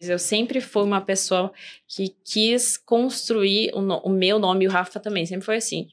Eu sempre fui uma pessoa que quis construir o, no, o meu nome e o Rafa também. Sempre foi assim.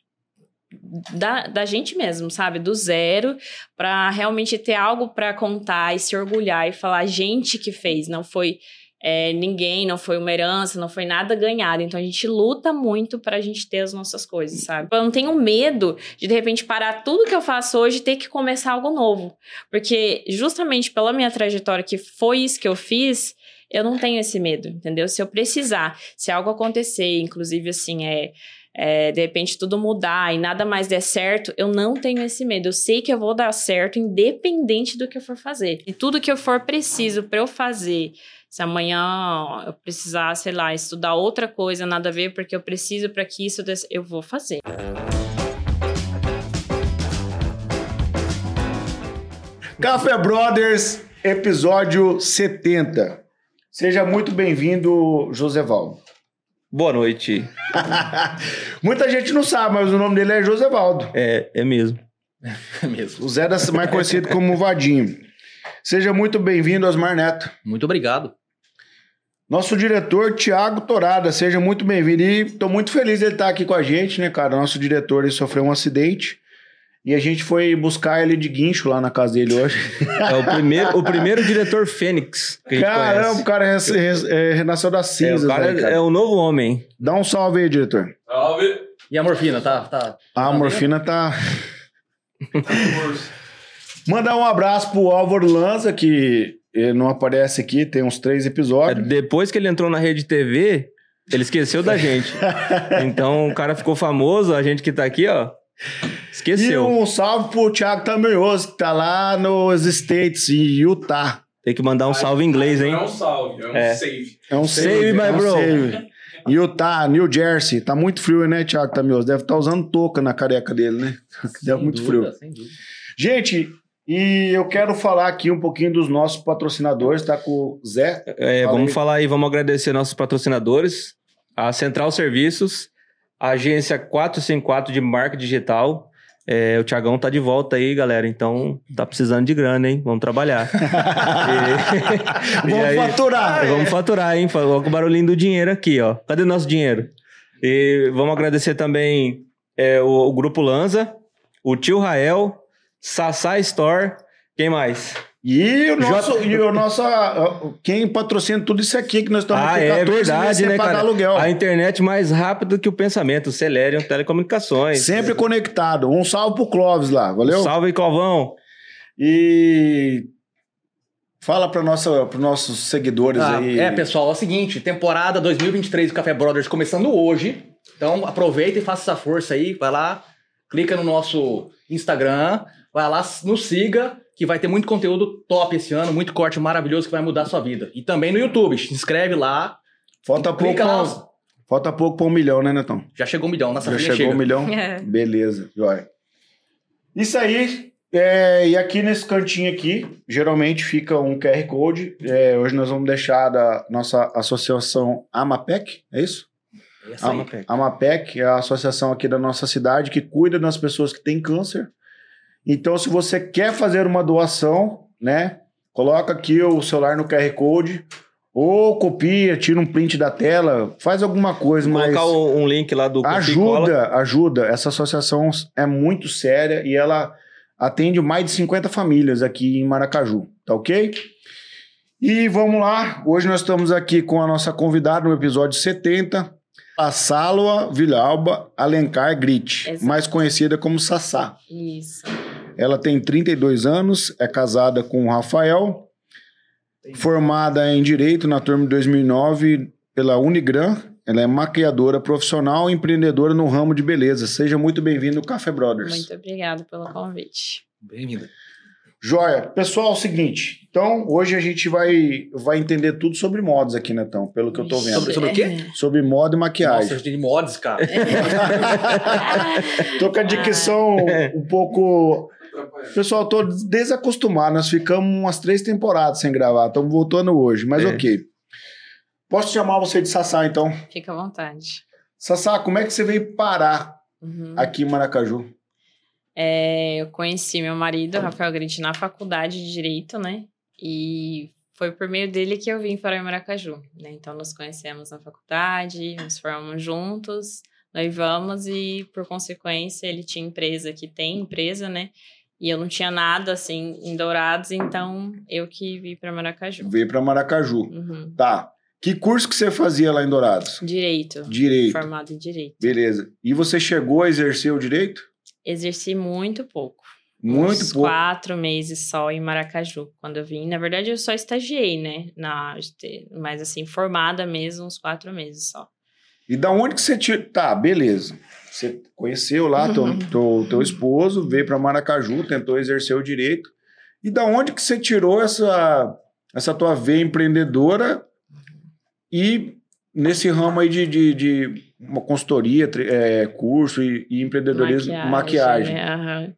Da, da gente mesmo, sabe? Do zero, para realmente ter algo para contar e se orgulhar e falar, gente que fez, não foi é, ninguém, não foi uma herança, não foi nada ganhado. Então a gente luta muito para a gente ter as nossas coisas, sabe? Eu não tenho medo de de repente parar tudo que eu faço hoje e ter que começar algo novo. Porque justamente pela minha trajetória, que foi isso que eu fiz, eu não tenho esse medo, entendeu? Se eu precisar, se algo acontecer, inclusive assim, é. É, de repente tudo mudar e nada mais der certo, eu não tenho esse medo. Eu sei que eu vou dar certo, independente do que eu for fazer. E tudo que eu for preciso para eu fazer se amanhã eu precisar, sei lá, estudar outra coisa, nada a ver, porque eu preciso para que isso desse, eu vou fazer. Café Brothers, episódio 70. Seja muito bem-vindo, Josevaldo. Boa noite. Muita gente não sabe, mas o nome dele é Josevaldo. É, é mesmo. É mesmo. O Zé da, mais conhecido como Vadinho. Seja muito bem-vindo, Osmar Neto. Muito obrigado. Nosso diretor, Tiago Torada, seja muito bem-vindo. E estou muito feliz de ele estar aqui com a gente, né, cara? Nosso diretor ele sofreu um acidente e a gente foi buscar ele de guincho lá na casa dele hoje. É o primeiro, o primeiro diretor Fênix que Caramba, o cara res, res, é, renasceu das cinzas. É, o cara, né, cara, é o novo homem. Dá um salve aí, diretor. Salve! E a morfina, tá? tá a morfina tá... Mandar um abraço pro Álvaro Lanza, que ele não aparece aqui, tem uns três episódios. É, depois que ele entrou na rede TV, ele esqueceu da gente. então o cara ficou famoso, a gente que tá aqui, ó. Esqueceu. E um salve pro Thiago Tamerioso, que tá lá nos States, em Utah. Tem que mandar um salve em inglês, hein? Não é um salve, é um é. save. É um save, save my é um bro. Save. Utah, New Jersey. Tá muito frio, né, Thiago Tamerioso? Deve estar tá usando touca na careca dele, né? Deve muito dúvida, frio. Gente, e eu quero falar aqui um pouquinho dos nossos patrocinadores, tá com o Zé. É, vamos aí. falar aí, vamos agradecer nossos patrocinadores, a Central Serviços, a agência 454 de marca digital. É, o Tiagão tá de volta aí, galera. Então, tá precisando de grana, hein? Vamos trabalhar. e, vamos aí, faturar. Vamos faturar, hein? Coloca o barulhinho do dinheiro aqui, ó. Cadê o nosso dinheiro? E vamos agradecer também é, o, o Grupo Lanza, o Tio Rael, Sassá Store. Quem mais? E o nosso, J... e o nosso quem patrocina tudo isso aqui que nós estamos ah, aqui é verdade, né, cara? aluguel. A internet mais rápida que o pensamento, o Celerion Telecomunicações. Sempre conectado. Um salve pro Clóvis lá, valeu? Salve, Covão. E Fala para os nossos seguidores ah, aí. É, pessoal, é o seguinte: temporada 2023 do Café Brothers começando hoje. Então aproveita e faça essa força aí. Vai lá, clica no nosso Instagram, Vai lá, nos siga, que vai ter muito conteúdo top esse ano, muito corte maravilhoso que vai mudar a sua vida. E também no YouTube, se inscreve lá. Falta pouco. Lá. Falta pouco para um milhão, né, Netão? Já chegou um milhão, nossa Já chegou chega. um milhão? É. Beleza, joia. Isso aí, é, e aqui nesse cantinho aqui, geralmente fica um QR Code. É, hoje nós vamos deixar da nossa associação Amapec, é isso? É Amapec. Amapec é a associação aqui da nossa cidade que cuida das pessoas que têm câncer então, se você quer fazer uma doação, né? Coloca aqui o celular no QR Code ou copia, tira um print da tela, faz alguma coisa, Colocar mas... Colocar um link lá do Ajuda, ajuda. Essa associação é muito séria e ela atende mais de 50 famílias aqui em Maracaju, tá ok? E vamos lá, hoje nós estamos aqui com a nossa convidada no episódio 70, a Sálua Vilhalba Alencar Grit, Exato. mais conhecida como Sassá. Isso. Ela tem 32 anos, é casada com o Rafael, formada em Direito na turma de 2009 pela Unigran. Ela é maquiadora profissional e empreendedora no ramo de beleza. Seja muito bem-vindo ao Café Brothers. Muito obrigada pelo convite. Bem-vinda. Joia. Pessoal, é o seguinte. Então, hoje a gente vai, vai entender tudo sobre modas aqui, Netão, pelo que eu tô vendo. Sobre, sobre o quê? Sobre moda e maquiagem. Nossa, de mods, cara. tô com a dicção um pouco Pessoal, tô desacostumado. Nós ficamos umas três temporadas sem gravar. Estamos voltando hoje, mas é. ok. Posso chamar você de Sassá, então? Fica à vontade. Sassá, como é que você veio parar uhum. aqui em Maracaju? É, eu conheci meu marido, Rafael Grite, na faculdade de Direito, né? E foi por meio dele que eu vim para Maracaju, né? Então nos conhecemos na faculdade, nos formamos juntos, noivamos e por consequência ele tinha empresa que tem empresa, né? E eu não tinha nada assim em Dourados, então eu que vim para Maracaju. Veio para Maracaju. Uhum. Tá. Que curso que você fazia lá em Dourados? Direito. Direito. Formado em direito. Beleza. E você chegou a exercer o direito? Exerci muito pouco. Muito uns pouco. quatro meses só em Maracaju, quando eu vim. Na verdade, eu só estagiei, né? Na, mas assim, formada mesmo, uns quatro meses só. E da onde que você tira? Tá, beleza. Você conheceu lá teu, Uhum. teu, teu esposo, veio para Maracaju, tentou exercer o direito. E da onde que você tirou essa, essa tua veia empreendedora e nesse ramo aí de, de, de uma consultoria, é, curso e, e empreendedorismo, maquiagem? né? Aham.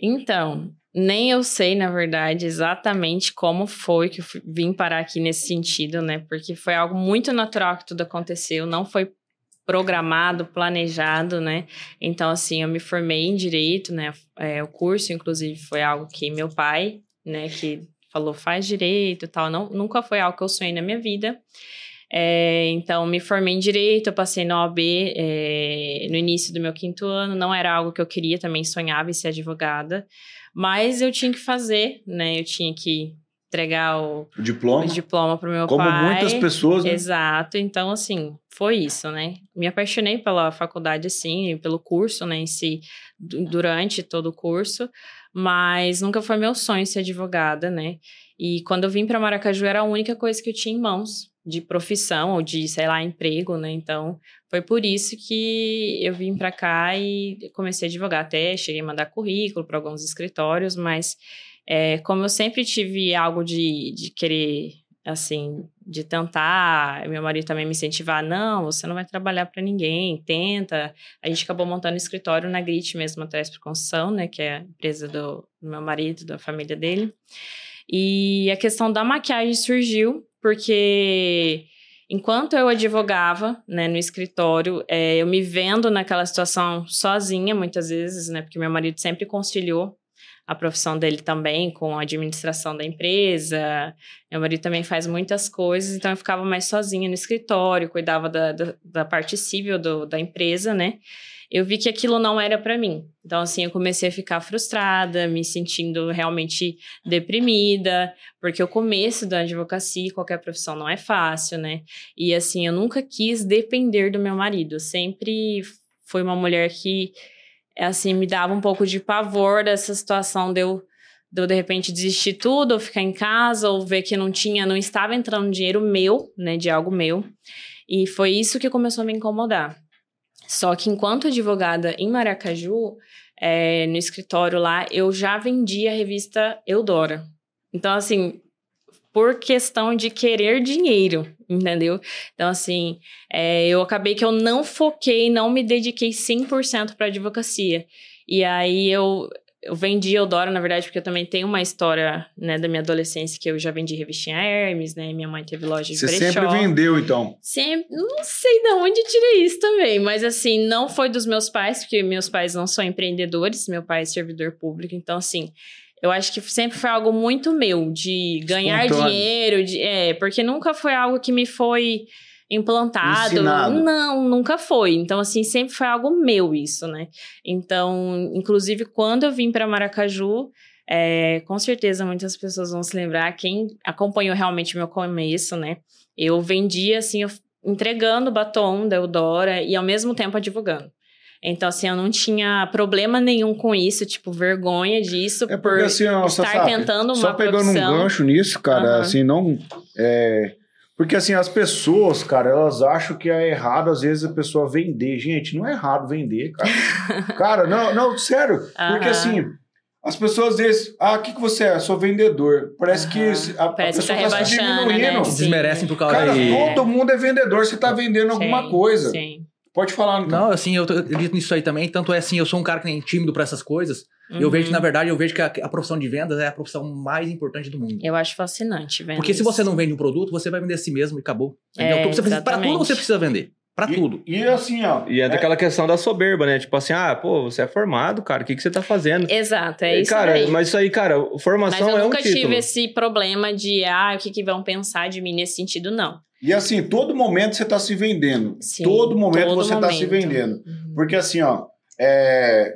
Então, nem eu sei, na verdade, exatamente como foi que eu vim parar aqui nesse sentido, né? Porque foi algo muito natural que tudo aconteceu, não foi programado, planejado, né? Então, assim, eu me formei em direito, né? É, o curso, inclusive, foi algo que meu pai, né, que falou faz direito e tal, não, nunca foi algo que eu sonhei na minha vida. É, então, me formei em direito, eu passei na OAB é, no início do meu quinto ano, não era algo que eu queria, também sonhava em ser advogada, mas eu tinha que fazer, né? Eu tinha que entregar o, O diploma? o diploma para o meu Como pai. muitas pessoas, né? Exato, então assim, foi isso, né? Me apaixonei pela faculdade, assim, pelo curso, né, em si, du- durante todo o curso, mas nunca foi meu sonho ser advogada, né? E quando eu vim para Maracaju era a única coisa que eu tinha em mãos, de profissão ou de, sei lá, emprego, né? Então, foi por isso que eu vim para cá e comecei a advogar. Até cheguei a mandar currículo para alguns escritórios, mas é, como eu sempre tive algo de, de querer, assim, de tentar, meu marido também me incentivar, não, você não vai trabalhar para ninguém, tenta. A gente acabou montando um escritório na Grit mesmo, atrás por construção, né, que é a empresa do meu marido, da família dele. E a questão da maquiagem surgiu porque enquanto eu advogava, né, no escritório, é, eu me vendo naquela situação sozinha, muitas vezes, né, porque meu marido sempre conciliou a profissão dele também com a administração da empresa. Meu marido também faz muitas coisas, então eu ficava mais sozinha no escritório, cuidava da, da, da parte civil do, da empresa, né? Eu vi que aquilo não era para mim. Então, assim, eu comecei a ficar frustrada, me sentindo realmente deprimida, porque o começo da advocacia, qualquer profissão, não é fácil, né? E, assim, eu nunca quis depender do meu marido. Eu sempre foi uma mulher que assim, me dava um pouco de pavor dessa situação de eu, de de repente, desistir tudo, ou ficar em casa, ou ver que não tinha, não estava entrando dinheiro meu, né, de algo meu. E foi isso que começou a me incomodar. Só que enquanto advogada em Maracaju, é, no escritório lá, eu já vendia a revista Eudora. Então, assim, por questão de querer dinheiro, entendeu? Então, assim, é, eu acabei que eu não foquei, não me dediquei 100% para advocacia. E aí eu, eu vendi Eudora, na verdade, porque eu também tenho uma história, né, da minha adolescência que eu já vendi revistinha Hermes, né? Minha mãe teve loja de Você brechó. sempre vendeu, então. Sempre, não sei de onde tirei isso também, mas assim, não foi dos meus pais, porque meus pais não são empreendedores, meu pai é servidor público, então assim, eu acho que sempre foi algo muito meu, de ganhar Espontâneo. dinheiro, de, é, porque nunca foi algo que me foi implantado. Ensinado. Não, nunca foi. Então, assim, sempre foi algo meu isso, né? Então, inclusive, quando eu vim para Maracaju, é, com certeza muitas pessoas vão se lembrar, quem acompanhou realmente meu começo, né? Eu vendia, assim, eu entregando batom da Eudora e ao mesmo tempo advogando. Então, assim, eu não tinha problema nenhum com isso, tipo, vergonha disso, É por porque assim, ó, estar Sassá, tentando uma Só pegando um gancho nisso, cara, Aham. assim, não. É... Porque assim, as pessoas, cara, elas acham que é errado, às vezes, a pessoa vender. Gente, não é errado vender, cara. cara, não, não, sério. Porque Aham. assim, as pessoas às vezes. Ah, o que, que você é? Eu sou vendedor. Parece que Aham. se- a, a Parece que pessoa tá tá se rebaixando, diminuindo. né? Desmerecem por causa Cara, de... todo mundo é vendedor, você tá vendendo alguma Sim, coisa. Sim. Pode falar, então. Não, assim, eu acredito nisso aí também. Tanto é assim, eu sou um cara que nem tímido pra essas coisas. Eu vejo, Uhum. na verdade, eu vejo que a, a profissão de vendas é a profissão mais importante do mundo. Eu acho fascinante, vendo Porque se você não vende um produto, você vai vender a si mesmo e acabou. É? Então, precisa- para tudo você precisa vender. Pra E- tudo. E, assim, ó. E é daquela questão da soberba, né? Tipo assim, ah, pô, você é formado, cara, o que, que você tá fazendo? Exato, é isso cara, daí. mas isso aí, cara, Mas formação eu é um nunca título. tive esse problema de, ah, o que, que vão pensar de mim nesse sentido, não. E assim, todo momento você tá se vendendo. Sim, todo momento todo você tá se momento. vendendo. Uhum. Porque assim, ó, é,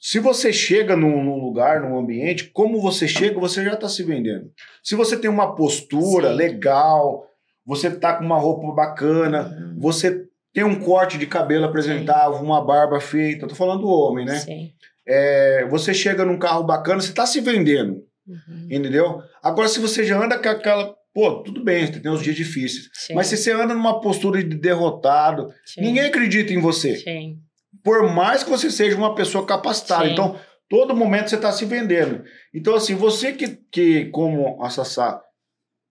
se você chega num, num lugar, num ambiente, como você chega, você já tá se vendendo. Se você tem uma postura Sim. legal, você tá com uma roupa bacana, Uhum. você tem um corte de cabelo apresentável, uma barba feita, tô falando do homem, né? Sim. É, você chega num carro bacana, você tá se vendendo, Uhum. entendeu? Agora, se você já anda com aquela. Pô, tudo bem, você tem uns dias difíceis. Sim. Mas se você anda numa postura de derrotado, Sim. ninguém acredita em você. Sim. Por mais que você seja uma pessoa capacitada. Sim. Então, todo momento você está se vendendo. Então, assim, você que, que como a Sassá,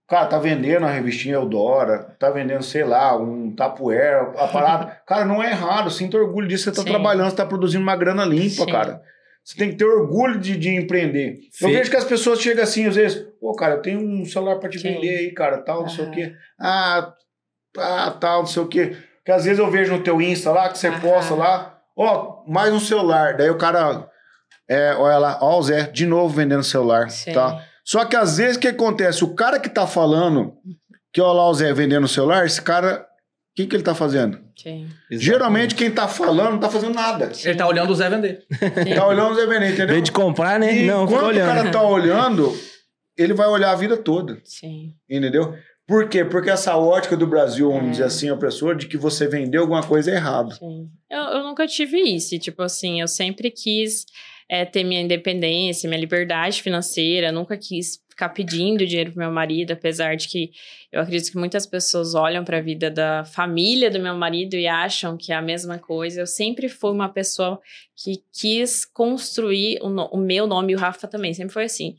cara, tá vendendo a revistinha Eudora, tá vendendo, sei lá, um tapuera, a parada. cara, não é errado, sinta orgulho disso. Você tá Sim. trabalhando, você tá produzindo uma grana limpa, Sim. cara. Você tem que ter orgulho de, de empreender. Eu Sim. vejo que as pessoas chegam assim, às vezes, pô, cara, eu tenho um celular para te Sim. vender aí, cara, tal, não sei o quê. Ah, ah, tal, não sei o quê. Que às vezes eu vejo no teu Insta lá, que você Aham. posta lá, ó, mais um celular. Daí o cara, é, olha lá, ó, o Zé, de novo vendendo celular, Sim. tá? Só que às vezes o que acontece? O cara que tá falando que, ó lá, o Zé vendendo celular, esse cara, o que, que ele tá fazendo? Sim. Geralmente quem tá falando não tá fazendo nada. Ele tá olhando o Zé vender. Tá olhando o Zé vendendo, Em entendeu? vez de comprar, né? E não, quando o olhando. cara tá olhando, ele vai olhar a vida toda, Sim. entendeu? Por quê? Porque essa ótica do Brasil, vamos É. dizer assim, opressor, de que você vendeu alguma coisa errado. Sim. Eu, eu nunca tive isso. Tipo assim, eu sempre quis é, ter minha independência, minha liberdade financeira. Nunca quis ficar pedindo dinheiro pro meu marido, apesar de que eu acredito que muitas pessoas olham para a vida da família do meu marido e acham que é a mesma coisa. Eu sempre fui uma pessoa que quis construir o, no- o meu nome e o Rafa também. Sempre foi assim.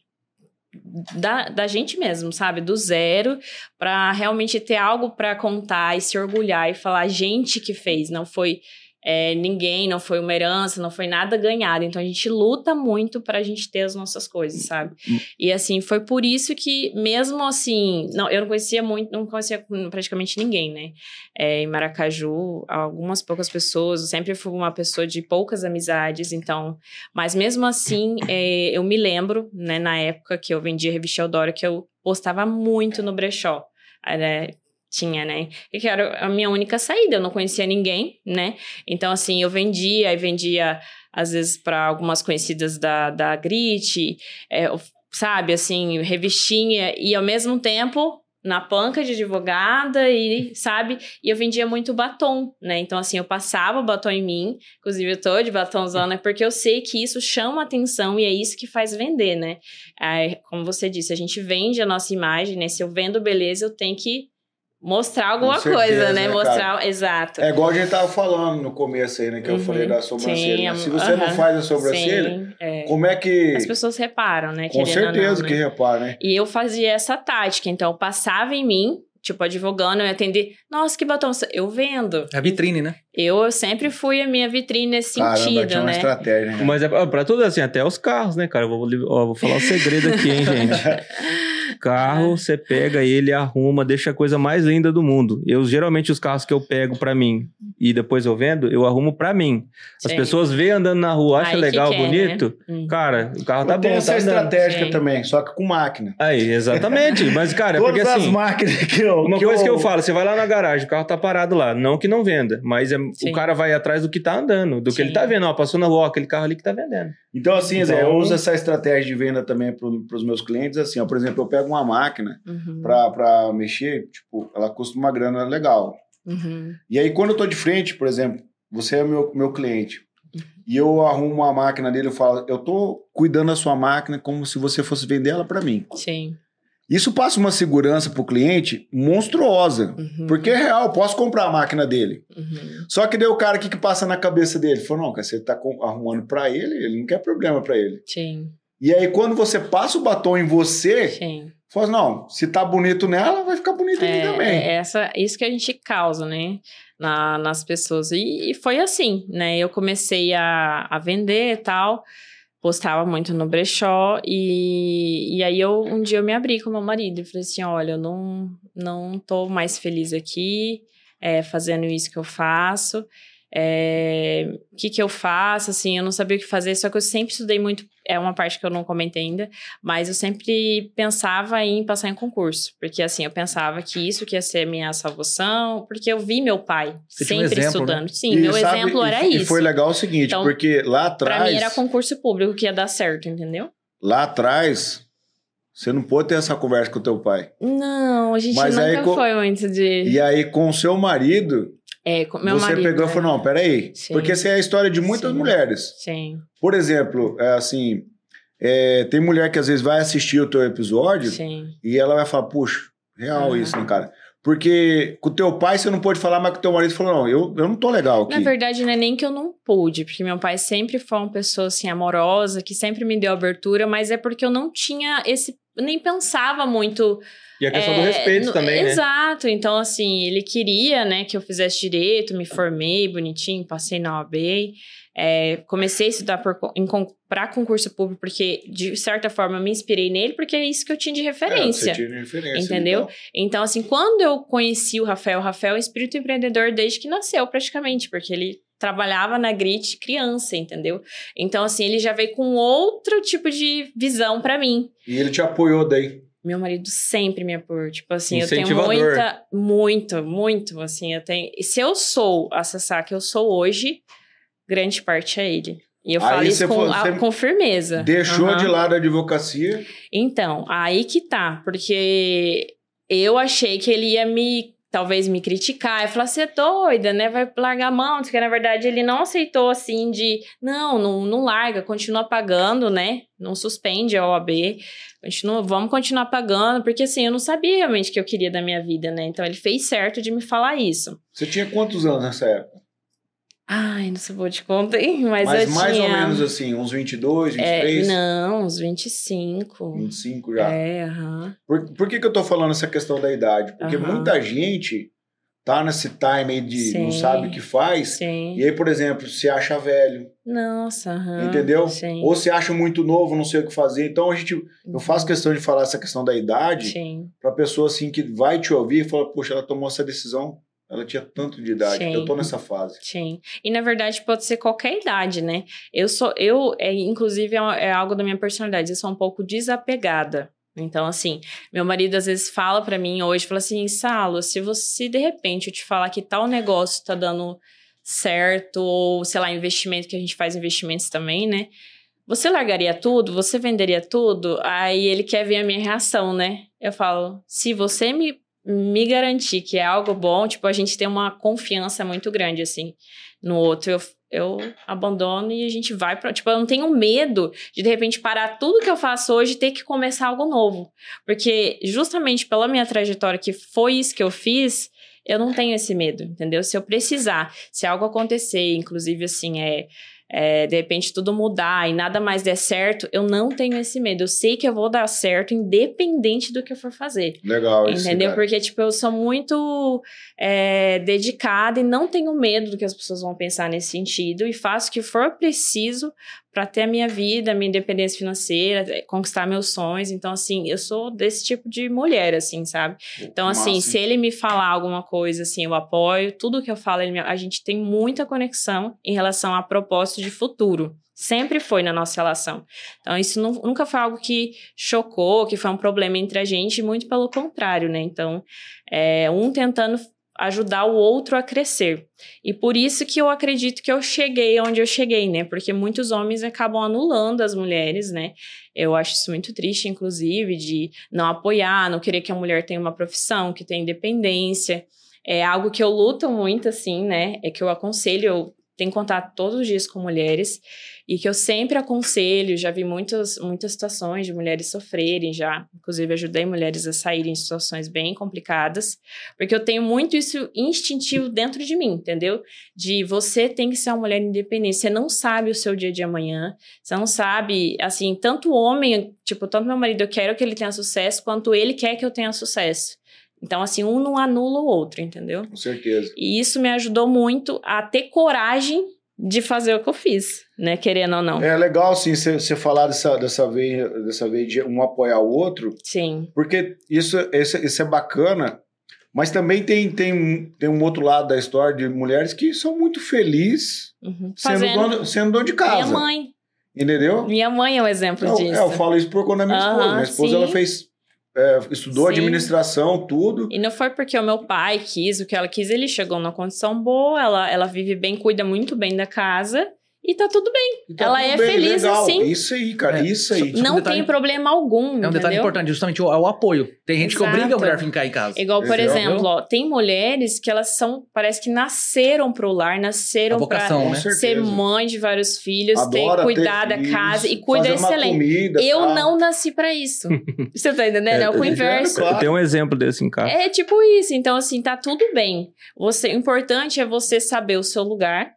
Da, da gente mesmo, sabe? Do zero, para realmente ter algo para contar e se orgulhar e falar, gente que fez, não foi é, ninguém, não foi uma herança, não foi nada ganhado. Então a gente luta muito pra gente ter as nossas coisas, sabe? E assim, foi por isso que, mesmo assim, não, eu não conhecia muito, não conhecia praticamente ninguém, né? É, em Maracaju, algumas poucas pessoas, eu sempre fui uma pessoa de poucas amizades, então, mas mesmo assim, é, eu me lembro, né, na época que eu vendia a revista Eudora, que eu postava muito no brechó. Era, tinha, né? Que era a minha única saída, eu não conhecia ninguém, né? Então, assim, eu vendia, e vendia, às vezes, para algumas conhecidas da, da Grit, é, sabe, assim, revistinha, e ao mesmo tempo na panca de advogada e, sabe, e eu vendia muito batom, né? Então, assim, eu passava o batom em mim, inclusive eu tô de batomzona, porque eu sei que isso chama atenção e é isso que faz vender, né? Aí, como você disse, a gente vende a nossa imagem, né? Se eu vendo beleza, eu tenho que mostrar alguma certeza, coisa, né? né, Mostrar, exato. É igual a gente tava falando no começo aí, né? Que eu Uhum. falei da sobrancelha. Sim, né? Se você não aham. faz a sobrancelha, Sim, é. como é que. As pessoas reparam, né? Com certeza não, que né? repara, né? E eu fazia essa tática, então eu passava em mim, tipo, advogando, eu ia atender, nossa, que batom, você-" eu vendo. É a vitrine, né? Eu, eu sempre fui a minha vitrine nesse Caramba, sentido, tinha uma né? estratégia, né? Mas é pra tudo assim, até os carros, né, cara? Eu vou, ó, vou falar um segredo aqui, hein, gente. Carro, você pega ele, arruma, deixa a coisa mais linda do mundo. Eu, geralmente, os carros que eu pego pra mim e depois eu vendo, eu arrumo pra mim. As Sim. pessoas veem andando na rua, Aí que legal, quer, bonito. né? Hum. Cara, o carro tá eu tenho bom, essa tá andando. estratégia Sim. também, só que com máquina. Aí, exatamente. Mas, cara, é Todas porque as assim... máquinas que eu. Uma coisa que eu falo, você vai lá na garagem, o carro tá parado lá. Não que não venda, mas é- o cara vai atrás do que tá andando, do que ele tá vendo. Ó, passou na rua, ó, aquele carro ali que tá vendendo. Então, assim, Zé, eu Então- uso essa estratégia de venda também para os meus clientes. Assim, ó, por exemplo, eu pego uma máquina Uhum. para mexer, tipo, ela custa uma grana legal. Uhum. E aí, quando eu tô de frente, por exemplo, você é meu, meu cliente, e eu arrumo a máquina dele, eu falo, eu tô cuidando da sua máquina como se você fosse vender ela para mim. Sim. Isso passa uma segurança pro cliente monstruosa. Uhum. Porque é real, eu posso comprar a máquina dele. Uhum. Só que daí o cara, o que, que passa na cabeça dele? Falou, não, cara, você tá arrumando para ele, ele não quer problema para ele. Sim. E aí, quando você passa o batom em você, Sim. Fala assim, não, se tá bonito nela, vai ficar bonito em mim É, também. é essa, isso que a gente causa, né? Na, nas pessoas. E, e foi assim, né? Eu comecei a, a vender e tal, postava muito no brechó, e, e aí eu um dia eu me abri com meu marido e falei assim: olha, eu não, não tô mais feliz aqui, é, fazendo isso que eu faço. É, o que que eu faço, assim, eu não sabia o que fazer, só que eu sempre estudei muito, é uma parte que eu não comentei ainda, mas eu sempre pensava em passar em concurso, porque assim, eu pensava que isso que ia ser minha salvação, porque eu vi meu pai Você tinha um sempre exemplo, né? estudando. Sim, E meu sabe- exemplo e- era e isso. foi legal o seguinte, Então, porque lá atrás, Pra mim era concurso público que ia dar certo, entendeu? lá atrás, você não pôde ter essa conversa com o teu pai. Não, a gente Mas nunca aí foi muito de. E aí, com o seu marido, É, meu você marido. pegou e né? falou, não, peraí. Sim. Porque essa é a história de muitas Sim. mulheres. Sim, Por exemplo, é assim, é, tem mulher que às vezes vai assistir o teu episódio sim. e ela vai falar, puxa, real Aham. isso, né, cara? Porque com o teu pai você não pode falar, mas com o teu marido falou, não, eu, eu não tô legal aqui. Na verdade, não é nem que eu não pude, porque meu pai sempre foi uma pessoa assim amorosa, que sempre me deu abertura, mas é porque eu não tinha esse. Nem pensava muito. E a questão é, do respeito no- também, né? Exato. Então, assim, ele queria, né, que eu fizesse direito, me formei bonitinho, passei na OAB. é, comecei a estudar para concurso público, porque, de certa forma, eu me inspirei nele, porque é isso que eu tinha de É, referência. você tinha referência. Entendeu? então. Então, assim, quando eu conheci o Rafael, o Rafael é um espírito empreendedor desde que nasceu, praticamente, porque ele trabalhava na Grit criança, entendeu? Então, assim, ele já veio com outro tipo de visão pra mim. E ele te apoiou daí. Meu marido sempre me apoiou. Tipo assim, eu tenho muita, muito, muito, assim, eu tenho... Se eu sou a Sassá que eu sou hoje, grande parte é ele. E eu Aí falo isso com, a- com firmeza. Deixou Aham. de lado a advocacia. Então, aí que tá, porque eu achei que ele ia me, talvez me criticar, e falar, você é doida, né, vai largar a mão, porque na verdade ele não aceitou assim de, não, não, não larga, continua pagando, né, não suspende a OAB, continua, vamos continuar pagando, porque assim, eu não sabia realmente o que eu queria da minha vida, né, então ele fez certo de me falar isso. Você tinha quantos anos nessa época? Ai, não sei vou te contar, mas, Mas eu mais tinha... ou menos assim, uns 22, É, 23, não, uns 25. 25 já. É, aham. Por, por que, que eu tô falando essa questão da idade? Porque muita gente tá nesse time aí de não Sim. sabe o que faz. Sim. E aí, por exemplo, se acha velho, Nossa, aham. entendeu? Sim. Ou se acha muito novo, não sei o que fazer. Então a gente, eu faço questão de falar essa questão da idade Sim, pra pessoa assim que vai te ouvir e fala, poxa, ela tomou essa decisão, ela tinha tanto de idade, Sim. eu tô nessa fase. sim. E na verdade pode ser qualquer idade, né? Eu sou, eu, é, inclusive, é, é algo da minha personalidade, eu sou um pouco desapegada. Então, assim, meu marido às vezes fala pra mim hoje, fala assim, Salo, se você, de repente, eu te falar que tal negócio tá dando certo, ou, sei lá, investimento, que a gente faz investimentos também, né? Você largaria tudo? Você venderia tudo? Aí ele quer ver a minha reação, né? Eu falo, se você me, me garantir que é algo bom, tipo, a gente tem uma confiança muito grande, assim, no outro. Eu, eu abandono e a gente vai pra. Tipo, eu não tenho medo de, de repente, parar tudo que eu faço hoje e ter que começar algo novo. Porque, justamente pela minha trajetória, que foi isso que eu fiz, eu não tenho esse medo, entendeu? Se eu precisar, se algo acontecer, inclusive, assim, é. É, de repente tudo mudar e nada mais der certo, eu não tenho esse medo. Eu sei que eu vou dar certo, independente do que eu for fazer. Legal isso. Entendeu? Porque, tipo, eu sou muito é, dedicada e não tenho medo do que as pessoas vão pensar nesse sentido e faço o que for preciso para ter a minha vida, a minha independência financeira, eh, conquistar meus sonhos. Então, assim, eu sou desse tipo de mulher, assim, sabe? Então, assim, se ele me falar alguma coisa, assim, eu apoio. Tudo que eu falo, ele me- a gente tem muita conexão em relação a propósito de futuro. Sempre foi na nossa relação. Então, isso nu- nunca foi algo que chocou, que foi um problema entre a gente, muito pelo contrário, né? Então, é, um tentando ajudar o outro a crescer. E por isso que eu acredito que eu cheguei onde eu cheguei, né? Porque muitos homens acabam anulando as mulheres, né? Eu acho isso muito triste, inclusive, de não apoiar, não querer que a mulher tenha uma profissão, que tenha independência. É algo que eu luto muito, assim, né? É que eu aconselho, eu tenho contato todos os dias com mulheres e que eu sempre aconselho, já vi muitas, muitas situações de mulheres sofrerem já, inclusive ajudei mulheres a saírem de situações bem complicadas, porque eu tenho muito isso instintivo dentro de mim, entendeu? De você tem que ser uma mulher independente, você não sabe o seu dia de amanhã, você não sabe, assim, tanto o homem, tipo, tanto meu marido, eu quero que ele tenha sucesso, quanto ele quer que eu tenha sucesso. Então, assim, um não anula o outro, entendeu? Com certeza. E isso me ajudou muito a ter coragem de fazer o que eu fiz, né? Querendo ou não. É legal, assim, você falar dessa, dessa, vez, dessa vez de um apoiar o outro, Sim, porque isso, isso, isso é bacana, Mas também tem, tem, um- tem um outro lado da história de mulheres que são muito felizes Uhum. sendo, dono, sendo dono de Minha casa. mãe. Entendeu? Minha mãe é um exemplo Eu, disso. é, eu falo isso por conta da minha esposa. Aham, Minha esposa sim. ela fez. É, estudou Sim. administração, tudo. E não foi porque o meu pai quis o que ela quis, ele chegou numa condição boa, ela, ela vive bem, cuida muito bem da casa e tá tudo bem. Tá Ela tudo é bem, feliz legal. assim. Isso aí, cara. É. Isso aí. Não um detalhe- tem problema algum. É um detalhe entendeu? importante, justamente o, é o apoio. Tem gente que Exato. obriga a mulher a ficar em casa. Igual, por Exato. exemplo, ó, tem mulheres que elas são, parece que nasceram pro lar, nasceram pra vocação, Com né? ser mãe de vários filhos, Adora ter cuidar ter da casa e cuida excelente. comida, Eu tal. não nasci pra isso. Você tá entendendo? É, o eu inverso. claro. Tem um exemplo desse em casa. É tipo isso. Então, assim, tá tudo bem. Você, o importante é você saber o seu lugar,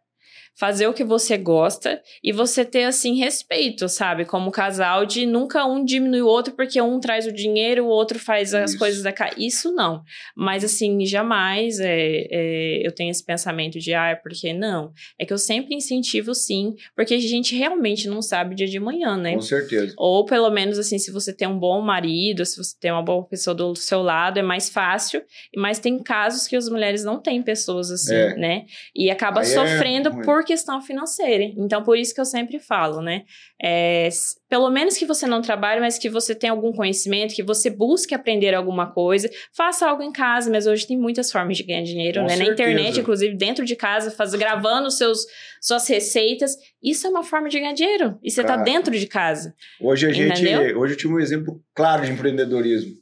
fazer o que você gosta e você ter, assim, respeito, sabe? Como casal, de nunca um diminui o outro porque um traz o dinheiro, o outro faz as Isso. coisas da casa. Isso não. Mas, assim, jamais é, é, eu tenho esse pensamento de, ah, é porque não. É que eu sempre incentivo, sim, porque a gente realmente não sabe o dia de manhã, né? Com certeza. Ou pelo menos assim, se você tem um bom marido, se você tem uma boa pessoa do seu lado, é mais fácil. Mas tem casos que as mulheres não têm pessoas assim, É. né? E acaba Aí é sofrendo ruim. Por questão financeira. Então, por isso que eu sempre falo, né? É, pelo menos que você não trabalhe, mas que você tenha algum conhecimento, que você busque aprender alguma coisa, faça algo em casa, mas hoje tem muitas formas de ganhar dinheiro, Com né? Na certeza. internet, inclusive dentro de casa, faz, gravando seus, suas receitas. Isso é uma forma de ganhar dinheiro. E você tá Cara. dentro de casa. Hoje a gente. Entendeu? Hoje eu tive um exemplo claro de empreendedorismo.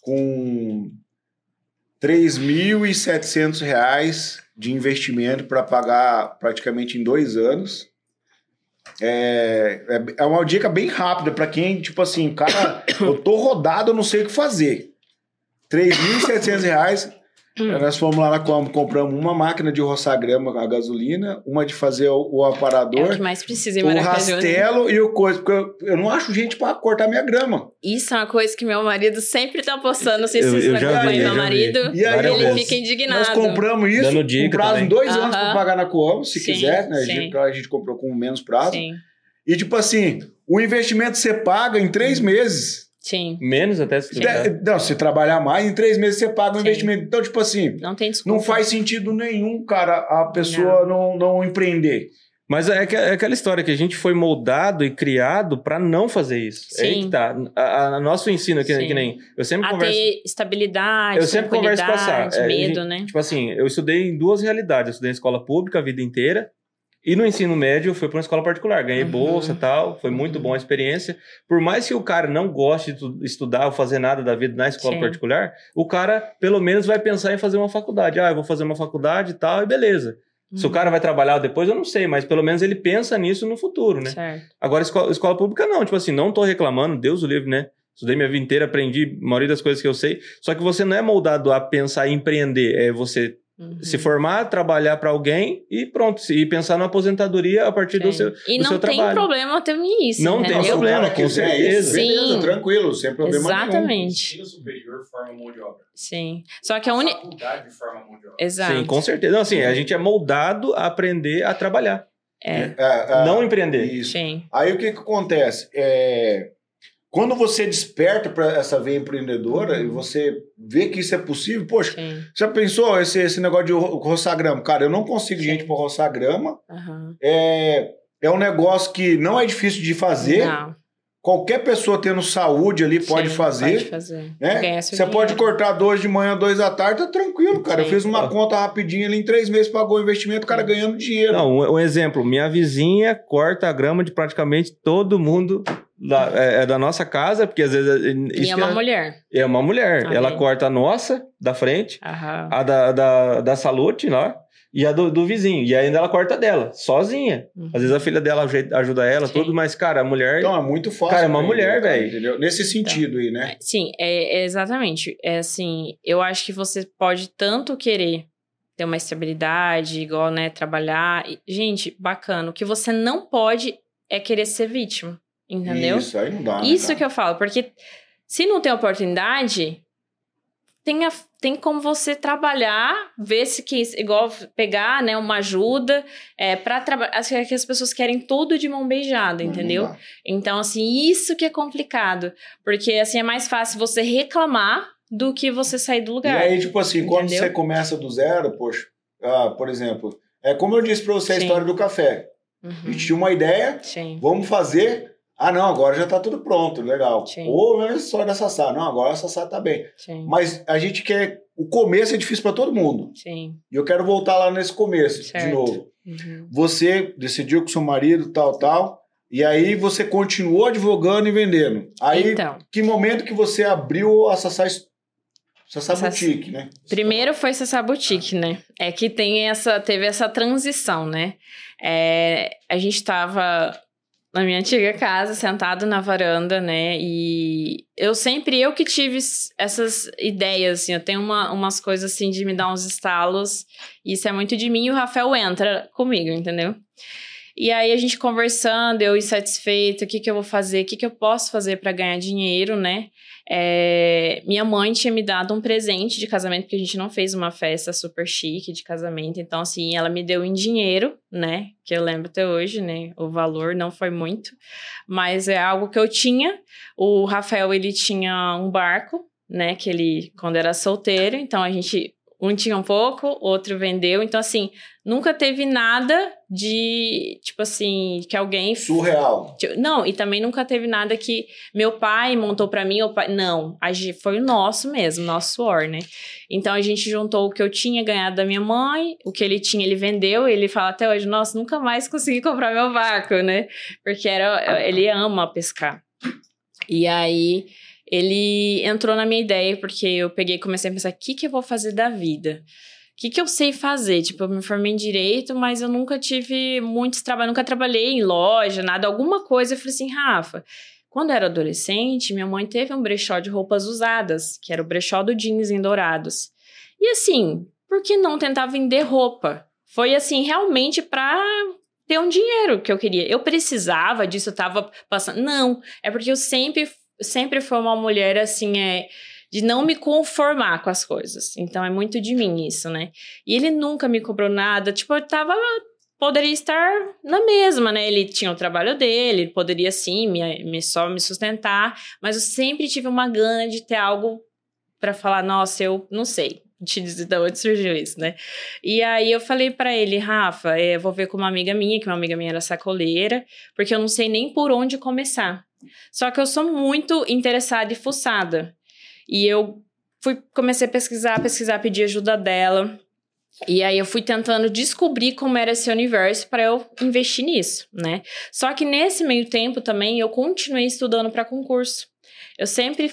Com 3.700 reais de investimento para pagar praticamente em dois anos. É, é, é uma dica bem rápida para quem, tipo assim, cara, eu tô rodado, eu não sei o que fazer. 3.700 reais. Hum. Nós fomos lá na Combo, compramos uma máquina de roçar grama a gasolina, uma de fazer o, o É o aparador, que mais precisa em o né? rastelo e o coisa. Porque eu, eu não acho gente para cortar minha grama. Isso é uma coisa que meu marido sempre tá postando. Não sei se acompanham vi, meu marido. vi. E aí ele vezes. fica indignado. Nós compramos isso Dando com dica prazo também. em dois anos Aham. para pagar na Coamo, se Sim, quiser, né? A sim. gente, a gente comprou com menos prazo. Sim, E tipo assim, o investimento você paga em três meses. Sim. Menos até se. De- não, se trabalhar mais, em três meses você paga o Sim. investimento. Então, tipo assim, Não tem desculpa. não faz sentido nenhum, cara, a pessoa não, não empreender. Mas é, que- é aquela história que a gente foi moldado e criado pra não fazer isso. É aí Sim. que tá. A, a- nosso ensino, que, Sim. que nem. Eu sempre A converso. ter estabilidade, Eu sempre converso com a tranquilidade, Sara. É, medo, gente- né? Tipo assim, eu estudei em duas realidades. Eu estudei em escola pública a vida inteira. E no ensino médio eu fui para uma escola particular. Ganhei Uhum. bolsa e tal. Foi muito Uhum. boa a experiência. Por mais que o cara não goste de tu- estudar ou fazer nada da vida na escola Sim. particular, o cara pelo menos vai pensar em fazer uma faculdade. Ah, eu vou fazer uma faculdade e tal, e beleza. Se o Uhum. cara vai trabalhar depois, eu não sei, mas pelo menos ele pensa nisso no futuro, né? Certo. Agora, escola, escola pública não, tipo assim, não tô reclamando, Deus o livre, né? Estudei minha vida inteira, aprendi a maioria das coisas que eu sei. Só que você não é moldado a pensar em empreender, é você Uhum. se formar, trabalhar para alguém e pronto, e pensar na aposentadoria a partir do Sim. seu, E do não seu tem trabalho. problema também isso. Não tem problema, com quiser certeza. Isso, beleza, Sim. tranquilo, sem problema nenhum. Exatamente. Ensino superior forma mão de obra. Sim. Só que a única. Faculdade forma mão de obra. Exato. Sim, com certeza. Não, assim, a gente é moldado a aprender a trabalhar, É. É, é, não empreender. Isso. Sim. Aí o que, que acontece? É, quando você desperta para essa veia empreendedora e você vê que isso é possível, poxa, Sim. já pensou esse, esse negócio de ro- roçar grama? Cara, eu não consigo Sim. gente para roçar grama. Aham. É, é um negócio que não é difícil de fazer. Não. Qualquer pessoa tendo saúde ali pode Sim, fazer. Pode fazer. né? Você pode dinheiro. cortar dois de manhã, dois da tarde, tá tranquilo, cara. Eu Sim. fiz uma conta rapidinho ali em três meses, pagou o investimento, o cara ganhando dinheiro. Não, um, um exemplo, minha vizinha corta a grama de praticamente todo mundo da, é, é da nossa casa, porque às vezes... é- E é uma mulher. É uma mulher. Amém. Ela corta a nossa, da frente, Aham. a da, da, da Salute lá, e a do, do vizinho. E ainda ela corta dela, sozinha. Uhum. Às vezes a filha dela ajuda ela, Sim. tudo, mas, cara, a mulher. Então é muito fácil. Cara, é uma mulher, velho. Entendeu? Nesse sentido aí, né? Sim, é, é exatamente. É assim, eu acho que você pode tanto querer ter uma estabilidade, igual, né, trabalhar. e- Gente, bacana. O que você não pode é querer ser vítima, entendeu? Isso, Isso, aí não dá. né, cara? que eu falo, porque se não tem oportunidade, tem, a- tem como você trabalhar, ver se que, igual pegar, né, uma ajuda, é, para trabalhar, que as pessoas querem tudo de mão beijada, Não, entendeu? dá. Então, assim, isso que é complicado. Porque, assim, é mais fácil você reclamar do que você sair do E lugar. aí, tipo assim, quando Entendeu? você começa do zero, poxa, ah, por exemplo, é como eu disse pra você a Sim. história do café. A Uhum. gente tinha uma ideia, Sim. vamos fazer. Ah, não, agora já tá tudo pronto, legal. Sim. Ou mesmo história da Sassá. Não, agora a Sassá tá bem. Sim. Mas a gente quer. O começo é difícil pra todo mundo. Sim. E eu quero voltar lá nesse começo, de Certo. novo. Uhum. Você decidiu com seu marido, tal, tal. E aí você continuou advogando e vendendo. Aí, Então, que momento que você abriu a Sassá, Sassá Boutique, né? primeiro foi Sassá Boutique, né? É que tem essa, teve essa transição, né? É, a gente tava na minha antiga casa, sentado na varanda, né? E eu sempre, eu que tive essas ideias, assim, eu tenho uma, umas coisas assim de me dar uns estalos, isso é muito de mim, e o Rafael entra comigo, entendeu? E aí a gente conversando, eu insatisfeita, o que que eu vou fazer, o que que eu posso fazer para ganhar dinheiro, né? É, minha mãe tinha me dado um presente de casamento, porque a gente não fez uma festa super chique de casamento. Então, assim, ela me deu em dinheiro, né? Que eu lembro até hoje, né? O valor não foi muito, mas é algo que eu tinha. O Rafael, ele tinha um barco, né? Que ele, quando era solteiro, então a gente. Um tinha um pouco, outro vendeu. Então, assim, nunca teve nada de, tipo assim, que alguém Surreal. Não, e também nunca teve nada que meu pai montou pra mim, ou pai... não, foi o nosso mesmo, nosso suor, né? Então a gente juntou o que eu tinha ganhado da minha mãe, o que ele tinha, ele vendeu, e ele fala até hoje, nossa, nunca mais consegui comprar meu barco, né? Porque era, ele ama pescar. E aí ele entrou na minha ideia, porque eu peguei e comecei a pensar, o que que eu vou fazer da vida? O que, que eu sei fazer? Tipo, eu me formei em direito, mas eu nunca tive muitos trabalhos, nunca trabalhei em loja, nada, alguma coisa. Eu falei assim, Rafa, quando eu era adolescente, minha mãe teve um brechó de roupas usadas, que era o brechó do jeans em Dourados. E assim, por que não tentar vender roupa? Foi assim, realmente pra ter um dinheiro que eu queria. Eu precisava disso, eu tava passando. Não, é porque eu sempre, sempre fui uma mulher assim, é de não me conformar com as coisas. Então é muito de mim isso, né? E ele nunca me cobrou nada, tipo, eu tava poderia estar na mesma, né? Ele tinha o trabalho dele, ele poderia sim me, me só me sustentar, mas eu sempre tive uma gana de ter algo para falar, nossa, eu não sei. Te dizer de onde surgiu isso, né? E aí eu falei para ele, Rafa, é, vou ver com uma amiga minha, que uma amiga minha era sacoleira, porque eu não sei nem por onde começar. Só que eu sou muito interessada e fuçada. E eu fui comecei a pesquisar, pesquisar, pedir ajuda dela. E aí eu fui tentando descobrir como era esse universo para eu investir nisso, né? Só que nesse meio tempo também eu continuei estudando para concurso. Eu sempre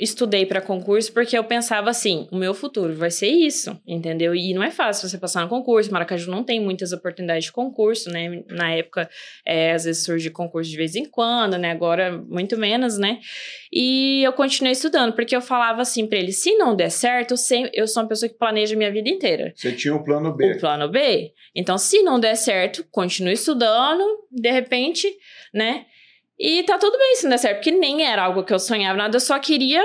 estudei para concurso porque eu pensava assim, o meu futuro vai ser isso, entendeu? E não é fácil você passar no concurso. Maracaju não tem muitas oportunidades de concurso, né? Na época, é, às vezes surge concurso de vez em quando, né? Agora muito menos, né? E eu continuei estudando porque eu falava assim para ele, se não der certo, eu, sou uma pessoa que planeja minha vida inteira. Você tinha o plano B. O plano B. Então, se não der certo, continue estudando, de repente, né? E tá tudo bem se não der certo, porque nem era algo que eu sonhava, nada, eu só queria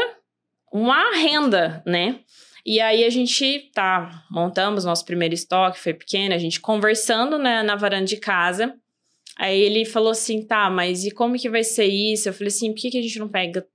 uma renda, né? E aí a gente tá, montamos nosso primeiro estoque, foi pequeno, a gente conversando né, na varanda de casa. Aí ele falou assim: tá, mas e como que vai ser isso? Eu falei assim: por que, que a gente não pega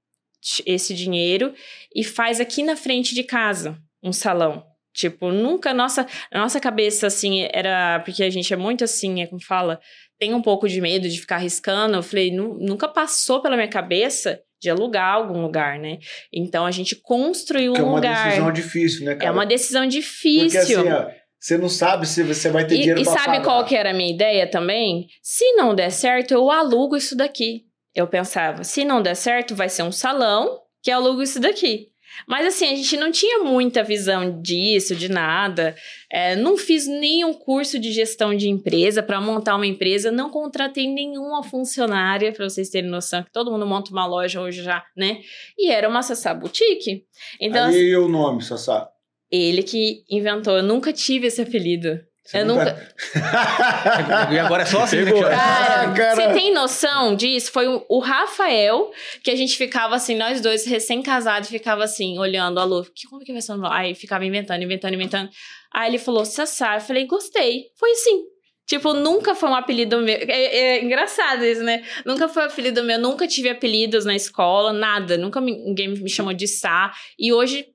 esse dinheiro e faz aqui na frente de casa um salão? Tipo, nunca nossa, nossa cabeça assim era porque a gente é muito assim, é como fala, tem um pouco de medo de ficar arriscando. Eu falei, nu, nunca passou pela minha cabeça de alugar algum lugar, né? Então a gente construiu Que um é uma lugar. decisão difícil, né, cara? É uma decisão difícil. Porque assim, ó, você não sabe se você vai ter E, dinheiro e sabe pagar. qual que era a minha ideia também? Se não der certo, eu alugo isso daqui. Eu pensava, se não der certo, vai ser um salão que eu alugo isso daqui. Mas assim, a gente não tinha muita visão disso, de nada. É, não fiz nenhum curso de gestão de empresa para montar uma empresa. Não contratei nenhuma funcionária, para vocês terem noção, que todo mundo monta uma loja hoje já, né? E era uma Sassá Boutique. Então, assim, Aí o nome, Sassá. ele que inventou. Eu nunca tive esse apelido. Você eu nunca. E agora é só assim, né, Pegou. Cara, Ah, cara. você tem noção disso? Foi o, Rafael que a gente ficava assim, nós dois recém-casados, ficava assim, olhando a Lu, que, como que vai ser o nome? Aí ficava inventando, inventando, inventando. Aí ele falou, Sassá. Eu falei, gostei. Foi assim. Tipo, nunca foi um apelido meu. É, é engraçado isso, né? Nunca foi um apelido meu, nunca tive apelidos na escola, nada. Nunca me- ninguém me chamou de Sá. E hoje,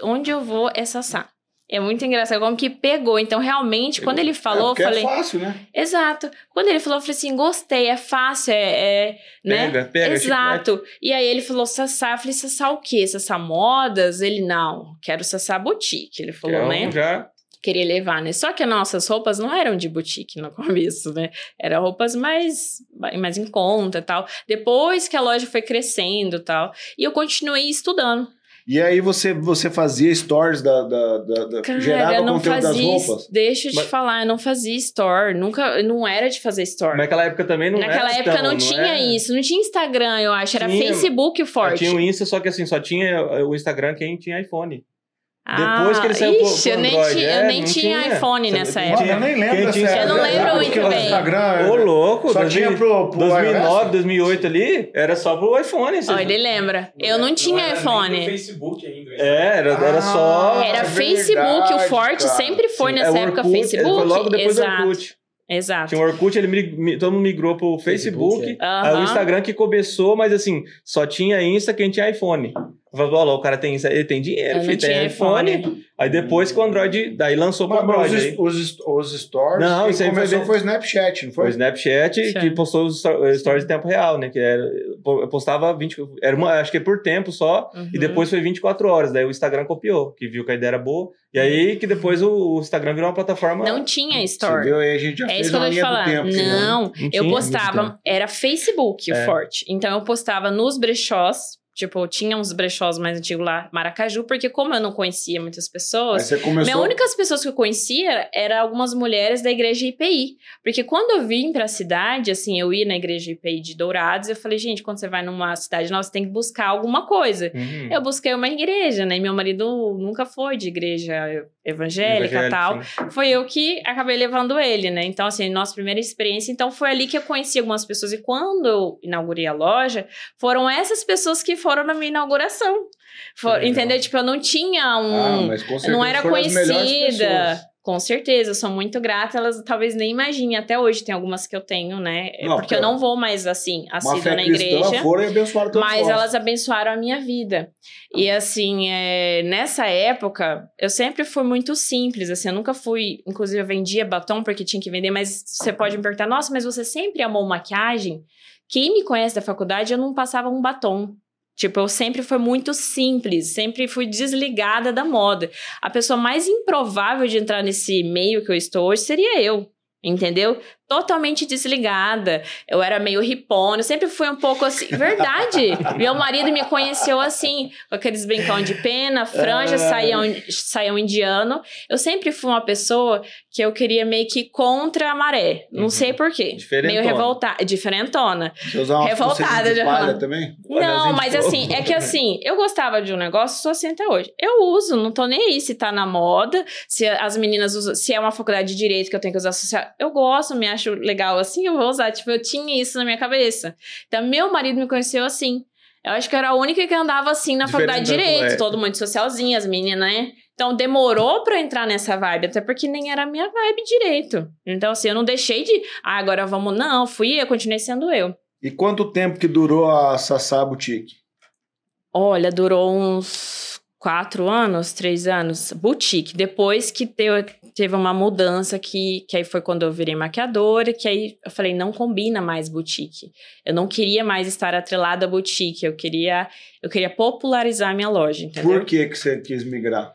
onde eu vou é Sassá. É muito engraçado como que pegou. Então, realmente, quando ele É, falou, eu porque falei. é fácil, né? Exato. Quando ele falou, eu falei assim: gostei, é fácil, é. é né? Pega. Exato. E aí ele falou Sassá. Eu falei, Sassá o quê? Sassá Modas? Ele, não, quero Sassá Boutique. Ele falou, Então, né? já Queria levar, né? Só que nossas roupas não eram de boutique no começo, né? Eram roupas mais, mais em conta e tal. Depois que a loja foi crescendo e tal. E eu continuei estudando. E aí você, você fazia stories da, da, da, da- Cara, gerava eu não conteúdo das fazia. roupas? Deixa eu te Mas- falar, eu não fazia store. Nunca, não era de fazer store. Naquela época também não Naquela era época tão, não, tinha é? isso, não tinha Instagram, eu acho. Era Tinha, Facebook forte. tinha o Insta, só que assim, só tinha o Instagram quem tinha iPhone. Ah, Depois que ele saiu pro- ixi, pro eu nem, Android, tinha, é, eu nem não tinha tinha. iPhone Você nessa não época. Eu nem lembro dessa época. Eu não lembro muito o bem. Instagram, Ô, louco, Só 2000 tinha pro, pro 2009, iOS? 2008 ali, era só pro iPhone. Ó, ele lembra. Eu não tinha era nem iPhone. do Facebook ainda. É, era, era Ah, só... Era é Facebook, o verdade, forte cara. sempre foi Sim, nessa é, o época Orkut, Facebook. Foi logo depois Exato. do Orkut. Exato. Tinha o Orkut, ele todo mundo migrou pro Facebook. Facebook, Aí o. Instagram que começou, mas assim, só tinha Insta quem tinha iPhone. Eu falei, olha lá, o cara tem ele tem dinheiro, filho, tem iPhone. iPhone. Aí depois que o Android, daí lançou mas Android. aí. os, os, os stories, Não, isso aí foi começou foi o Snapchat, não Foi o foi? Snapchat que Sim. postou os sto- stories em tempo real, né? Que era, eu postava 20, era uma, acho que por tempo só, Uhum. e depois foi 24 horas. Daí o Instagram copiou, que viu que a ideia era boa. E aí que depois o, o Instagram virou uma plataforma. Não tinha store. viu aí, a gente já É fez isso que eu te do falando. tempo. assim, né? Não, Não eu muito postava. Era Facebook o É. forte. Então eu postava nos brechós. Tipo, tinha uns brechós mais antigos lá, Maracaju, porque como eu não conhecia muitas pessoas, começou... Minhas únicas pessoas que eu conhecia eram algumas mulheres da igreja IPI. Porque quando eu vim pra cidade, assim, eu ia na igreja IPI de Dourados, eu falei, gente, quando você vai numa cidade nova, você tem que buscar alguma coisa. Uhum. Eu busquei uma igreja, né? E meu marido nunca foi de igreja evangélica e tal. sim. Foi eu que acabei levando ele, né? Então, assim, nossa primeira experiência. Então, foi ali que eu conheci algumas pessoas. E quando eu inaugurei a loja, foram essas pessoas que foram na minha inauguração. For- entendeu? Tipo, eu não tinha Ah, um com certeza não era conhecida. Com certeza, eu sou muito grata. Elas talvez nem imaginem. Até hoje tem algumas que eu tenho, né? É Não, porque eu não vou mais assim, assídua na igreja. foram e abençoaram Mas nós. elas abençoaram a minha vida. E assim, é, nessa época, eu sempre fui muito simples. Assim, eu nunca fui. Inclusive, eu vendia batom porque tinha que vender, mas você pode me perguntar: nossa, mas você sempre amou maquiagem? Quem me conhece da faculdade, eu não passava um batom. Tipo, eu sempre fui muito simples, sempre fui desligada da moda. A pessoa mais improvável de entrar nesse meio que eu estou hoje seria eu, entendeu? Totalmente desligada. Eu era meio ripona, sempre fui um pouco assim. Verdade! Meu marido me conheceu assim, com aqueles brincão de pena, franja, saião, saião indiano. Eu sempre fui uma pessoa que eu queria meio que contra a maré. Não Uhum. sei porquê. Meio revoltada, diferentona. Você usava uma revoltada já palha também? Não, mas assim, é que assim, eu gostava de um negócio, sou assim até hoje. Eu uso, não tô nem aí se tá na moda, se as meninas usam, se é uma faculdade de direito que eu tenho que usar social. Eu gosto, me acho legal assim, eu vou usar. Tipo, eu tinha isso na minha cabeça. Então, meu marido me conheceu assim. Eu acho que eu era a única que andava assim na faculdade de direito, é. todo mundo socialzinho, as meninas, né? Então demorou pra eu entrar nessa vibe, até porque nem era a minha vibe direito. Então, assim, eu não deixei de, ah, agora vamos. Não, fui eu, continuei sendo eu. E quanto tempo que durou a Sassá Boutique? Olha, durou uns quatro anos, três anos, boutique. Depois que teve, teve uma mudança que, que aí foi quando eu virei maquiadora, que aí eu falei, não combina mais boutique. Eu não queria mais estar atrelada à boutique, eu queria, eu queria popularizar a minha loja, entendeu? Por que, que você quis migrar?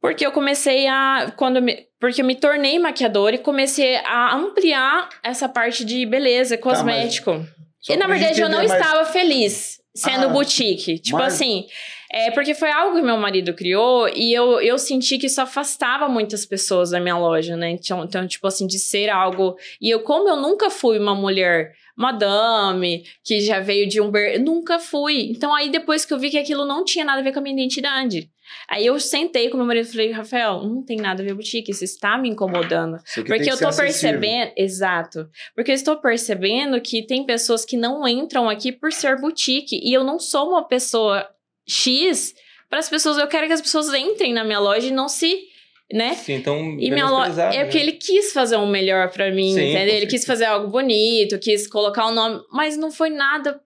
Porque eu comecei a. Quando me- porque eu me tornei maquiadora e comecei a ampliar essa parte de beleza, cosmético. Só E na verdade eu não mais- estava feliz sendo Ah, boutique. Tipo mas- assim, é porque foi algo que meu marido criou e eu, eu senti que isso afastava muitas pessoas da minha loja, né? Então, então, tipo assim, de ser algo. E eu, como eu nunca fui uma mulher madame, que já veio de um. Ber... Nunca fui. Então, aí depois que eu vi que aquilo não tinha nada a ver com a minha identidade. Aí eu sentei com meu marido e falei, Rafael, não tem nada a ver com boutique, isso está me incomodando. Porque que eu tô percebendo. Exato. Porque eu estou percebendo que tem pessoas que não entram aqui por ser boutique. E eu não sou uma pessoa X para as pessoas. Eu quero que as pessoas entrem na minha loja e não se né? Sim, então. E minha loja. É porque né? ele quis fazer um melhor pra mim, Sim, entendeu? Ele quis fazer algo bonito, quis colocar o nome, mas não foi nada.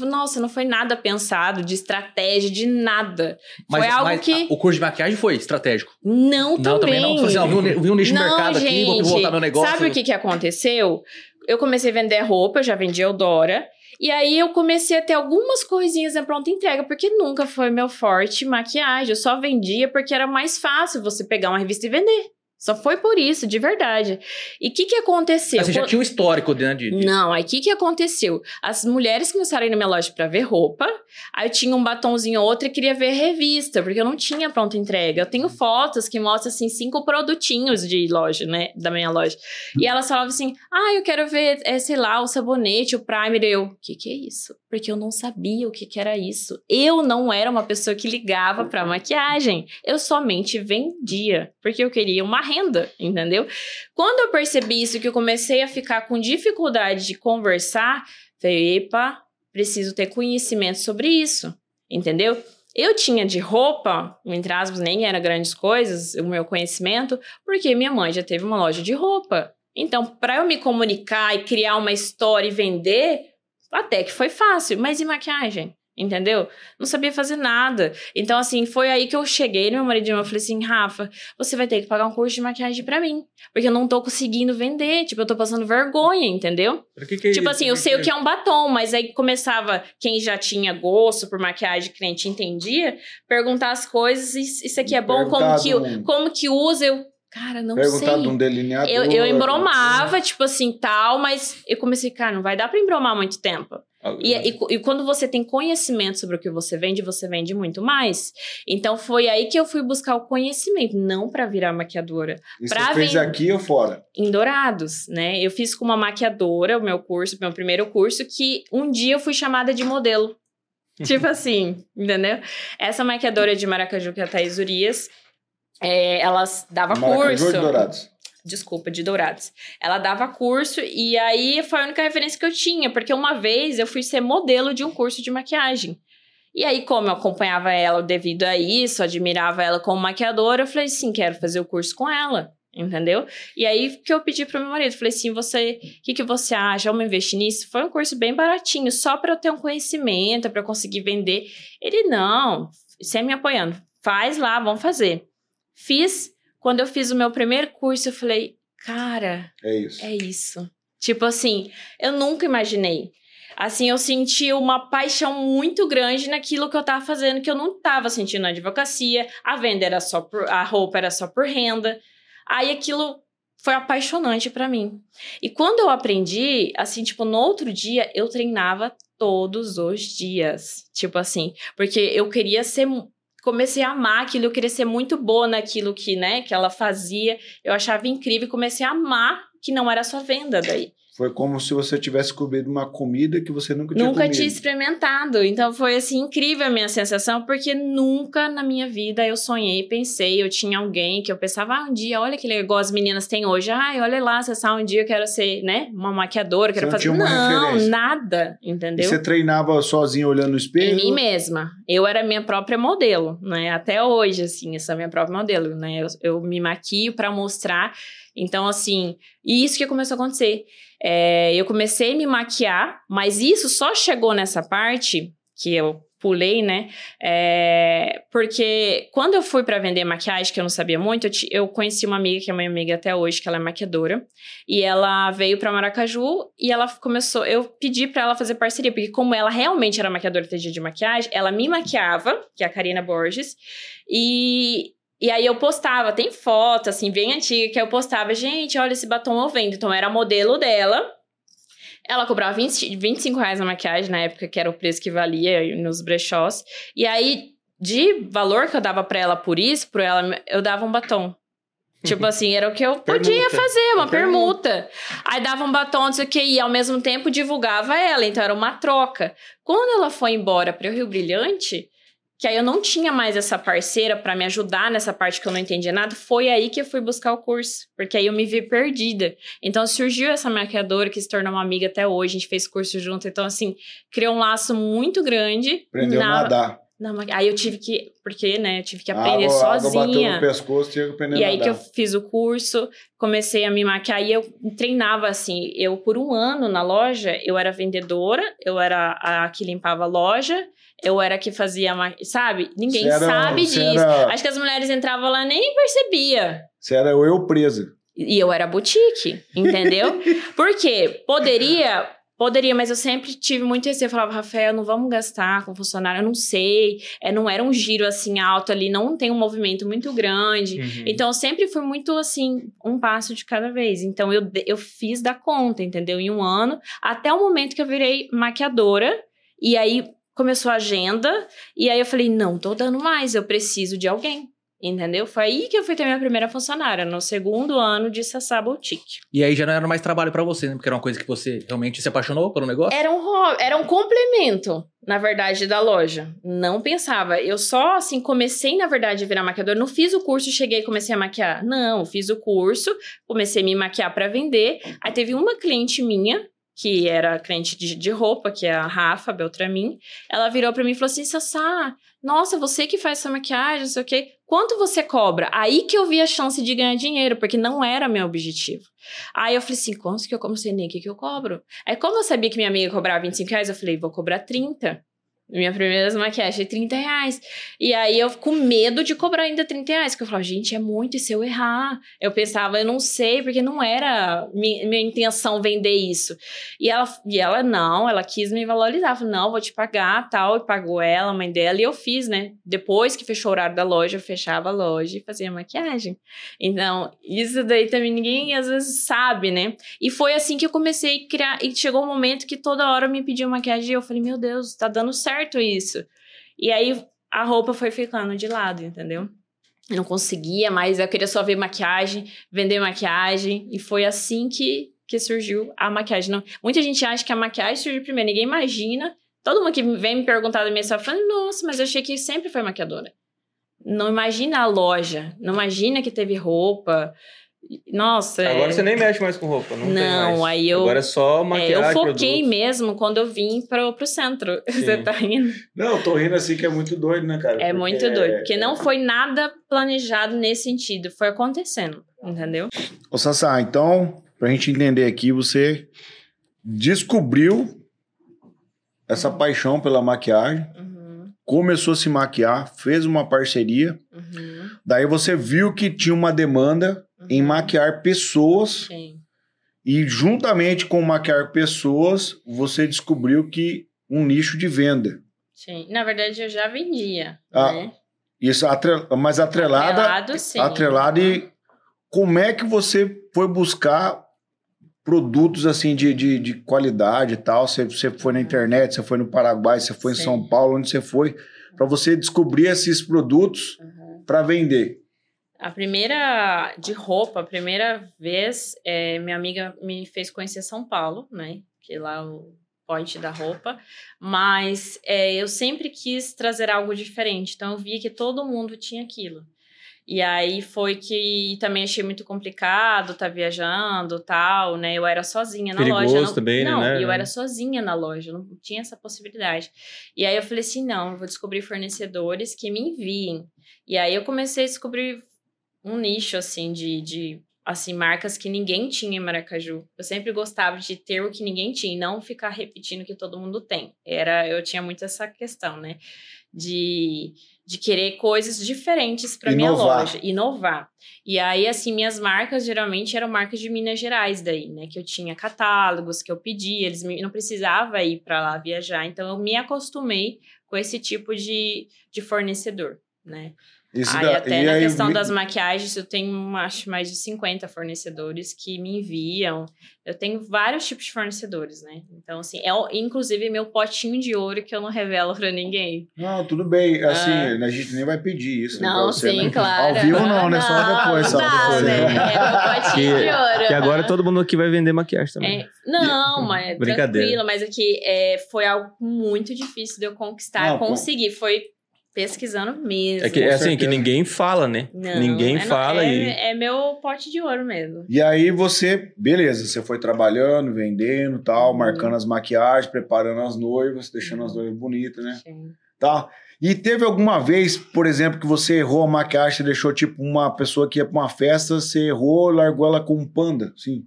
Nossa, não foi nada pensado de estratégia, de nada. Mas, foi algo mas que. o curso de maquiagem foi estratégico. Não, Não, também não. Falei assim, não, vi um, vi um nicho de Não, mercado aqui, vou voltar meu negócio. Sabe o que, que aconteceu? Eu comecei a vender roupa, eu já vendi Eudora. E aí eu comecei a ter algumas coisinhas na pronta entrega, porque nunca foi meu forte maquiagem. Eu só vendia porque era mais fácil você pegar uma revista e vender. Só foi por isso, de verdade. E o que, que aconteceu? Mas você já tinha um histórico né, de, de- Não, aí o que, que aconteceu? As mulheres começaram a ir na minha loja pra ver roupa, aí eu tinha um batonzinho ou outro e queria ver revista, porque eu não tinha pronta entrega. Eu tenho fotos que mostram, assim, cinco produtinhos de loja, né, da minha loja. E elas falavam assim, ah, eu quero ver, é, sei lá, o sabonete, o primer. Eu, o que que é isso? Porque eu não sabia o que que era isso. Eu não era uma pessoa que ligava pra maquiagem. Eu somente vendia, porque eu queria uma renda, entendeu? Quando eu percebi isso, que eu comecei a ficar com dificuldade de conversar, falei, epa, preciso ter conhecimento sobre isso, entendeu? Eu tinha de roupa, entre aspas, nem era grandes coisas, o meu conhecimento, porque minha mãe já teve uma loja de roupa. Então, para eu me comunicar e criar uma história e vender, até que foi fácil. Mas e maquiagem? Entendeu? Não sabia fazer nada. Então, assim, foi aí que eu cheguei no meu marido e eu falei assim: Rafa, você vai ter que pagar um curso de maquiagem pra mim. Porque eu não tô conseguindo vender. Tipo, eu tô passando vergonha, entendeu? Que que é Tipo isso? assim, eu sei o que é um batom, mas aí começava quem já tinha gosto por maquiagem, cliente entendia, perguntar as coisas, "Isso- aqui é bom, como que, como que usa? Eu, cara, não Perguntar sei. de um delineador. Eu, eu embromava, tipo assim, tal, mas eu comecei, cara, não vai dar pra embromar muito tempo. E, e, e quando você tem conhecimento sobre o que você vende, você vende muito mais. Então foi aí que eu fui buscar o conhecimento, não pra virar maquiadora. Pra você fez aqui ou fora? Em Dourados, né? Eu fiz com uma maquiadora o meu curso, meu primeiro curso, que um dia eu fui chamada de modelo. tipo assim, entendeu? Essa maquiadora de Maracaju, que é a Thaís Urias, é, ela dava Maracaju curso. de Dourados. Desculpa, de Dourados. Ela dava curso e aí foi a única referência que eu tinha, porque uma vez eu fui ser modelo de um curso de maquiagem. E aí, como eu acompanhava ela devido a isso, admirava ela como maquiadora, eu falei assim, quero fazer o curso com ela, entendeu? E aí que eu pedi pro meu marido, falei assim, você, o que, que você acha? Vamos investir nisso? Foi um curso bem baratinho, só para eu ter um conhecimento, para eu conseguir vender. Ele, não, sempre me apoiando, faz lá, vamos fazer. Fiz, quando eu fiz o meu primeiro curso, eu falei, cara, É isso. é isso. Tipo assim, eu nunca imaginei. Assim, eu senti uma paixão muito grande naquilo que eu tava fazendo, que eu não tava sentindo na advocacia. A venda era só por. A roupa era só por renda. Aí aquilo foi apaixonante pra mim. E quando eu aprendi, assim, tipo, no outro dia, eu treinava todos os dias. Tipo assim, porque eu queria ser. Comecei a amar aquilo, eu queria ser muito boa naquilo que, né, que ela fazia. Eu achava incrível e comecei a amar que não era só venda daí. Foi como se você tivesse comido uma comida que você nunca tinha Nunca comido. tinha experimentado. Então foi assim incrível a minha sensação, porque nunca na minha vida eu sonhei, pensei, eu tinha alguém que eu pensava, ah, um dia, olha que legal as meninas têm hoje. Ai, olha lá, se essa um dia eu quero ser, né, uma maquiadora, quero não fazer. tinha uma não, referência. nada, E entendeu? você treinava sozinho olhando no Em espelho? mim mesma. Eu era minha própria modelo, né? Até hoje, assim, eu sou a minha própria modelo, né? Eu, eu me maquio pra mostrar. Então, assim, e isso que começou a acontecer. É, eu comecei a me maquiar, mas isso só chegou nessa parte que eu pulei, né? É, porque quando eu fui pra vender maquiagem, que eu não sabia muito, eu, ti- eu conheci uma amiga que é minha amiga até hoje, que ela é maquiadora, e ela veio pra Maracaju e ela começou. Eu pedi pra ela fazer parceria, porque como ela realmente era maquiadora de maquiagem, ela me maquiava, que é a Karina Borges, e. E aí eu postava, tem foto, assim, bem antiga, que eu postava, gente, olha esse batom eu vendo. Então era modelo dela. Ela cobrava 20, 25 reais na maquiagem na época, que era o preço que valia nos brechós. E aí, de valor que eu dava pra ela por isso, por ela, eu dava um batom. Tipo assim, era o que eu podia Permuta. fazer, uma Permuta. permuta. Aí dava um batom, não sei o que, e ao mesmo tempo divulgava ela, então era uma troca. Quando ela foi embora para o Rio Brilhante, que aí eu não tinha mais essa parceira para me ajudar nessa parte que eu não entendia nada, foi aí que eu fui buscar o curso, porque aí eu me vi perdida. Então surgiu essa maquiadora que se tornou uma amiga até hoje, a gente fez curso junto, então assim, criou um laço muito grande. Aprendeu a na- nadar. na maqui- Aí eu tive que, porque, né, eu tive que aprender água, água sozinha. no pescoço, tinha que aprender E a aí que eu nadar. fiz o curso, comecei a me maquiar e eu treinava assim. Eu, por um ano na loja, eu era vendedora, eu era a que limpava a loja, eu era que fazia, ma- sabe? Ninguém era- sabe disso. era- Acho que as mulheres entravam lá e nem percebia. Você era eu presa. E eu era boutique, entendeu? Por quê? Poderia, poderia, mas eu sempre tive muito receio. Eu falava, Rafael, não vamos gastar com funcionário, eu não sei. É, não era um giro assim alto ali, não tem um movimento muito grande. Uhum. Então, eu sempre fui muito assim, um passo de cada vez. Então, eu, eu fiz da conta, entendeu? Em um ano, até o momento que eu virei maquiadora. E aí começou a agenda. E aí eu falei: não, tô dando mais, eu preciso de alguém. Entendeu? Foi aí que eu fui ter minha primeira funcionária, no segundo ano de Sassá Boutique. E aí já não era mais trabalho pra você, né? Porque era uma coisa que você realmente se apaixonou pelo negócio. Era um, era um complemento, na verdade, da loja. Não pensava. Eu só, assim, comecei, na verdade, a virar maquiadora. Não fiz o curso, cheguei e comecei a maquiar. Não, fiz o curso, comecei a me maquiar pra vender. Aí teve uma cliente minha, que era cliente de, de roupa, que é a Rafa Beltramin. Ela virou pra mim e falou assim: Sassá, nossa, você que faz essa maquiagem, não sei o quê. Quanto você cobra? Aí que eu vi a chance de ganhar dinheiro, porque não era meu objetivo. Aí eu falei assim: quanto que eu como? Não sei nem o que, que eu cobro. Aí, como eu sabia que minha amiga cobrava 25 reais, eu falei, vou cobrar 30. Minha primeira maquiagem, 30 reais. E aí eu com medo de cobrar ainda 30 reais, porque eu falava, gente, é muito, e se eu errar? Eu pensava, eu não sei, porque não era mi- minha intenção vender isso. E ela, e ela não, ela quis me valorizar. Falou, não, vou te pagar, tal. E pagou ela, a mãe dela, e eu fiz, né? Depois que fechou o horário da loja, eu fechava a loja e fazia maquiagem. Então, isso daí também ninguém às vezes sabe, né? E foi assim que eu comecei a criar. E chegou um momento que toda hora me pediam maquiagem e eu falei, meu Deus, tá dando certo isso. E aí a roupa foi ficando de lado, entendeu? Eu não conseguia mais, eu queria só ver maquiagem, vender maquiagem. E foi assim que, que surgiu a maquiagem. Não, muita gente acha que a maquiagem surgiu primeiro, ninguém imagina. Todo mundo que vem me perguntar da minha sala fala, nossa, mas eu achei que sempre foi maquiadora. Não imagina a loja, não imagina que teve roupa. Nossa, é- Agora você nem mexe mais com roupa, não, tem Não, aí eu- Agora é só é, maquiagem, eu foquei produto. mesmo quando eu vim pro, pro centro. Você tá rindo? Não, eu tô rindo assim que é muito doido, né, cara? É Porque muito doido. Porque não foi nada planejado nesse sentido. Foi acontecendo, entendeu? Ô, Sassá, então, pra gente entender aqui, você descobriu essa paixão pela maquiagem, Uhum, começou a se maquiar, fez uma parceria, uhum, daí você viu que tinha uma demanda em uhum. maquiar pessoas Sim. e juntamente com maquiar pessoas, você descobriu que um nicho de venda. Sim. Na verdade, eu já vendia, Ah, né? Isso, atre- mas atrelada, Atrelado, sim. atrelada e como é que você foi buscar produtos assim de, de, de qualidade e tal? Você, você foi na internet, você foi no Paraguai, você foi em Sim. São Paulo, onde você foi, para você descobrir esses produtos Uhum. para vender. A primeira de roupa, a primeira vez, é, minha amiga me fez conhecer São Paulo, né? Que lá é o point da roupa. Mas é, eu sempre quis trazer algo diferente. Então eu via que todo mundo tinha aquilo. E aí foi que também achei muito complicado tá viajando tal, né? Eu era sozinha na Perigoso loja. Não, também, né, não, né? eu era sozinha na loja, não tinha essa possibilidade. E aí eu falei assim: não, eu vou descobrir fornecedores que me enviem. E aí eu comecei a descobrir um nicho, assim, de, de assim, marcas que ninguém tinha em Maracaju. Eu sempre gostava de ter o que ninguém tinha e não ficar repetindo o que todo mundo tem. Era, eu tinha muito essa questão, né? De, de querer coisas diferentes para minha loja, inovar. E aí, assim, minhas marcas geralmente eram marcas de Minas Gerais daí, né? Que eu tinha catálogos que eu pedia, eles me, não precisava ir para lá viajar. Então, eu me acostumei com esse tipo de, de fornecedor, né? Isso Aí da- até e na aí, questão me- das maquiagens, eu tenho acho mais de 50 fornecedores que me enviam. Eu tenho vários tipos de fornecedores, né? Então, assim, é o- inclusive meu potinho de ouro que eu não revelo pra ninguém. Não, tudo bem. Assim, Ah. a gente nem vai pedir isso. né, Não, você, sim, né? claro. Ao vivo não, né? Só depois, só não, depois. né? né? É meu potinho de ouro. Que agora aham. todo mundo aqui vai vender maquiagem também. É, não, mas é Brincadeira. tranquilo, mas aqui é, foi algo muito difícil de eu conquistar, Não, conseguir. Foi pesquisando mesmo. É, que, é assim, que ninguém fala, né? Não, ninguém é, fala é, e... é meu pote de ouro mesmo. E aí você, beleza, você foi trabalhando, vendendo tal, Uhum. marcando as maquiagens, preparando as noivas, deixando as noivas bonitas, né? Sim. Tá? E teve alguma vez, por exemplo, que você errou a maquiagem, você deixou tipo uma pessoa que ia pra uma festa, você errou, largou ela com um panda, sim?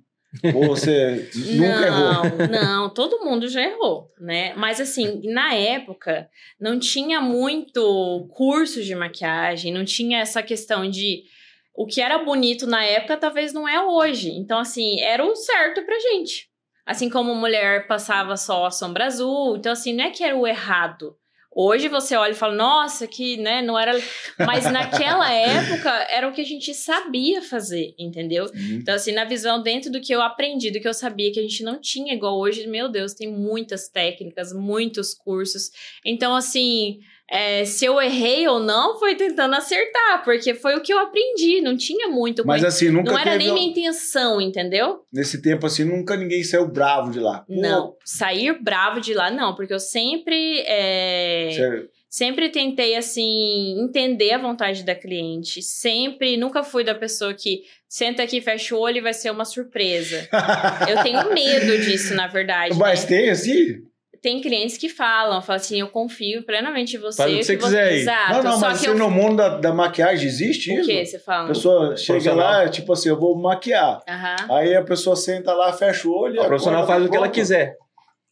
Ou você nunca errou? Não, não, todo mundo já errou, né? Mas assim, na época, não tinha muito curso de maquiagem, não tinha essa questão de o que era bonito na época talvez não é hoje. Então, assim, era o certo pra gente. Assim como mulher passava só a sombra azul, então assim, não é que era o errado. Hoje você olha e fala, nossa, que, né, não era. Mas naquela época era o que a gente sabia fazer, entendeu? Uhum. Então, assim, na visão dentro do que eu aprendi, do que eu sabia que a gente não tinha igual hoje, meu Deus, tem muitas técnicas, muitos cursos. Então, assim, é, se eu errei ou não, foi tentando acertar, porque foi o que eu aprendi, não tinha muito. Mas assim, nunca não era nem minha intenção, entendeu? Nesse tempo assim, nunca ninguém saiu bravo de lá. Pô, Não, sair bravo de lá, não, porque eu sempre. é, sério. Sempre tentei, assim, entender a vontade da cliente. Sempre, nunca fui da pessoa que senta aqui, fecha o olho e vai ser uma surpresa. Eu tenho medo disso, na verdade. Mas né? tem assim? Tem clientes que falam, falam assim, eu confio plenamente em você. Faz o que você quiser aí. Exato. não, não, só mas que assim, eu... no mundo da, da maquiagem existe O isso? que você A fala? pessoa chega lá, tipo assim, eu vou maquiar. Aí a pessoa senta lá, fecha o olho e A profissional faz o que ela quiser.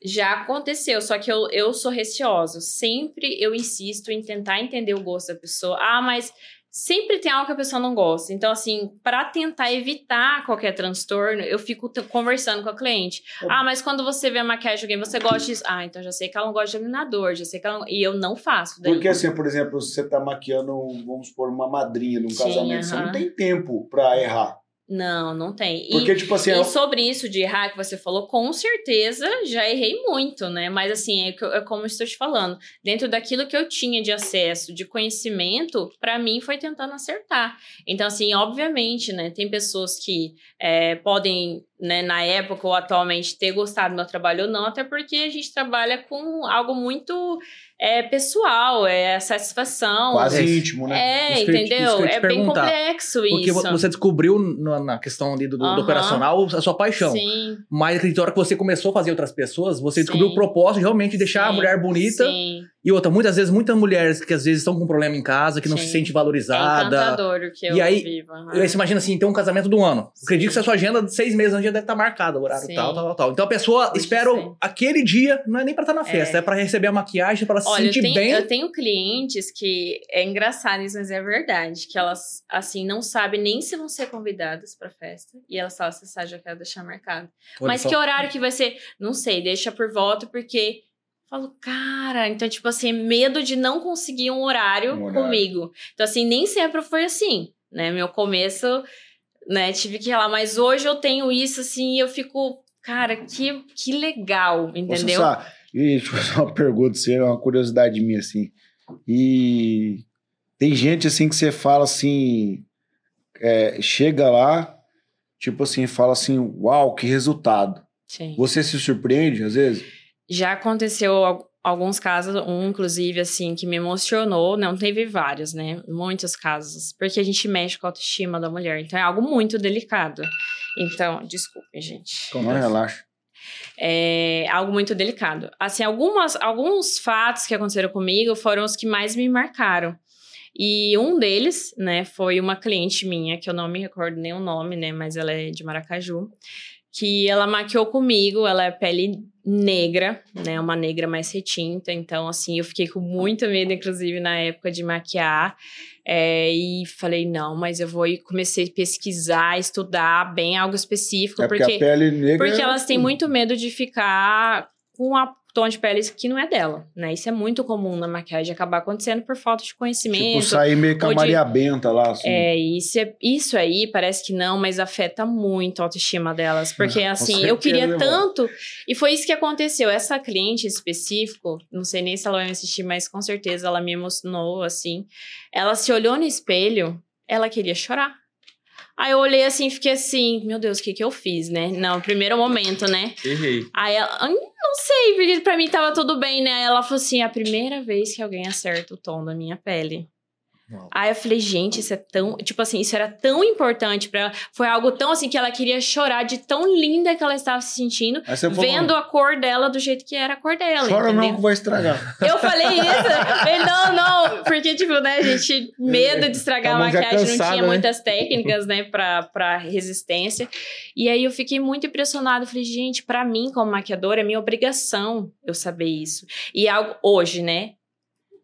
Já aconteceu, só que eu, eu sou receosa. Sempre eu insisto em tentar entender o gosto da pessoa. Ah, mas sempre tem algo que a pessoa não gosta. Então, assim, para tentar evitar qualquer transtorno, eu fico conversando com a cliente. Ah, mas quando você vê a maquiagem de alguém, você gosta disso? Ah, então já sei que ela não gosta de iluminador, já sei que ela não... E eu não faço. Daí. Porque assim, por exemplo, você tá maquiando, vamos supor, uma madrinha num Sim, casamento, você aham. não tem tempo pra errar. Não, não tem. E- Porque, tipo assim, E sobre isso de errar que você falou, com certeza já errei muito, né? Mas assim, é, é como eu estou te falando. Dentro daquilo que eu tinha de acesso, de conhecimento, pra mim foi tentando acertar. Então, assim, obviamente, né? Tem pessoas que é, podem, né, na época ou atualmente, ter gostado do meu trabalho ou não, até porque a gente trabalha com algo muito é, pessoal, é a satisfação. quase É, íntimo, né? É, entendeu? te é bem complexo Porque isso. vo- você descobriu na, na questão ali do, do Aham. operacional a sua paixão. Sim. Mas acredito que a hora que você começou a fazer outras pessoas, você descobriu Sim. o propósito de realmente deixar a Sim, mulher bonita. Sim. E outra, muitas vezes, muitas mulheres que às vezes estão com problema em casa, que não se Sim. sente É valorizada. encantador o que eu E aí, vivo. aham. Aí você imagina assim, tem um casamento do ano. Acredito que a sua agenda de seis meses antes já deve estar marcada, o horário Sim. tal, tal, tal. Então a pessoa Pode espera o- aquele dia, não é nem pra estar na festa, é, É. pra receber a maquiagem, pra ela se Olha, eu sentir tenho, bem. eu tenho clientes que é engraçado isso, mas é verdade, que elas assim não sabem nem se vão ser convidadas pra festa e elas falam assim, "Sá, já quero deixar marcado. Olha mas só. que horário que vai ser? Não sei, deixa por volta porque falo, cara, então tipo assim, medo de não conseguir um horário, Um horário. comigo. Então assim, nem sempre foi assim, né? Meu começo, né, tive que ir lá, mas hoje eu tenho isso assim e eu fico, cara, que que legal, entendeu? sabe, e deixa eu fazer uma pergunta, assim, é uma curiosidade minha, assim. E tem gente, assim, que você fala, assim, é, chega lá, tipo assim, fala assim, uau, que resultado. Sim. Você se surpreende, às vezes? Já aconteceu al- alguns casos, um inclusive assim que me emocionou, não teve vários, né? Muitos casos, porque a gente mexe com a autoestima da mulher, então é algo muito delicado. Então, desculpe, gente. Não, relaxa. É algo muito delicado. Assim, algumas, alguns fatos que aconteceram comigo foram os que mais me marcaram. E um deles, né, foi uma cliente minha, que eu não me recordo nem o nome, né, mas ela é de Maracaju, que ela maquiou comigo, ela é pele negra, né, uma negra mais retinta, então, assim, eu fiquei com muito medo, inclusive, na época de maquiar, é, e falei, não, mas eu vou, e comecei a pesquisar, estudar bem algo específico, É porque, porque... a pele negra... Porque elas têm muito medo de ficar com a tom de pele que não é dela, né? Isso é muito comum na maquiagem acabar acontecendo por falta de Tipo, conhecimento. sair meio com a ou de- Maria Benta lá, assim. É, isso, é, isso aí parece que não, mas afeta muito a autoestima delas. Porque, Com assim, eu queria tanto. E foi isso que aconteceu. Essa cliente em específico, não sei nem se ela vai me assistir, mas com certeza ela me emocionou, assim. Ela se olhou no espelho, ela queria chorar. Aí eu olhei assim e fiquei assim, meu Deus, o que que eu fiz, né? Não, primeiro momento, né? Errei. Aí ela, "Ah, não sei, porque pra mim tava tudo bem, né? Aí ela falou assim: é a primeira vez que alguém acerta o tom da minha pele. Uau. Aí eu falei, gente, isso é tão. Tipo assim, isso era tão importante pra ela. Foi algo tão assim que ela queria chorar de tão linda que ela estava se sentindo, você falou, vendo a cor dela do jeito que era a cor dela. chora entendeu? não que vai estragar. Eu falei isso. Eu falei, não, não. Porque, tipo, né, a gente, medo de estragar a Tava já maquiagem, não cansada, tinha né? muitas técnicas, né, pra, pra resistência. E aí eu fiquei muito impressionada. Falei, gente, pra mim, como maquiadora, é minha obrigação eu saber isso. E é algo hoje, né?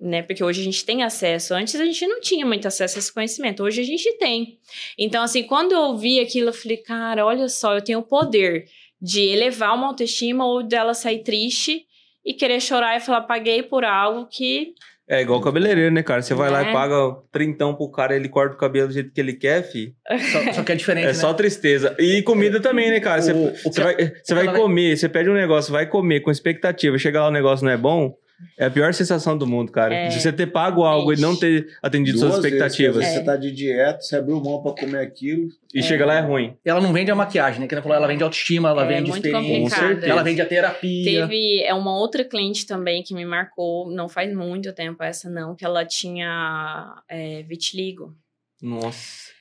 Né? Porque hoje a gente tem acesso. Antes a gente não tinha muito acesso a esse conhecimento. Hoje a gente tem. Então, assim, quando eu ouvi aquilo, eu falei, cara, olha só, eu tenho o poder de elevar uma autoestima ou dela sair triste e querer chorar e falar, paguei por algo que. É igual o cabeleireiro, né, cara? Você vai lá Né? e paga trintão pro cara, ele corta o cabelo do jeito que ele quer, fi. Só, só que é diferente, É né? só tristeza. E comida também, né, cara? Você, O- o você ca- vai, você vai comer, você pede um negócio, vai comer com expectativa, chega lá o negócio não é bom, é a pior sensação do mundo, cara. É. De você ter pago algo e não ter atendido suas Duas vezes, expectativas. vezes É. Você tá de dieta, você abriu mão pra comer aquilo. E chega lá é ruim. Ela não vende a maquiagem, né? Que ela falou, ela vende autoestima, ela É vende muito experiência. Ela vende a terapia. Teve é uma outra cliente também que me marcou, não faz muito tempo essa não, que ela tinha é, vitiligo. Nossa.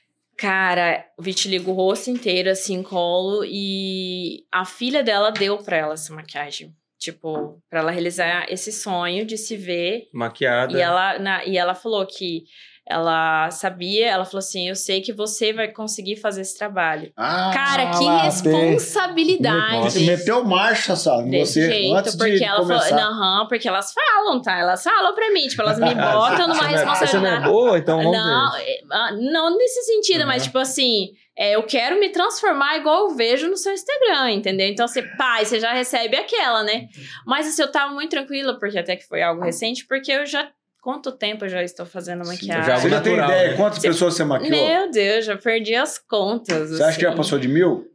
Cara, vitiligo o rosto inteiro, assim, colo, e a filha dela deu pra ela essa maquiagem. Tipo, pra ela realizar esse sonho de se ver. Maquiada. E ela, na- e ela falou que ela sabia, ela falou assim: Eu sei que você vai conseguir fazer esse trabalho. Ah, Cara, que lá, responsabilidade. Você meteu marcha, sabe? Desse Você, jeito, antes porque de ela começar. falou, não, porque elas falam, tá? Elas falam pra mim, tipo, elas me botam numa não é- Você não é responsabilidade. boa, então vamos Não, ver. é, ah, não nesse sentido, Uhum. mas tipo assim, é, eu quero me transformar igual eu vejo no seu Instagram, entendeu? Então, você, pai, você já recebe aquela, né? Mas assim, eu tava muito tranquila, porque até que foi algo recente, porque eu já. Quanto tempo eu já estou fazendo maquiagem? já- Você já tem natural, ideia né? quantas Você- pessoas você maquiou? Meu Deus, já perdi as contas. Você acha que já assim. passou de mil?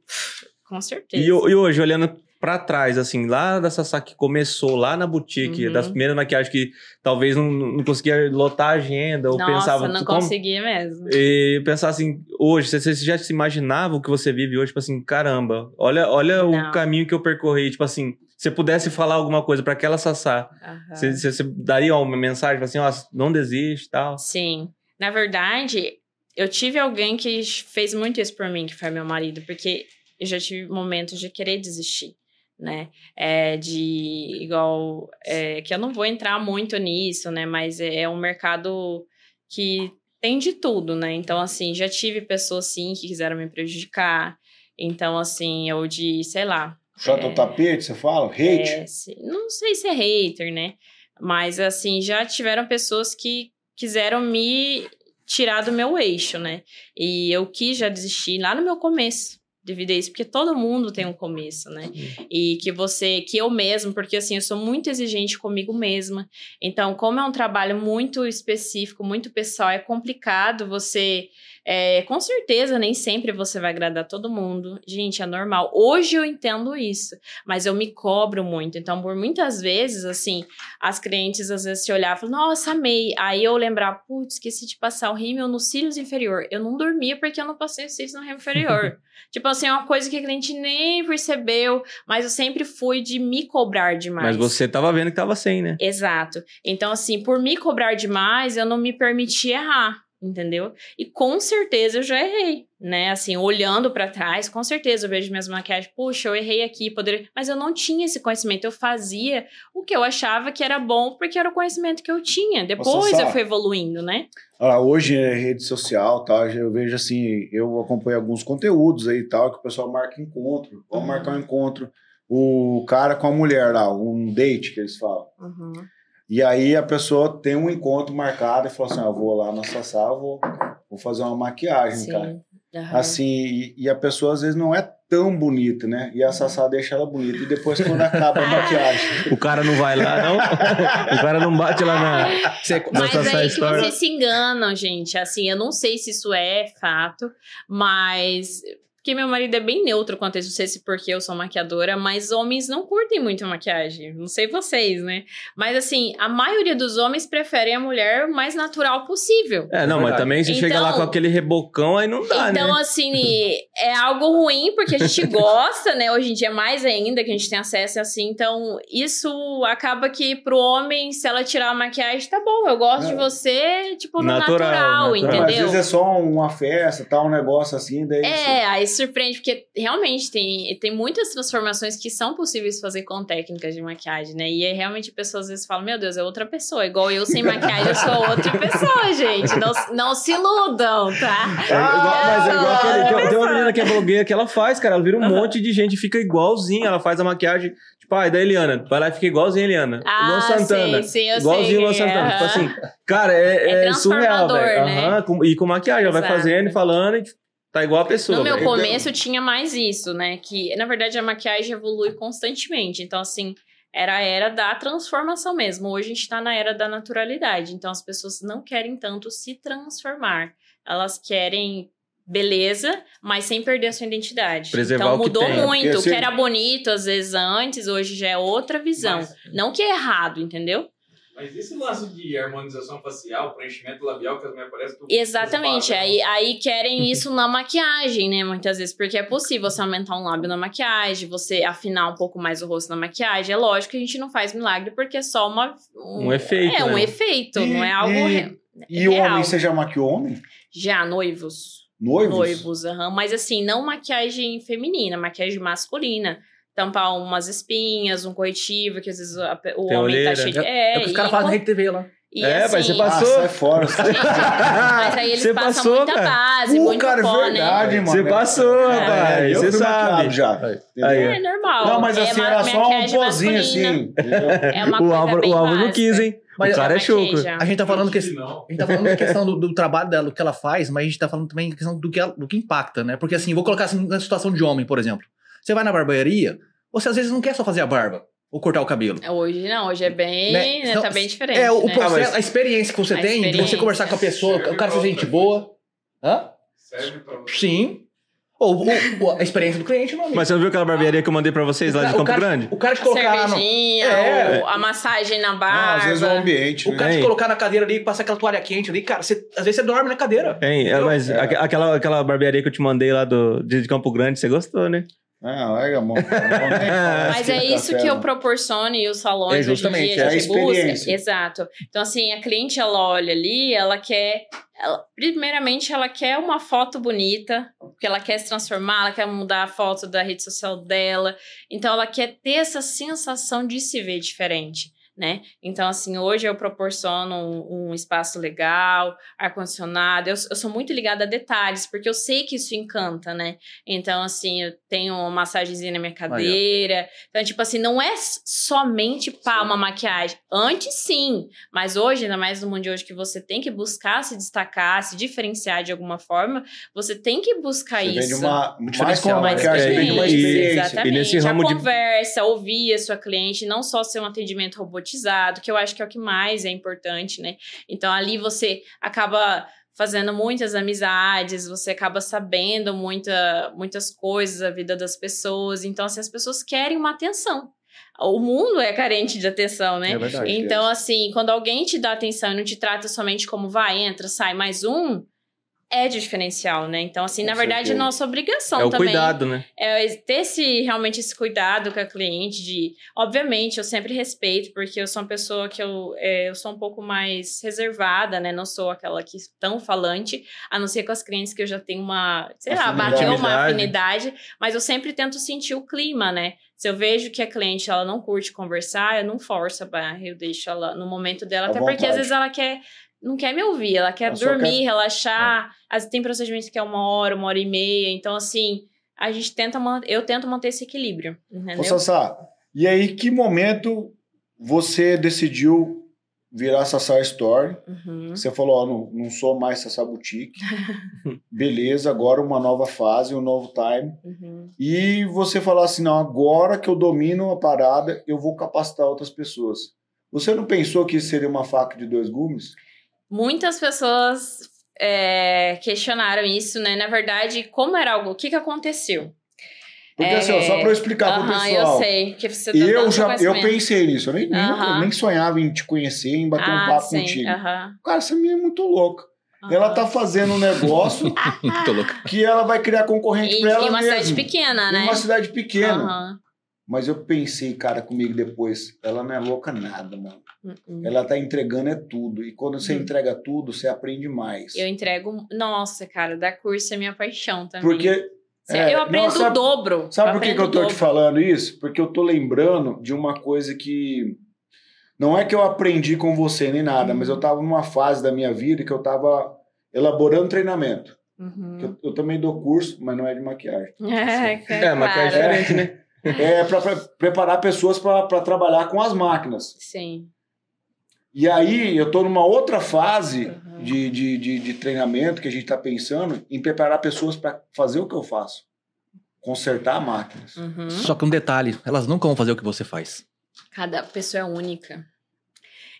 Com certeza. E, e hoje, olhando pra trás, assim, lá da Sassá que começou, lá na boutique, Uhum. das primeiras maquiagens que talvez não, não conseguia lotar a agenda, ou Nossa, pensava... não como- conseguia mesmo. E pensar assim, hoje, você, você já se imaginava o que você vive hoje, tipo assim, caramba, olha, olha o caminho que eu percorri, tipo assim, se pudesse falar alguma coisa pra aquela Sassá, Aham. você, você- você daria uma mensagem, tipo assim, ó, não desiste e tal. Sim. Na verdade, eu tive alguém que fez muito isso por mim, que foi meu marido, porque eu já tive momentos de querer desistir, né? É de igual. é, que eu não vou entrar muito nisso, né? Mas é, é um mercado que tem de tudo, né? Então, assim, já tive pessoas, sim, que quiseram me prejudicar. Então, assim, eu de, sei lá, Chota o tapete, você fala? Hate? é, não sei se é hater, né? Mas, assim, já tiveram pessoas que quiseram me tirar do meu eixo, né? E eu quis já desistir lá no meu começo. Devido a isso, porque todo mundo tem um começo, né? E que você, que eu mesmo, porque assim, eu sou muito exigente comigo mesma. Então, como é um trabalho muito específico, muito pessoal, é complicado você. É, com certeza, nem sempre você vai agradar todo mundo. Gente, é normal. Hoje eu entendo isso, mas eu me cobro muito. Então, por muitas vezes, assim, as clientes às vezes se olhavam e falavam, nossa, amei. Aí eu lembrar, putz, esqueci de passar o rímel no cílios inferior. Eu não dormia porque eu não passei os cílios no rímel inferior. tipo assim, é uma coisa que a cliente nem percebeu, mas eu sempre fui de me cobrar demais. Mas você tava vendo que tava sem, né? Exato. Então, assim, por me cobrar demais, eu não me permiti errar, entendeu? E com certeza eu já errei, né? Assim, olhando pra trás, com certeza eu vejo minhas maquiagens, puxa, eu errei aqui, poderia. Mas eu não tinha esse conhecimento, eu fazia o que eu achava que era bom, porque era o conhecimento que eu tinha. Depois Sassá. eu fui evoluindo, né? Ah, hoje é rede social, tal, eu vejo assim, eu acompanho alguns conteúdos aí e tal, que o pessoal marca encontro. Vamos Uhum. marcar um encontro. O cara com a mulher lá, um date que eles falam. Uhum. E aí a pessoa tem um encontro marcado e fala assim: ah, eu vou lá na Sassá, eu vou, vou fazer uma maquiagem, cara. Sim. Aham. Assim, e, e a pessoa às vezes não é tão bonita, né? E a Sassá deixa ela bonita. E depois, quando acaba a maquiagem, O cara não vai lá, não? o cara não bate lá na... Você- Não, Mas Sassá aí que Story. vocês se enganam, gente. Assim, eu não sei se isso é fato, mas porque meu marido é bem neutro quanto a isso, não sei se porque eu sou maquiadora, mas homens não curtem muito maquiagem. Não sei vocês, né? Mas assim, a maioria dos homens preferem a mulher o mais natural possível. É, não, mas verdade. também você chega lá Então- com aquele rebocão, aí não dá, então, né? assim, é algo ruim, porque a gente gosta, né? Hoje em dia, mais ainda, que a gente tem acesso assim. Então, isso acaba que pro homem, se ela tirar a maquiagem, tá bom, eu gosto É. de você, tipo, no Natural, natural, natural. Não, às entendeu? vezes é só uma festa, tá? Um negócio assim, daí. É, aí surpreende, porque realmente tem, tem muitas transformações que são possíveis fazer com técnicas de maquiagem, né? E aí realmente as pessoas às vezes falam, meu Deus, é outra pessoa. Igual eu sem maquiagem, eu sou outra pessoa, gente. Não, não se iludam, tá? É igual- mas é igual aquele, tem, tem uma é. menina que é blogueira que ela faz, cara. Ela vira um monte de gente, fica igualzinha. Ela faz a maquiagem, tipo, ah, é da Eliana. Vai lá e fica igualzinha a Eliana. Ah, Santana. sim, sim, eu igualzinho sei. Luan Santana. Tipo aham. assim, cara, é, É é surreal, velho. né? Com- e com maquiagem, ela vai fazendo e falando e tá igual a pessoa. No meu velho. começo tinha mais isso, né? Que, na verdade, a maquiagem evolui constantemente. Então, assim, era a era da transformação mesmo. Hoje a gente tá na era da naturalidade. Então, as pessoas não querem tanto se transformar. Elas querem beleza, mas sem perder a sua identidade. Preservar então, o que mudou tem. muito. O que se- era bonito, às vezes, antes, hoje já é outra visão. Mas, Não que é errado, entendeu? Mas esse lance de harmonização facial, preenchimento labial, que as mulheres parecem que Exatamente. Aí, aí querem isso na maquiagem, né? Muitas vezes, porque é possível você aumentar um lábio na maquiagem, você afinar um pouco mais o rosto na maquiagem. É lógico que a gente não faz milagre porque é só uma, Um efeito, É, um né? efeito, E- não é algo. e- re- E real. homem, você já maquiou homem? Já, noivos. Noivos? Noivos, aham. Mas assim, não maquiagem feminina, maquiagem masculina. Tampar umas espinhas, um corretivo, que às vezes a o Tem homem olheira. tá cheio de. É, É, o que os caras fazem na Rede TV lá. e É, assim, mas você Ah, Passou? sai fora. Mas aí eles Você passam passou, muita cara. base, Uh, muito cara, é pó, né? verdade, mano. Você passou, É, rapaz. eu Você sabe. já. Aí? É normal. Não, mas é assim, ma- era só um pozinho assim. É uma O coisa Álvaro, o Álvaro não quis, hein? Mas o cara é chucro. já. A gente tá falando que não. A gente tá falando da questão do, do trabalho dela, do que ela faz, mas a gente tá falando também da questão do que, ela- do que impacta, né? Porque assim, vou colocar assim na situação de homem, por exemplo. Você vai na barbearia, você às vezes não quer só fazer a barba ou cortar o cabelo. Hoje não, hoje é bem, Né? Não, tá bem diferente. É, o né? processo, Ah, mas- a experiência que você A tem de você conversar com a pessoa, o cara ser gente boa. Hã? Serve pra você. Sim. Ou, ou- ou a experiência do cliente, não. Mas você não viu aquela barbearia que eu mandei pra vocês O lá de Campo cara- Grande? O cara te A colocar no, cervejinha, É. o- a massagem na Ah, barba. às vezes o ambiente. o né? cara te colocar na cadeira ali, passar aquela toalha quente ali, cara, você, às vezes você dorme na cadeira. Hein, é, mas É. aque- aquela, aquela barbearia que eu te mandei lá do, de Campo Grande, você gostou, né? Ah, larga a mão. Mas é isso café, que eu proporciono e os salões É hoje em justamente, dia é a a gente busca. experiência. Exato. Então, assim, a cliente, ela olha ali, ela quer... ela- primeiramente, ela quer uma foto bonita, porque ela quer se transformar, ela quer mudar a foto da rede social dela. Então, ela quer ter essa sensação de se ver diferente. Né? Então, assim, hoje eu proporciono um, um espaço legal, ar-condicionado. Eu, eu sou muito ligada a detalhes, porque eu sei que isso encanta, né? Então, assim, eu tenho uma massagenzinha na minha cadeira. Então, tipo assim, não é somente pá, uma maquiagem. Antes, sim. Mas hoje, ainda mais no mundo de hoje, que você tem que buscar se destacar, se diferenciar de alguma forma, você tem que buscar Você isso. uma, mais com uma maquiagem, uma experiência. Exatamente. E nesse ramo a de- conversa, ouvir a sua cliente, não só ser um atendimento que eu acho que é o que mais é importante, né? Então, ali você acaba fazendo muitas amizades, você acaba sabendo muita, muitas coisas da vida das pessoas. Então, assim, as pessoas querem uma atenção. O mundo é carente de atenção, né? É verdade. Então, assim, quando alguém te dá atenção e não te trata somente como vai, entra, sai mais um, é diferencial, né? Então, assim, Com na verdade, é certeza. nossa obrigação é o também. cuidado, né? É ter esse, realmente esse cuidado com a cliente de... Obviamente, eu sempre respeito, porque eu sou uma pessoa que eu, é, eu sou um pouco mais reservada, né? Não sou aquela que tão falante, a não ser com as clientes que eu já tenho uma... Sei lá, bateu uma Afinidade. mas eu sempre tento sentir o clima, né? Se eu vejo que a cliente ela não curte conversar, eu não forço a barra, eu deixo ela no momento dela, até porque vontade. às vezes ela quer não quer me ouvir, ela quer Ela dormir, quer- relaxar. Às vezes tem procedimentos que é uma hora, uma hora e meia, então assim, a gente tenta eu tento manter esse equilíbrio, entendeu? Ô, Sassá, e aí, que momento você decidiu virar Sassá Store? Uhum. Você falou, ó, não, não sou mais Sassá Boutique. Beleza, agora uma nova fase, um novo time. Uhum. E você falar assim, não, agora que eu domino a parada, eu vou capacitar outras pessoas. Você não pensou que isso seria uma faca de dois gumes? Muitas pessoas é, questionaram isso, né? Na verdade, como era algo, o que que aconteceu? Porque É, assim, ó, só pra eu explicar pro Aham, pessoal. eu sei, que você tá Eu já eu pensei nisso, eu nem, nunca- Aham. nem sonhava em te conhecer, em bater um ah, papo sim, contigo. aham, Cara, essa menina é muito louca. Ela tá fazendo um negócio que ela vai criar concorrente E, pra ela e uma mesma. cidade pequena, né? Em uma cidade pequena. Mas eu pensei, cara, comigo depois, ela não é louca nada, mano. Uhum. Ela tá entregando é tudo. E quando você Uhum. entrega tudo, você aprende mais. Eu entrego. Nossa, cara, dar curso é minha paixão também. Porque. É, eu aprendo não, sabe- o dobro. Sabe eu por que, que eu tô te dobro. falando isso? Porque eu tô lembrando de uma coisa que. Não é que eu aprendi com você nem nada, Uhum. mas eu tava numa fase da minha vida que eu tava elaborando treinamento. Uhum. Eu, eu também dou curso, mas não é de maquiagem. É, É, a maquiagem é diferente, né? É para preparar pessoas para trabalhar com as máquinas. Sim. E aí eu tô numa outra fase Uhum. de, de, de, de treinamento que a gente tá pensando em preparar pessoas para fazer o que eu faço. Consertar máquinas. Uhum. Só que um detalhe, elas nunca vão fazer o que você faz. Cada pessoa é única.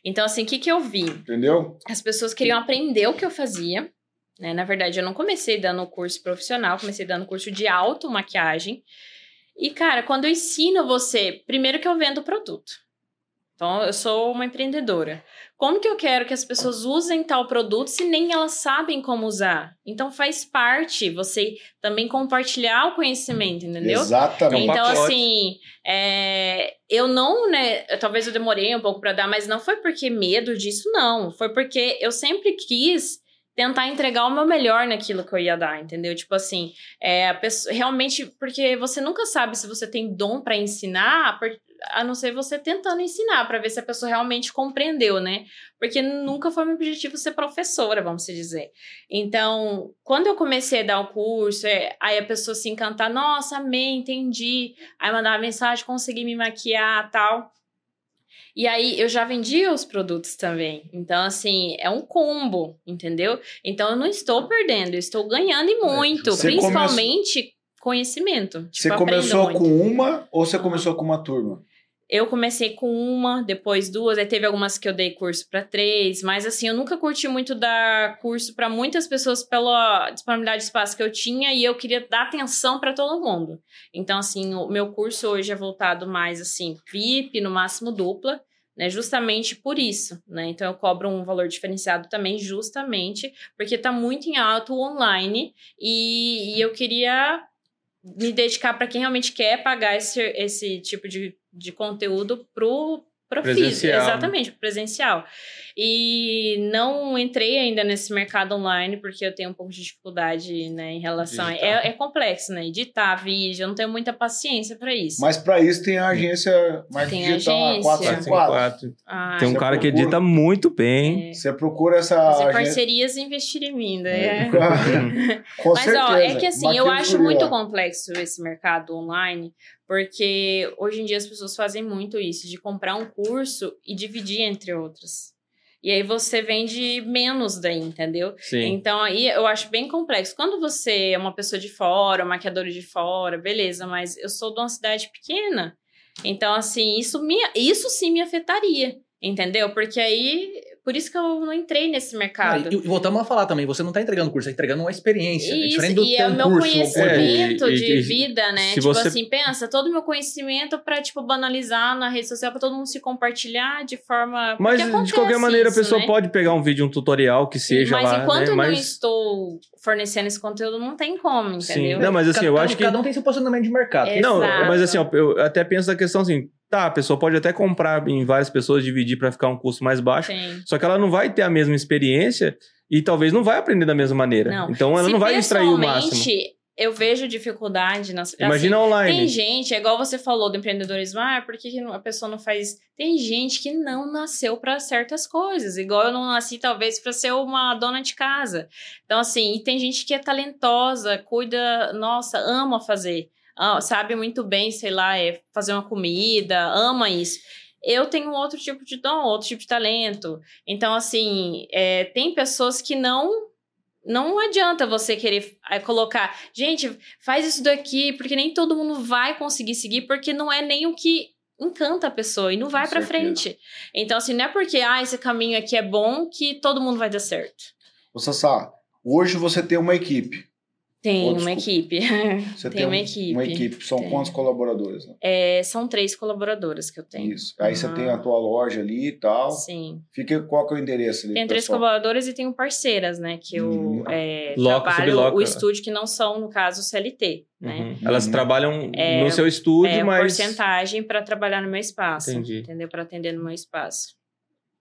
Então, assim, o que, que eu vi? Entendeu? As pessoas queriam aprender o que eu fazia. Né? Na verdade, eu não comecei dando curso profissional, comecei dando curso de auto-maquiagem. E, cara, quando eu ensino você, primeiro que eu vendo o produto. Então, eu sou uma empreendedora. Como que eu quero que as pessoas usem tal produto se nem elas sabem como usar? Então, faz parte você também compartilhar o conhecimento, entendeu? Exatamente. Então, pacote. assim, é, eu não, né? Talvez eu demorei um pouco pra dar, mas não foi porque medo disso, não. Foi porque eu sempre quis tentar entregar o meu melhor naquilo que eu ia dar, entendeu? Tipo assim, é, pessoa, realmente, porque você nunca sabe se você tem dom pra ensinar, a não ser você tentando ensinar, pra ver se a pessoa realmente compreendeu, né? Porque nunca foi meu objetivo ser professora, vamos dizer. Então, quando eu comecei a dar o curso, é, aí a pessoa se encantar, nossa, amei, entendi. Aí mandava mensagem, consegui me maquiar tal. E aí eu já vendia os produtos também. Então, assim, é um combo, entendeu? Então eu não estou perdendo, eu estou ganhando e muito. Você principalmente conhecimento. Tipo, Você começou muito. com uma ou você começou com uma turma? Eu comecei com uma, depois duas, aí teve algumas que eu dei curso para três, mas assim, eu nunca curti muito dar curso para muitas pessoas pela disponibilidade de espaço que eu tinha e eu queria dar atenção para todo mundo. Então, assim, o meu curso hoje é voltado mais assim, VIP, no máximo dupla, né? Justamente por isso, né? Então eu cobro um valor diferenciado também, justamente porque tá muito em alto o online e, e eu queria me dedicar para quem realmente quer pagar esse, esse tipo de, de conteúdo pro pro físico, Presencial, né? exatamente, presencial. E não entrei ainda nesse mercado online porque eu tenho um pouco de dificuldade, né, em relação a, é, é complexo, né, editar vídeo, eu não tenho muita paciência para isso. Mas para isso tem a agência mais Tem digital, a agência. 454. Ah, Tem um cara que procura- edita muito bem. é, Você procura essa fazer agência. parcerias e investir em mim, né? Com Mas, certeza. ó, é que assim, eu Maquia acho muito ó. complexo esse mercado online, porque hoje em dia as pessoas fazem muito isso, de comprar um curso e dividir entre outros. E aí você vende menos daí, entendeu? Sim. Então aí eu acho bem complexo. Quando você é uma pessoa de fora, um maquiador de fora, beleza, mas eu sou de uma cidade pequena. Então, assim, isso, me, isso sim me afetaria, entendeu? Porque aí, por isso que eu não entrei nesse Ah, mercado. e, e voltamos a falar também, você não tá entregando curso, tá entregando uma experiência. é Isso, diferente do e é o meu curso, conhecimento É, de e- vida, né? se Tipo você- assim, pensa, todo o meu conhecimento pra, tipo, banalizar na rede social, pra todo mundo se compartilhar de forma... Mas de qualquer maneira isso, a pessoa né? pode pegar um vídeo, um tutorial que seja Mas lá, enquanto né? eu não Mas estou fornecendo esse conteúdo, não tem como, sim. entendeu? Não, mas assim, cada, eu cada- acho que Cada um tem seu posicionamento de mercado. É. Não, Exato. mas assim, ó, eu até penso na questão assim, tá, a pessoa pode até comprar em várias pessoas, dividir pra ficar um custo mais baixo, Sim. só que ela não vai ter a mesma experiência e talvez não vai aprender da mesma maneira. Não. Então ela Se não vai extrair o máximo. Eu vejo dificuldade nas. Imagina assim, online. Tem gente, é igual você falou do empreendedorismo, ah, por que que a pessoa não faz. Tem gente que não nasceu para certas coisas, igual eu não nasci, talvez, para ser uma dona de casa. Então, assim, e tem gente que é talentosa, cuida, nossa, ama fazer, ah, sabe muito bem, sei lá, é fazer uma comida, ama isso. Eu tenho outro tipo de dom, outro tipo de talento. Então, assim, é, tem pessoas que não não adianta você querer eh, colocar, gente, faz isso daqui, porque nem todo mundo vai conseguir seguir, porque não é nem o que encanta a pessoa e não vai certeza. frente. Então, assim, não é porque, ah, esse caminho aqui é bom que todo mundo vai dar certo. Ô, Sassá, Hoje você tem uma equipe. Tem Oh, uma equipe. Você Tem tem, uma um- equipe. Uma equipe. São Tem. quantos colaboradores? Né? É, são três colaboradoras que eu tenho. Isso. Aí você Aham. tem a tua loja ali e tal. Sim. Fica, qual que é o endereço ali? Tem três colaboradoras e tenho parceiras, né? Que eu Uhum. é, Loca, trabalho o estúdio que não são, no caso, CLT, né? Uhum. Elas Uhum. trabalham É, no seu estúdio, É, mas. porcentagem para trabalhar no meu espaço. Entendi. Entendeu? Para atender no meu espaço.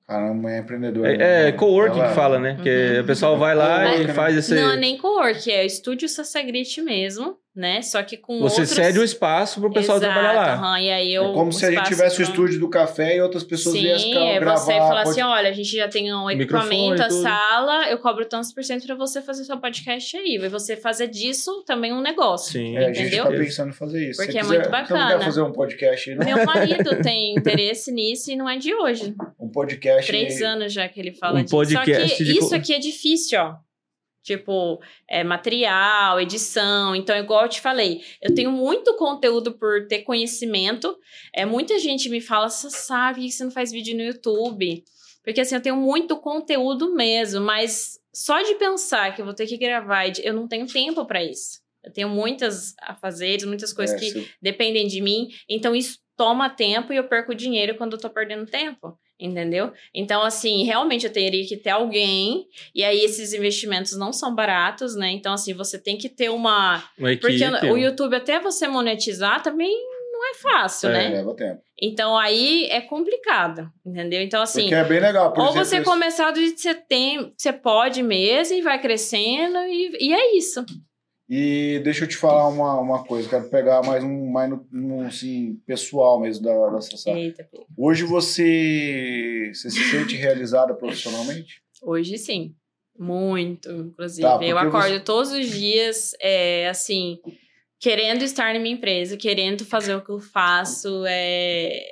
Caramba, é empreendedor. É, é coworking Ela- que fala, né? Que Uhum. o pessoal vai lá Coworking, e né? faz esse. Não é nem co-work, é estúdio Sassagrite mesmo, né? Só que com Você outros... cede o espaço pro pessoal Exato, trabalhar lá. aham, e aí É eu, como se a gente tivesse o estúdio do café e outras pessoas Sim, viessem é gravar. você falar pode- assim, olha, a gente já tem um equipamento, a sala, eu cobro tantos por cento pra você fazer seu podcast aí. E você fazer disso também um negócio. Sim. É, a gente tá pensando em fazer isso. Porque Se é quiser- muito Você não bacana. quer fazer um podcast aí, não? Meu marido tem interesse nisso e não é de hoje. Um podcast. Três anos já que ele fala Um disso. Só podcast que de isso aqui é difícil, ó. Tipo, é, material, edição. Então, igual eu te falei, eu tenho muito conteúdo por ter conhecimento. É, muita gente me fala, você sabe por que você não faz vídeo no YouTube? Porque assim, eu tenho muito conteúdo mesmo, mas só de pensar que eu vou ter que gravar, eu não tenho tempo para isso. Eu tenho muitas afazeres, muitas coisas É, que se- dependem de mim. Então, isso toma tempo e eu perco dinheiro quando eu tô perdendo tempo. Entendeu? Então, assim, realmente eu teria que ter alguém, e aí esses investimentos não são baratos, né? Então, assim, você tem que ter uma. Uma. Porque o YouTube, até você monetizar, também não é fácil, É. né? Leva tempo. Então, aí é complicado, entendeu? Então, assim. Porque é bem legal. Por Ou exemplo, você começar do jeito que você tem, você pode mesmo, e vai crescendo, e, e é isso. E deixa eu te falar uma, uma coisa, quero pegar mais um, mais no, no, assim, pessoal mesmo da, da Sassá. Eita. Hoje você, você se sente realizada profissionalmente? Hoje sim. Muito, inclusive. Tá, eu acordo você- todos os dias, é, assim, querendo estar na minha empresa, querendo fazer o que eu faço. É...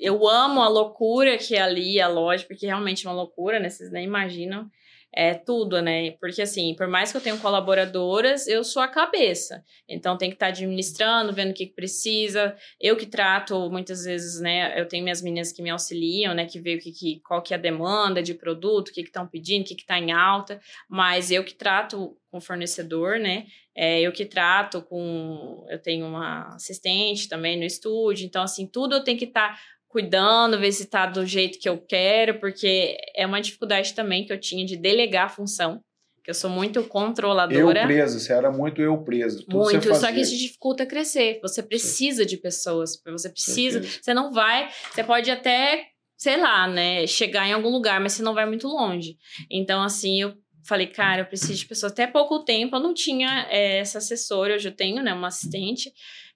Eu amo a loucura que é ali, a loja, porque realmente é uma loucura, né? Vocês nem imaginam. É tudo, né? Porque, assim, por mais que eu tenha colaboradoras, eu sou a cabeça. Então, tem que estar administrando, vendo o que precisa. Eu que trato, muitas vezes, né? Eu tenho minhas meninas que me auxiliam, né? Que vê o que, que, qual que é a demanda de produto, o que estão pedindo, o que está em alta. Mas eu que trato com fornecedor, né? É, eu que trato com. Eu tenho uma assistente também no estúdio. Então, assim, tudo eu tenho que estar cuidando, ver se tá do jeito que eu quero, porque é uma dificuldade também que eu tinha de delegar a função. Que eu sou muito Eu controladora. presa, você era muito eu presa. Tudo Muito, só que isso dificulta crescer. Você precisa de pessoas, você precisa. Certeza. Você não vai, você pode até, sei lá, né, chegar em algum lugar, mas você não vai muito longe. Então, assim, eu falei, cara, eu preciso de pessoas. Até pouco tempo eu não tinha eh, essa assessora, hoje eu tenho, né, uma assistente.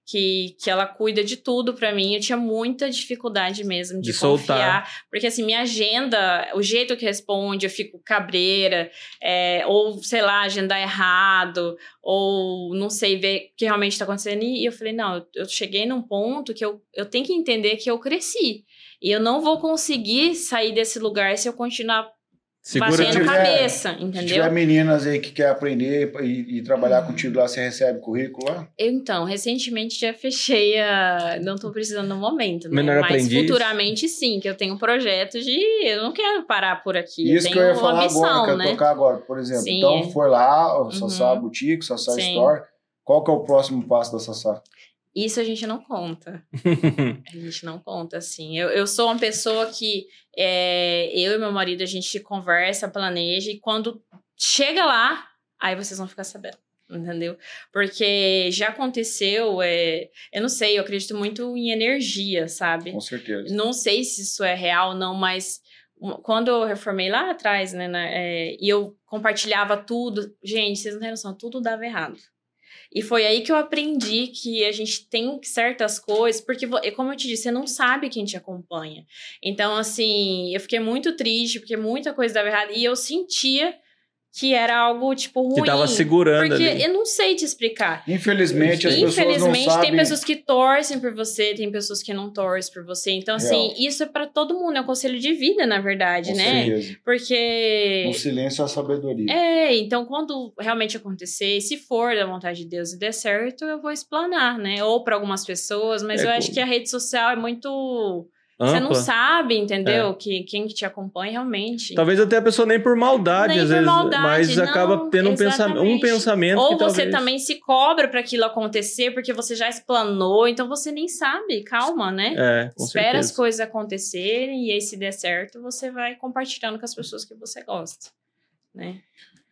Que, que ela cuida de tudo pra mim. Eu tinha muita dificuldade mesmo de, De soltar. confiar. Porque, assim, minha agenda, o jeito que responde, eu fico cabreira. é, ou, sei lá, agendar errado ou não sei ver o que realmente está acontecendo. E eu falei, não, eu, eu cheguei num ponto que eu, eu tenho que entender que eu cresci. E eu não vou conseguir sair desse lugar se eu continuar Segura batendo tiver- cabeça, Se entendeu? tiver meninas aí que quer aprender e, e trabalhar Hum. contigo lá, você recebe currículo lá? Eu, então, recentemente já fechei a. Não tô precisando no momento, né? Menor Mas aprendiz. futuramente sim, que eu tenho um projeto de. Eu não quero parar por aqui. Isso eu que eu ia falar ambição, agora, que eu né? tocar agora, por exemplo. Sim. Então foi lá, Sassá Uhum. Boutique, Sassá. Store. Qual que é o próximo passo da Sassá? Isso a gente não conta. A gente não conta, assim. Eu, eu sou uma pessoa que é, eu e meu marido, a gente conversa, planeja, e quando chega lá, aí vocês vão ficar sabendo. Entendeu? Porque já aconteceu, é, eu não sei, eu acredito muito em energia, sabe? Com certeza. Não sei se isso é real ou não, mas quando eu reformei lá atrás, né, é, e eu compartilhava tudo, gente, vocês não têm noção, tudo dava errado. E foi aí que eu aprendi que a gente tem certas coisas, porque, como eu te disse, você não sabe quem te acompanha. Então, assim, eu fiquei muito triste, porque muita coisa dava errado, e eu sentia que era algo, tipo, ruim. Que tava segurando Porque ali. eu não sei te explicar. Infelizmente, as pessoas não Infelizmente, sabem... tem pessoas que torcem por você, tem pessoas que não torcem por você. Então, assim, isso é pra todo mundo, é um conselho de vida, na verdade, Com né? certeza. Porque. No silêncio é a sabedoria. É, então quando realmente acontecer, se for da vontade de Deus e der certo, eu vou explanar, né? Ou pra algumas pessoas, mas É, eu acho que a rede social é muito. Você não ampla. sabe, entendeu? Que quem que te acompanha realmente. Talvez até a pessoa nem por maldade, Nem às por vezes, maldade, mas não, acaba tendo um, pensa um pensamento Ou que você talvez... também se cobra para aquilo acontecer, porque você já explanou, então você nem sabe. Calma, né? É, com Espera as certeza. coisas acontecerem e aí, se der certo, você vai compartilhando com as pessoas que você gosta. Né?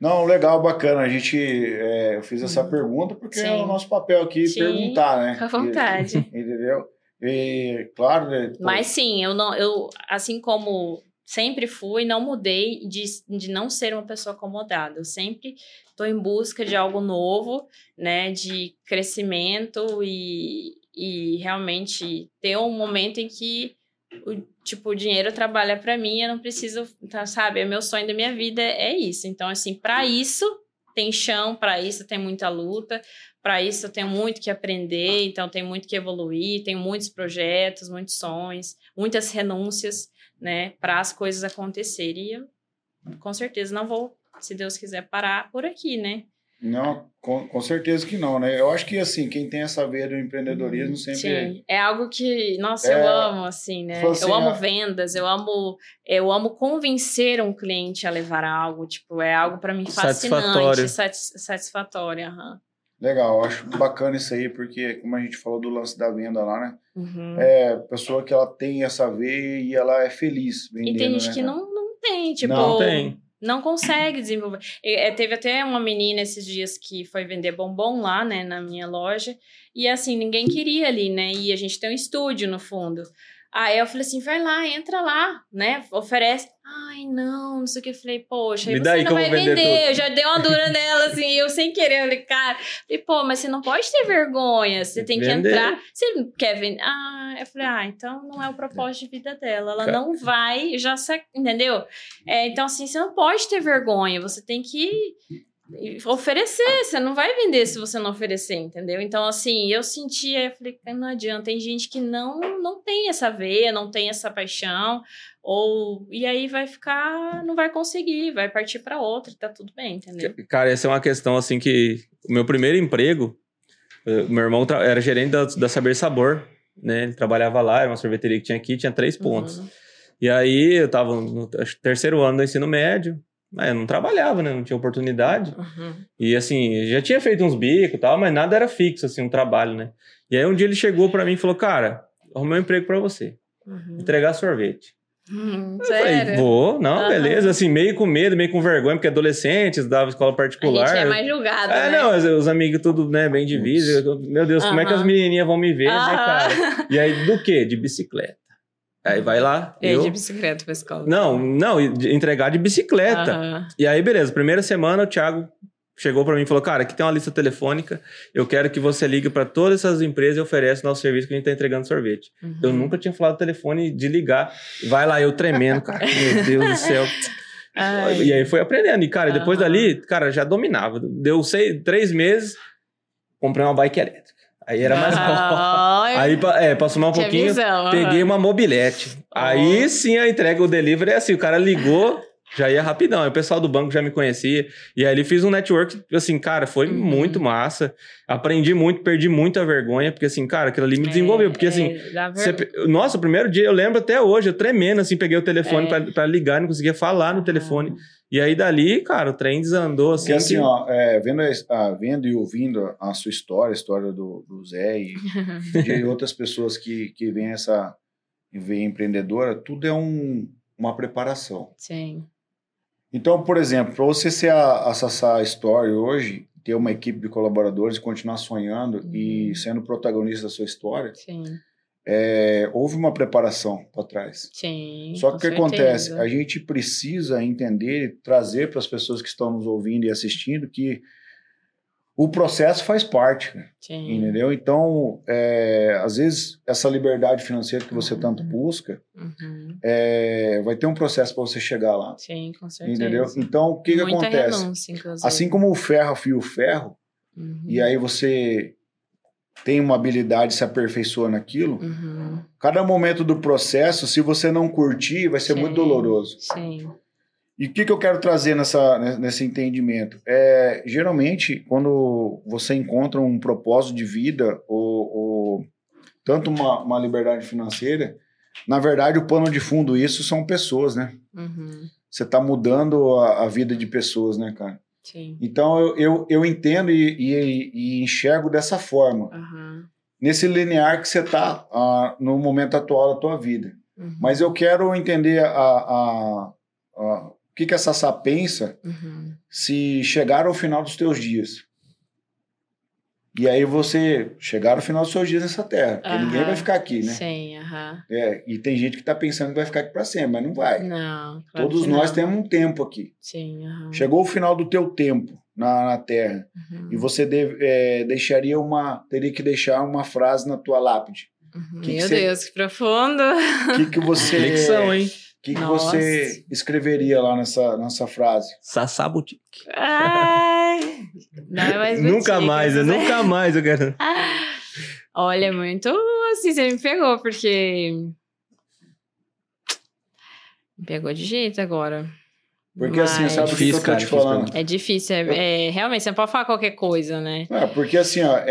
Não, legal, bacana. A gente, é, eu fiz essa pergunta porque é. Sim. o nosso papel aqui Sim, perguntar, né? fica à vontade. E- entendeu? E, claro, né, pô, Mas sim, eu não, eu, assim como sempre fui, não mudei de, de não ser uma pessoa acomodada. Eu sempre estou em busca de algo novo, né? De crescimento e, e realmente ter um momento em que o, tipo, o dinheiro trabalha para mim, eu não preciso, tá, sabe? É meu sonho da minha vida, é isso. Então, assim, para isso tem chão, para isso tem muita luta, para isso eu tenho muito que aprender, então tem muito que evoluir, tem muitos projetos, muitos sonhos, muitas renúncias, né, para as coisas acontecerem. E eu, com certeza, não vou, se Deus quiser, parar por aqui, né? Não, com, com certeza que não, né? Eu acho que, assim, quem tem essa veia do empreendedorismo sempre... Sim, é algo que, nossa, É, eu amo, assim, né? assim, eu amo a- vendas, eu amo, eu amo convencer um cliente a levar algo, tipo, é algo para mim Satisfatório. fascinante, satis, satisfatório, aham. Legal, acho bacana isso aí, porque, como a gente falou do lance da venda lá, né? Uhum. É, pessoa que ela tem essa veia e ela é feliz vendendo, E tem gente né, que não, não tem, tipo, Não tem. não consegue desenvolver. É, teve até uma menina esses dias que foi vender bombom lá, né, na minha loja, e assim, ninguém queria ali, né, e a gente tem um estúdio no fundo. Aí eu falei assim, vai lá, entra lá, né, oferece. Ai, não, não sei o que. Eu falei, poxa, aí você não que vai vender vender. Eu já dei uma dura nela, assim, eu sem querer. Eu falei, cara, falei, pô, mas você não pode ter vergonha, você tem que Vender. entrar. Você quer vender? Ah, eu falei, ah, então não é o propósito de vida dela. Ela Cara. não vai, já entendeu? É, então, assim, você não pode ter vergonha, você tem que oferecer, você não vai vender se você não oferecer, entendeu? Então, assim, eu sentia, eu falei, "Cara, não adianta, tem gente que não, não tem essa veia, não tem essa paixão, ou, e aí vai ficar, não vai conseguir, vai partir para outra, tá tudo bem, entendeu? Cara, essa é uma questão assim que o meu primeiro emprego, eh, meu irmão era gerente da, da Saber Sabor, né? Ele trabalhava lá, era uma sorveteria que tinha aqui, tinha três pontos. Uhum. E aí eu tava no terceiro ano do ensino médio, eu não trabalhava, né? Não tinha oportunidade. Uhum. E assim, já tinha feito uns bicos e tal, mas nada era fixo, assim, um trabalho, né? E aí um dia ele chegou pra mim e falou, cara, arrumei um emprego pra você, Uhum. entregar sorvete. Uhum. Eu falei, Sério? vou, não, Aham. beleza, assim, meio com medo, meio com vergonha, porque adolescentes, dava escola A particular. gente é mais julgado, É, né? não, os, os amigos tudo, né, bem divisos. Eu- Meu Deus, como é que as menininhas vão me ver, né? E aí, do quê? De bicicleta. Aí vai lá, É, eu... de bicicleta pra escola. Não, não, entregar de bicicleta. Aham. E aí, beleza, primeira semana o Thiago chegou pra mim e falou, cara, aqui tem uma lista telefônica, eu quero que você ligue pra todas essas empresas e ofereça nosso serviço que a gente tá entregando sorvete. Uhum. Eu nunca tinha falado telefone de ligar. Vai lá, eu tremendo, cara, meu Deus do céu. Ai. E aí foi aprendendo. E, cara, depois Aham. dali, cara, já dominava. Deu seis, três meses, comprei uma bike elétrica. Aí era mais Ai, Aí, é, pra somar um pouquinho, visão, peguei uma mobilete. Aí sim a entrega, o delivery é assim, o cara ligou, já ia rapidão. Aí o pessoal do banco já me conhecia. E aí ele fiz um network, assim, cara, foi Uhum. muito massa. Aprendi muito, perdi muita vergonha, porque assim, cara, aquilo ali me desenvolveu. Porque assim, É, você ver- Nossa, o primeiro dia eu lembro até hoje, eu tremendo, assim, peguei o telefone É. pra, pra ligar, não conseguia falar no telefone. E aí dali, cara, o trem desandou assim. Porque assim, que- ó, é, vendo, a- ah, vendo e ouvindo a sua história, a história do, do Zé e de outras pessoas que, que vêm essa vem empreendedora, tudo é um, uma preparação. Sim. Então, por exemplo, para você ser a, a Sassá Story hoje, ter uma equipe de colaboradores, continuar sonhando Uhum. e sendo protagonista da sua história, é, houve uma preparação para trás. Sim. Só que o que acontece? A gente precisa entender e trazer para as pessoas que estão nos ouvindo e assistindo que o processo faz parte, Sim. entendeu? Então, é, às vezes, essa liberdade financeira que você tanto busca, Uhum. é, vai ter um processo para você chegar lá, Sim, com certeza. entendeu? Então, o que, que acontece? renúncia. Assim como o ferro afia o ferro, Uhum. e aí você tem uma habilidade, se aperfeiçoa naquilo, Uhum. cada momento do processo, se você não curtir, vai ser Sim. muito doloroso. Sim. E o que, que eu quero trazer nessa, nesse entendimento? É, geralmente, quando você encontra um propósito de vida ou, ou tanto uma, uma liberdade financeira, Na verdade, o pano de fundo isso são pessoas, né? Uhum. Você tá mudando a, a vida de pessoas, né, cara? Sim. Então eu, eu, eu entendo e, e- e enxergo dessa forma. Aham. Nesse linear que você tá ah, no momento atual da tua vida. Uhum. Mas eu quero entender a, a- a- que, que a Sassá pensa Uhum. se chegar ao final dos teus dias. E aí você chegar ao final dos seus dias nessa terra. Porque Aham. ninguém vai ficar aqui, né? Sim, aham. É, e tem gente que tá pensando que vai ficar aqui para sempre, mas não vai. Não. claro Todos que nós não. temos um tempo aqui. Sim, aham. Chegou o final do teu tempo na, na Terra Uhum. e você deve- é, deixaria uma, teria que deixar uma frase na tua lápide. Uhum. que que Meu você- Deus, que profundo. O que que você, Reflexão, hein? Que que você escreveria lá nessa, nessa frase? Sassá Boutique. Ai, não é mais Nunca boutique, mais, eu essa- nunca mais eu quero. Olha, muito assim, você me pegou, porque. Me pegou de jeito agora. Porque assim, Mas- sabe o que que Difícil, eu tô te difícil falando? É difícil, é, é- realmente, você não pode falar qualquer coisa, né? É, porque assim, ó, é,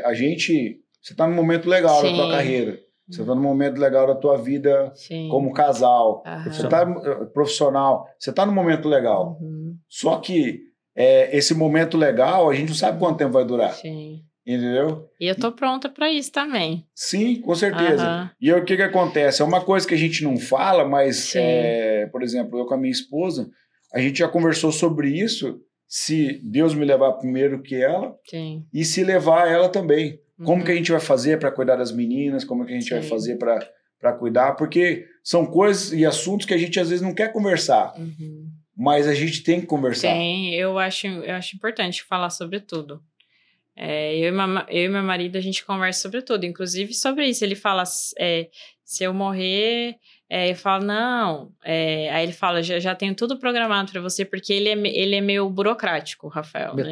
é, a gente. Você tá num momento legal da tua Sim. carreira. Você tá num momento legal da tua vida Sim. como casal. Aham. Você tá eh, profissional. Você tá num momento legal. Uhum, Só que é, esse momento legal, a gente não sabe quanto tempo vai durar. sim. Entendeu? E eu tô pronta pra isso também. Sim, com certeza. E aí, o que que acontece? É uma coisa que a gente não fala, mas, é, por exemplo, eu com a minha esposa, a gente já conversou sobre isso, se Deus me levar primeiro que ela, Sim. e se levar ela também. Como Uhum. que a gente vai fazer para cuidar das meninas? Como que a gente vai Sim. fazer para cuidar? Porque são coisas e assuntos que a gente às vezes não quer conversar, Uhum. mas a gente tem que conversar. Tem, eu acho, eu acho importante falar sobre tudo. É, eu, e ma- eu e meu marido, a gente conversa sobre tudo, inclusive sobre isso. Ele fala, é, se eu morrer, é, eu falo, não. É, aí ele fala, já, já tenho tudo programado para você, porque ele é, ele é meio burocrático, Rafael. né?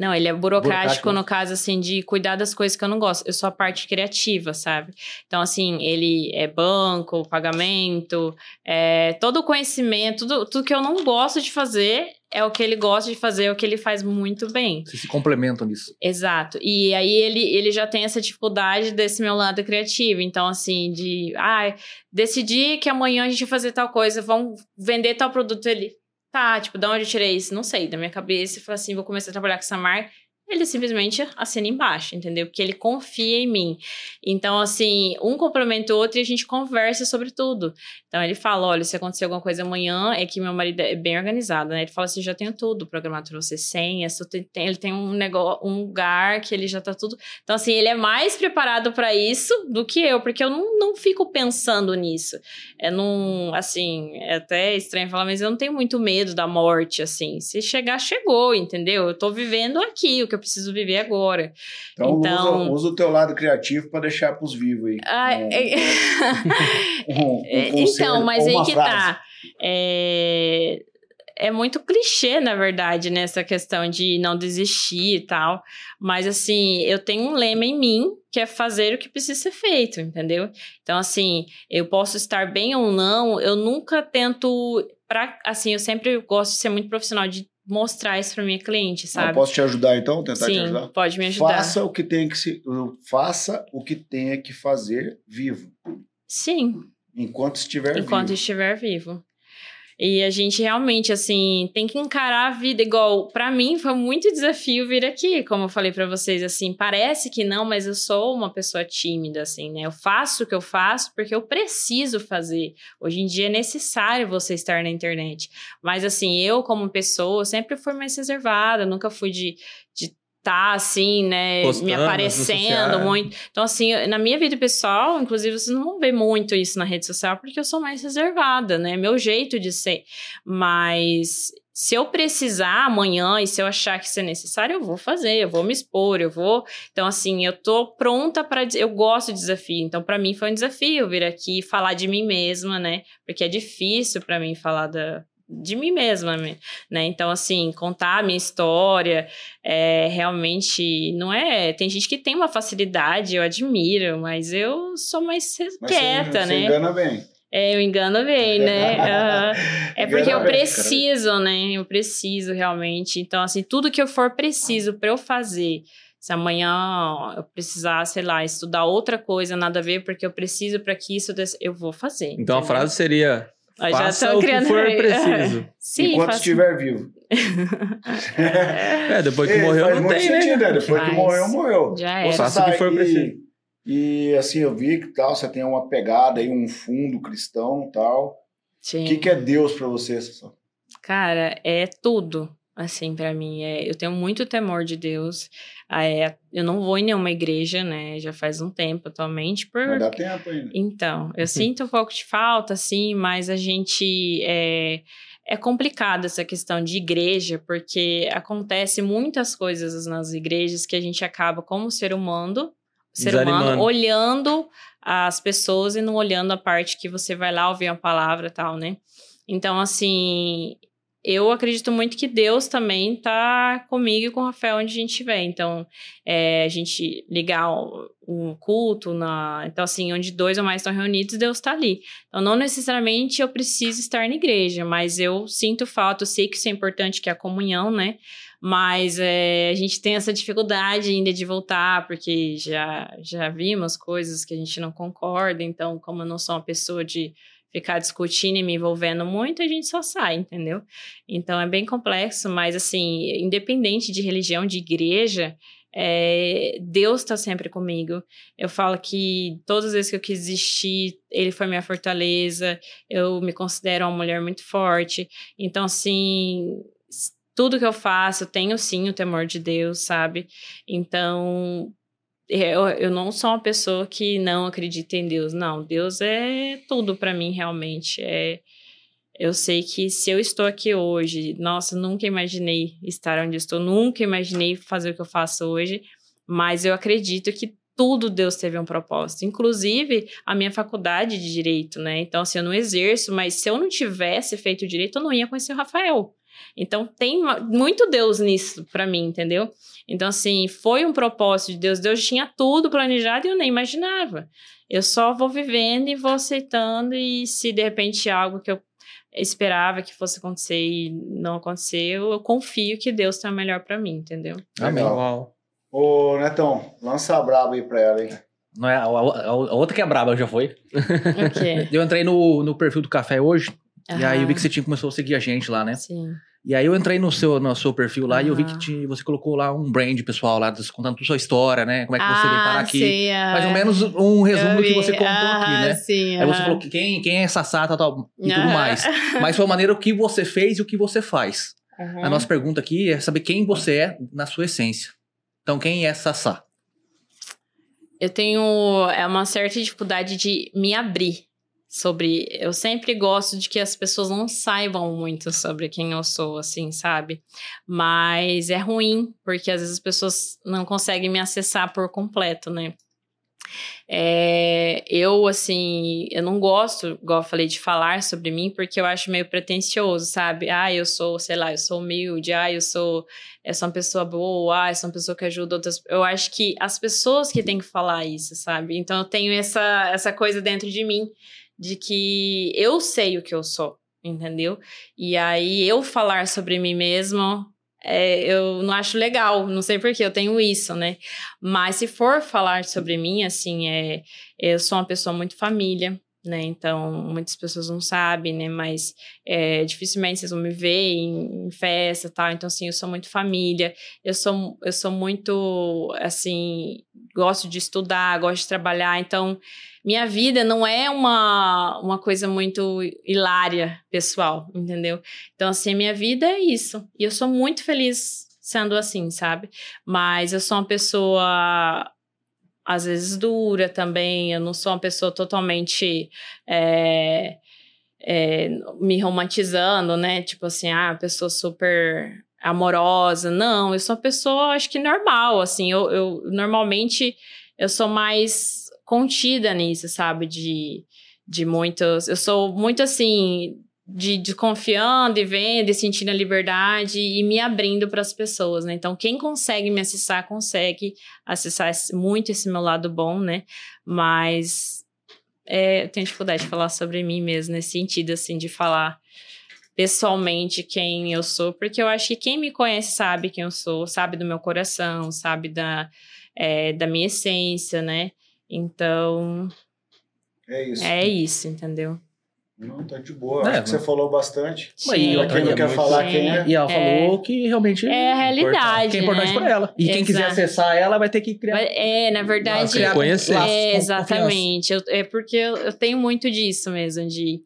Não, ele é burocrático, Burocrático. no caso, assim, de cuidar das coisas que eu não gosto. Eu sou a parte criativa, sabe? Então, assim, ele é banco, pagamento, é, todo o conhecimento, tudo, tudo que eu não gosto de fazer é o que ele gosta de fazer, é o que ele faz muito bem. Vocês se complementam nisso. Exato. E aí ele, ele já tem essa dificuldade desse meu lado criativo. Então, assim, de ah, decidi que amanhã a gente vai fazer tal coisa, vamos vender tal produto ele. Tá, tipo, de onde eu tirei isso? Não sei, da minha cabeça. E falei assim, vou começar a trabalhar com essa marca. Ele simplesmente assina embaixo, entendeu? Porque ele confia em mim. Então, assim, um complementa o outro e a gente conversa sobre tudo. Então, ele fala: olha, se acontecer alguma coisa amanhã, é que meu marido é bem organizado, né? Ele fala assim: já tenho tudo programado pra você, senha, ele tem um negócio, um lugar que ele já tá tudo. Então, assim, ele é mais preparado pra isso do que eu, porque eu não, não fico pensando nisso. É não, assim, é até estranho falar, mas eu não tenho muito medo da morte, assim. Se chegar, chegou, entendeu? Eu tô vivendo aqui, o que eu preciso viver agora. Então, Então- Usa, usa o teu lado criativo para deixar pros vivos aí. Ah, Um- um- um É, conselho então, mas aí que frase. tá. É, é muito clichê, na verdade, nessa questão de não desistir e tal. Mas, assim, eu tenho um lema em mim que é fazer o que precisa ser feito, entendeu? Então, assim, eu posso estar bem ou não, eu nunca tento. Pra, assim, eu sempre gosto de ser muito profissional, de mostrar isso pra minha cliente, Ah, sabe? posso te ajudar então? Tentar te Sim, ajudar? pode me ajudar. Faça o que tem que se, faça o que tenha que fazer vivo, Sim, enquanto estiver enquanto vivo. estiver vivo. E a gente realmente, assim, tem que encarar a vida igual. Pra mim, foi muito desafio vir aqui, como eu falei pra vocês, assim. Parece que não, mas eu sou uma pessoa tímida, assim, né? Eu faço o que eu faço porque eu preciso fazer. Hoje em dia é necessário você estar na internet. Mas, assim, eu, como pessoa, sempre fui mais reservada, nunca fui de. Tá assim, né? Postando me aparecendo muito. Então, assim, na minha vida pessoal, inclusive, vocês não vão ver muito isso na rede social, porque eu sou mais reservada, né? Meu jeito de ser. Mas se eu precisar amanhã e se eu achar que isso é necessário, eu vou fazer, eu vou me expor, eu vou. Então, assim, eu tô pronta para. Eu gosto de desafio. Então, para mim foi um desafio vir aqui e falar de mim mesma, né? Porque é difícil para mim falar da. De mim mesma, né? Então, assim, contar a minha história é realmente não é. Tem gente que tem uma facilidade, eu admiro, mas eu sou mais Mas quieta, você, né? Você engana bem. É, eu engano bem, né? Aham. É porque eu preciso, né? Eu preciso realmente. Então, assim, tudo que eu for preciso para eu fazer, Se amanhã eu precisar, sei lá, estudar outra coisa, nada a ver, porque eu preciso para que isso desse, eu vou fazer. Então a entendeu? frase seria: Eu faça o que for preciso. Sim, Enquanto faço- estiver vivo. É, depois que É, morreu, faz não muito tem, né? sentido, né? Depois que morreu, morreu. Já era. Faça o que for e- preciso. E assim, eu vi que tal, você tem uma pegada aí, um fundo cristão e tal. Sim. O que, que é Deus pra você, Sassá? Cara, é tudo, assim, pra mim. É, eu tenho muito temor de Deus. É, eu não vou em nenhuma igreja, né? Já faz um tempo atualmente, por... Não dá tempo ainda. Então, eu sinto um pouco de falta, assim, mas a gente é, é complicado essa questão de igreja, porque acontece muitas coisas nas igrejas que a gente acaba, como ser humano, ser humano, Desanimando. olhando as pessoas e não olhando a parte que você vai lá ouvir a palavra e tal, né? Então, assim, eu acredito muito que Deus também tá comigo e com o Rafael onde a gente estiver. Então, é, a gente ligar o, o culto, na, então assim, onde dois ou mais estão reunidos, Deus está ali. Então, não necessariamente eu preciso estar na igreja, mas eu sinto falta, eu sei que isso é importante, que é a comunhão, né? Mas é, a gente tem essa dificuldade ainda de voltar, porque já, já vimos coisas que a gente não concorda, então, como eu não sou uma pessoa de ficar discutindo e me envolvendo muito, a gente só sai, entendeu? Então é bem complexo, mas assim, independente de religião, de igreja, é, Deus está sempre comigo. Eu falo que todas as vezes que eu quis desistir, Ele foi minha fortaleza. Eu me considero uma mulher muito forte. Então, assim, tudo que eu faço, eu tenho sim o temor de Deus, sabe? Então, eu, eu não sou uma pessoa que não acredita em Deus. Não, Deus é tudo para mim, realmente. É, eu sei que se eu estou aqui hoje, nossa, nunca imaginei estar onde estou, nunca imaginei fazer o que eu faço hoje, mas eu acredito que tudo Deus teve um propósito, inclusive a minha faculdade de direito, né? Então, assim, eu não exerço, mas se eu não tivesse feito direito, eu não ia conhecer o Rafael. Então, tem muito Deus nisso para mim, entendeu? Então, assim, foi um propósito de Deus. Deus tinha tudo planejado e eu nem imaginava. Eu só vou vivendo e vou aceitando, e se de repente algo que eu esperava que fosse acontecer e não aconteceu, eu confio que Deus tem o melhor pra mim, entendeu? Amém. Legal. Uau. Ô, Netão, lança a braba aí pra ela, hein? Não é, a, a- a outra que é braba já foi. O quê? Eu entrei no, no perfil do café hoje, e aí eu vi que Aham, você tinha, começou a seguir a gente lá, né? Sim. E aí eu entrei no seu, no seu perfil lá e eu vi que tinha- você colocou lá um brand pessoal lá, contando sua história, né? Como é que você veio parar aqui. Ah, Sim, Mais ou menos um resumo do que você contou aqui, né? Sim, Aí você falou que quem, quem é Sassá tal, tal, e tudo mais. Mas foi a maneira o que você fez e o que você faz. A nossa pergunta aqui é saber quem você é na sua essência. Então, quem é Sassá? Eu tenho é uma certa dificuldade de me abrir sobre. Eu sempre gosto de que as pessoas não saibam muito sobre quem eu sou, assim, sabe? Mas é ruim, porque às vezes as pessoas não conseguem me acessar por completo, né? É, eu, assim, eu não gosto, igual eu falei, de falar sobre mim, porque eu acho meio pretencioso, sabe? Ah, eu sou, sei lá, eu sou humilde, ah, eu sou, eu sou uma pessoa boa, ah, eu sou uma pessoa que ajuda outras. Eu acho que as pessoas que têm que falar isso, sabe? Então eu tenho essa, essa coisa dentro de mim, de que eu sei o que eu sou, entendeu? E aí eu falar sobre mim mesmo. é, eu não acho legal, não sei porquê, eu tenho isso, né? Mas se for falar sobre mim, assim, é, eu sou uma pessoa muito família, né? Então, muitas pessoas não sabem, né? Mas é, dificilmente vocês vão me ver em, em festa e tal. Então, assim, eu sou muito família. Eu sou, eu sou muito, assim, gosto de estudar, gosto de trabalhar. Então, minha vida não é uma, uma coisa muito hilária, pessoal, entendeu? Então, assim, minha vida é isso. E eu sou muito feliz sendo assim, sabe? Mas eu sou uma pessoa às vezes dura também. Eu não sou uma pessoa totalmente é, é, me romantizando, né? Tipo assim, ah, pessoa super amorosa. Não, eu sou uma pessoa, acho que normal, assim. Eu, eu normalmente eu sou mais contida nisso, sabe? De, de muitos. Eu sou muito assim. De, de confiando e vendo e sentindo a liberdade e me abrindo para as pessoas, né? Então, quem consegue me acessar, consegue acessar muito esse meu lado bom, né? Mas é, eu tenho dificuldade de falar sobre mim mesmo, nesse sentido, assim, de falar pessoalmente quem eu sou, porque eu acho que quem me conhece sabe quem eu sou, sabe do meu coração, sabe da, é, da minha essência, né? Então, É isso. é isso, entendeu? Não, tá de boa. É, Acho que você falou bastante. Mas e Quem não quer muito- falar Sim. quem é. E ela É. falou que realmente É a realidade, que é importante né? pra ela. E quem quiser Exato. acessar ela vai ter que criar. Mas, É, na verdade, criar conhecer. É, exatamente. Eu- é porque eu, eu tenho muito disso mesmo, de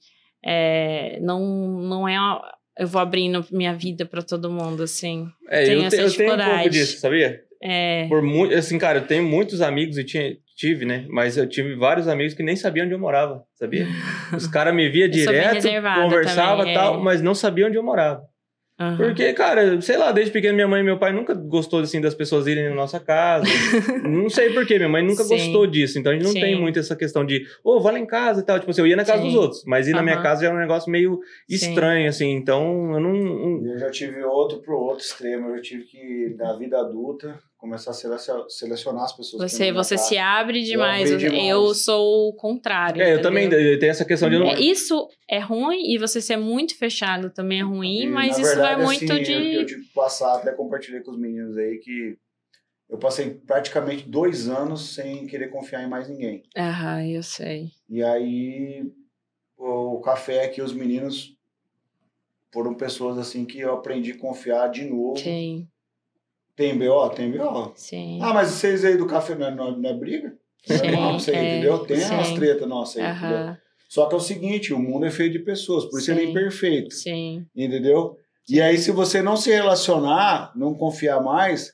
é, não, não é. uma- eu vou abrindo minha vida pra todo mundo, assim. É, Tenho eu, essa te- eu tenho um pouco disso, sabia? É. Por muito, assim, cara, eu tenho muitos amigos e tinha, tive, né? Mas eu tive vários amigos que nem sabiam onde eu morava, sabia? Os caras me via direto, conversava e também, tal, é. mas não sabiam onde eu morava. aham. Porque, cara, sei lá, desde pequeno minha mãe e meu pai nunca gostou assim das pessoas irem na nossa casa. não sei porquê, minha mãe nunca Sim. gostou disso. Então a gente não Sim. tem muito essa questão de, ô, vai lá em casa e tal. Tipo assim, eu ia na casa Sim. dos outros, mas ir na minha casa já era um negócio meio Sim. estranho, assim. Então eu não. não- Eu já tive outro pro outro extremo. Eu já tive que, na vida adulta, começar a selecion- selecionar as pessoas. Você, você se abre demais. Eu, demais. sou o contrário. É, eu também eu tenho essa questão de. eu não- É, Isso é ruim e você ser muito fechado também é ruim, E, mas na isso verdade, vai muito assim, de. Eu, eu tive que passar, até compartilhei com os meninos aí, que eu passei praticamente dois anos sem querer confiar em mais ninguém. Aham, eu sei. E aí, o café aqui, os meninos foram pessoas assim que eu aprendi a confiar de novo. Sim, Tem BO? Tem BO. sim. Ah, mas vocês aí do café não é, não é- não é briga? Não é Sim, isso aí, é, entendeu? Tem umas sim. tretas nossas aí, entendeu? Só que é o seguinte, o mundo é feito de pessoas, por isso ele é Sim. imperfeito, sim. entendeu? E aí, se você não se relacionar, não confiar mais,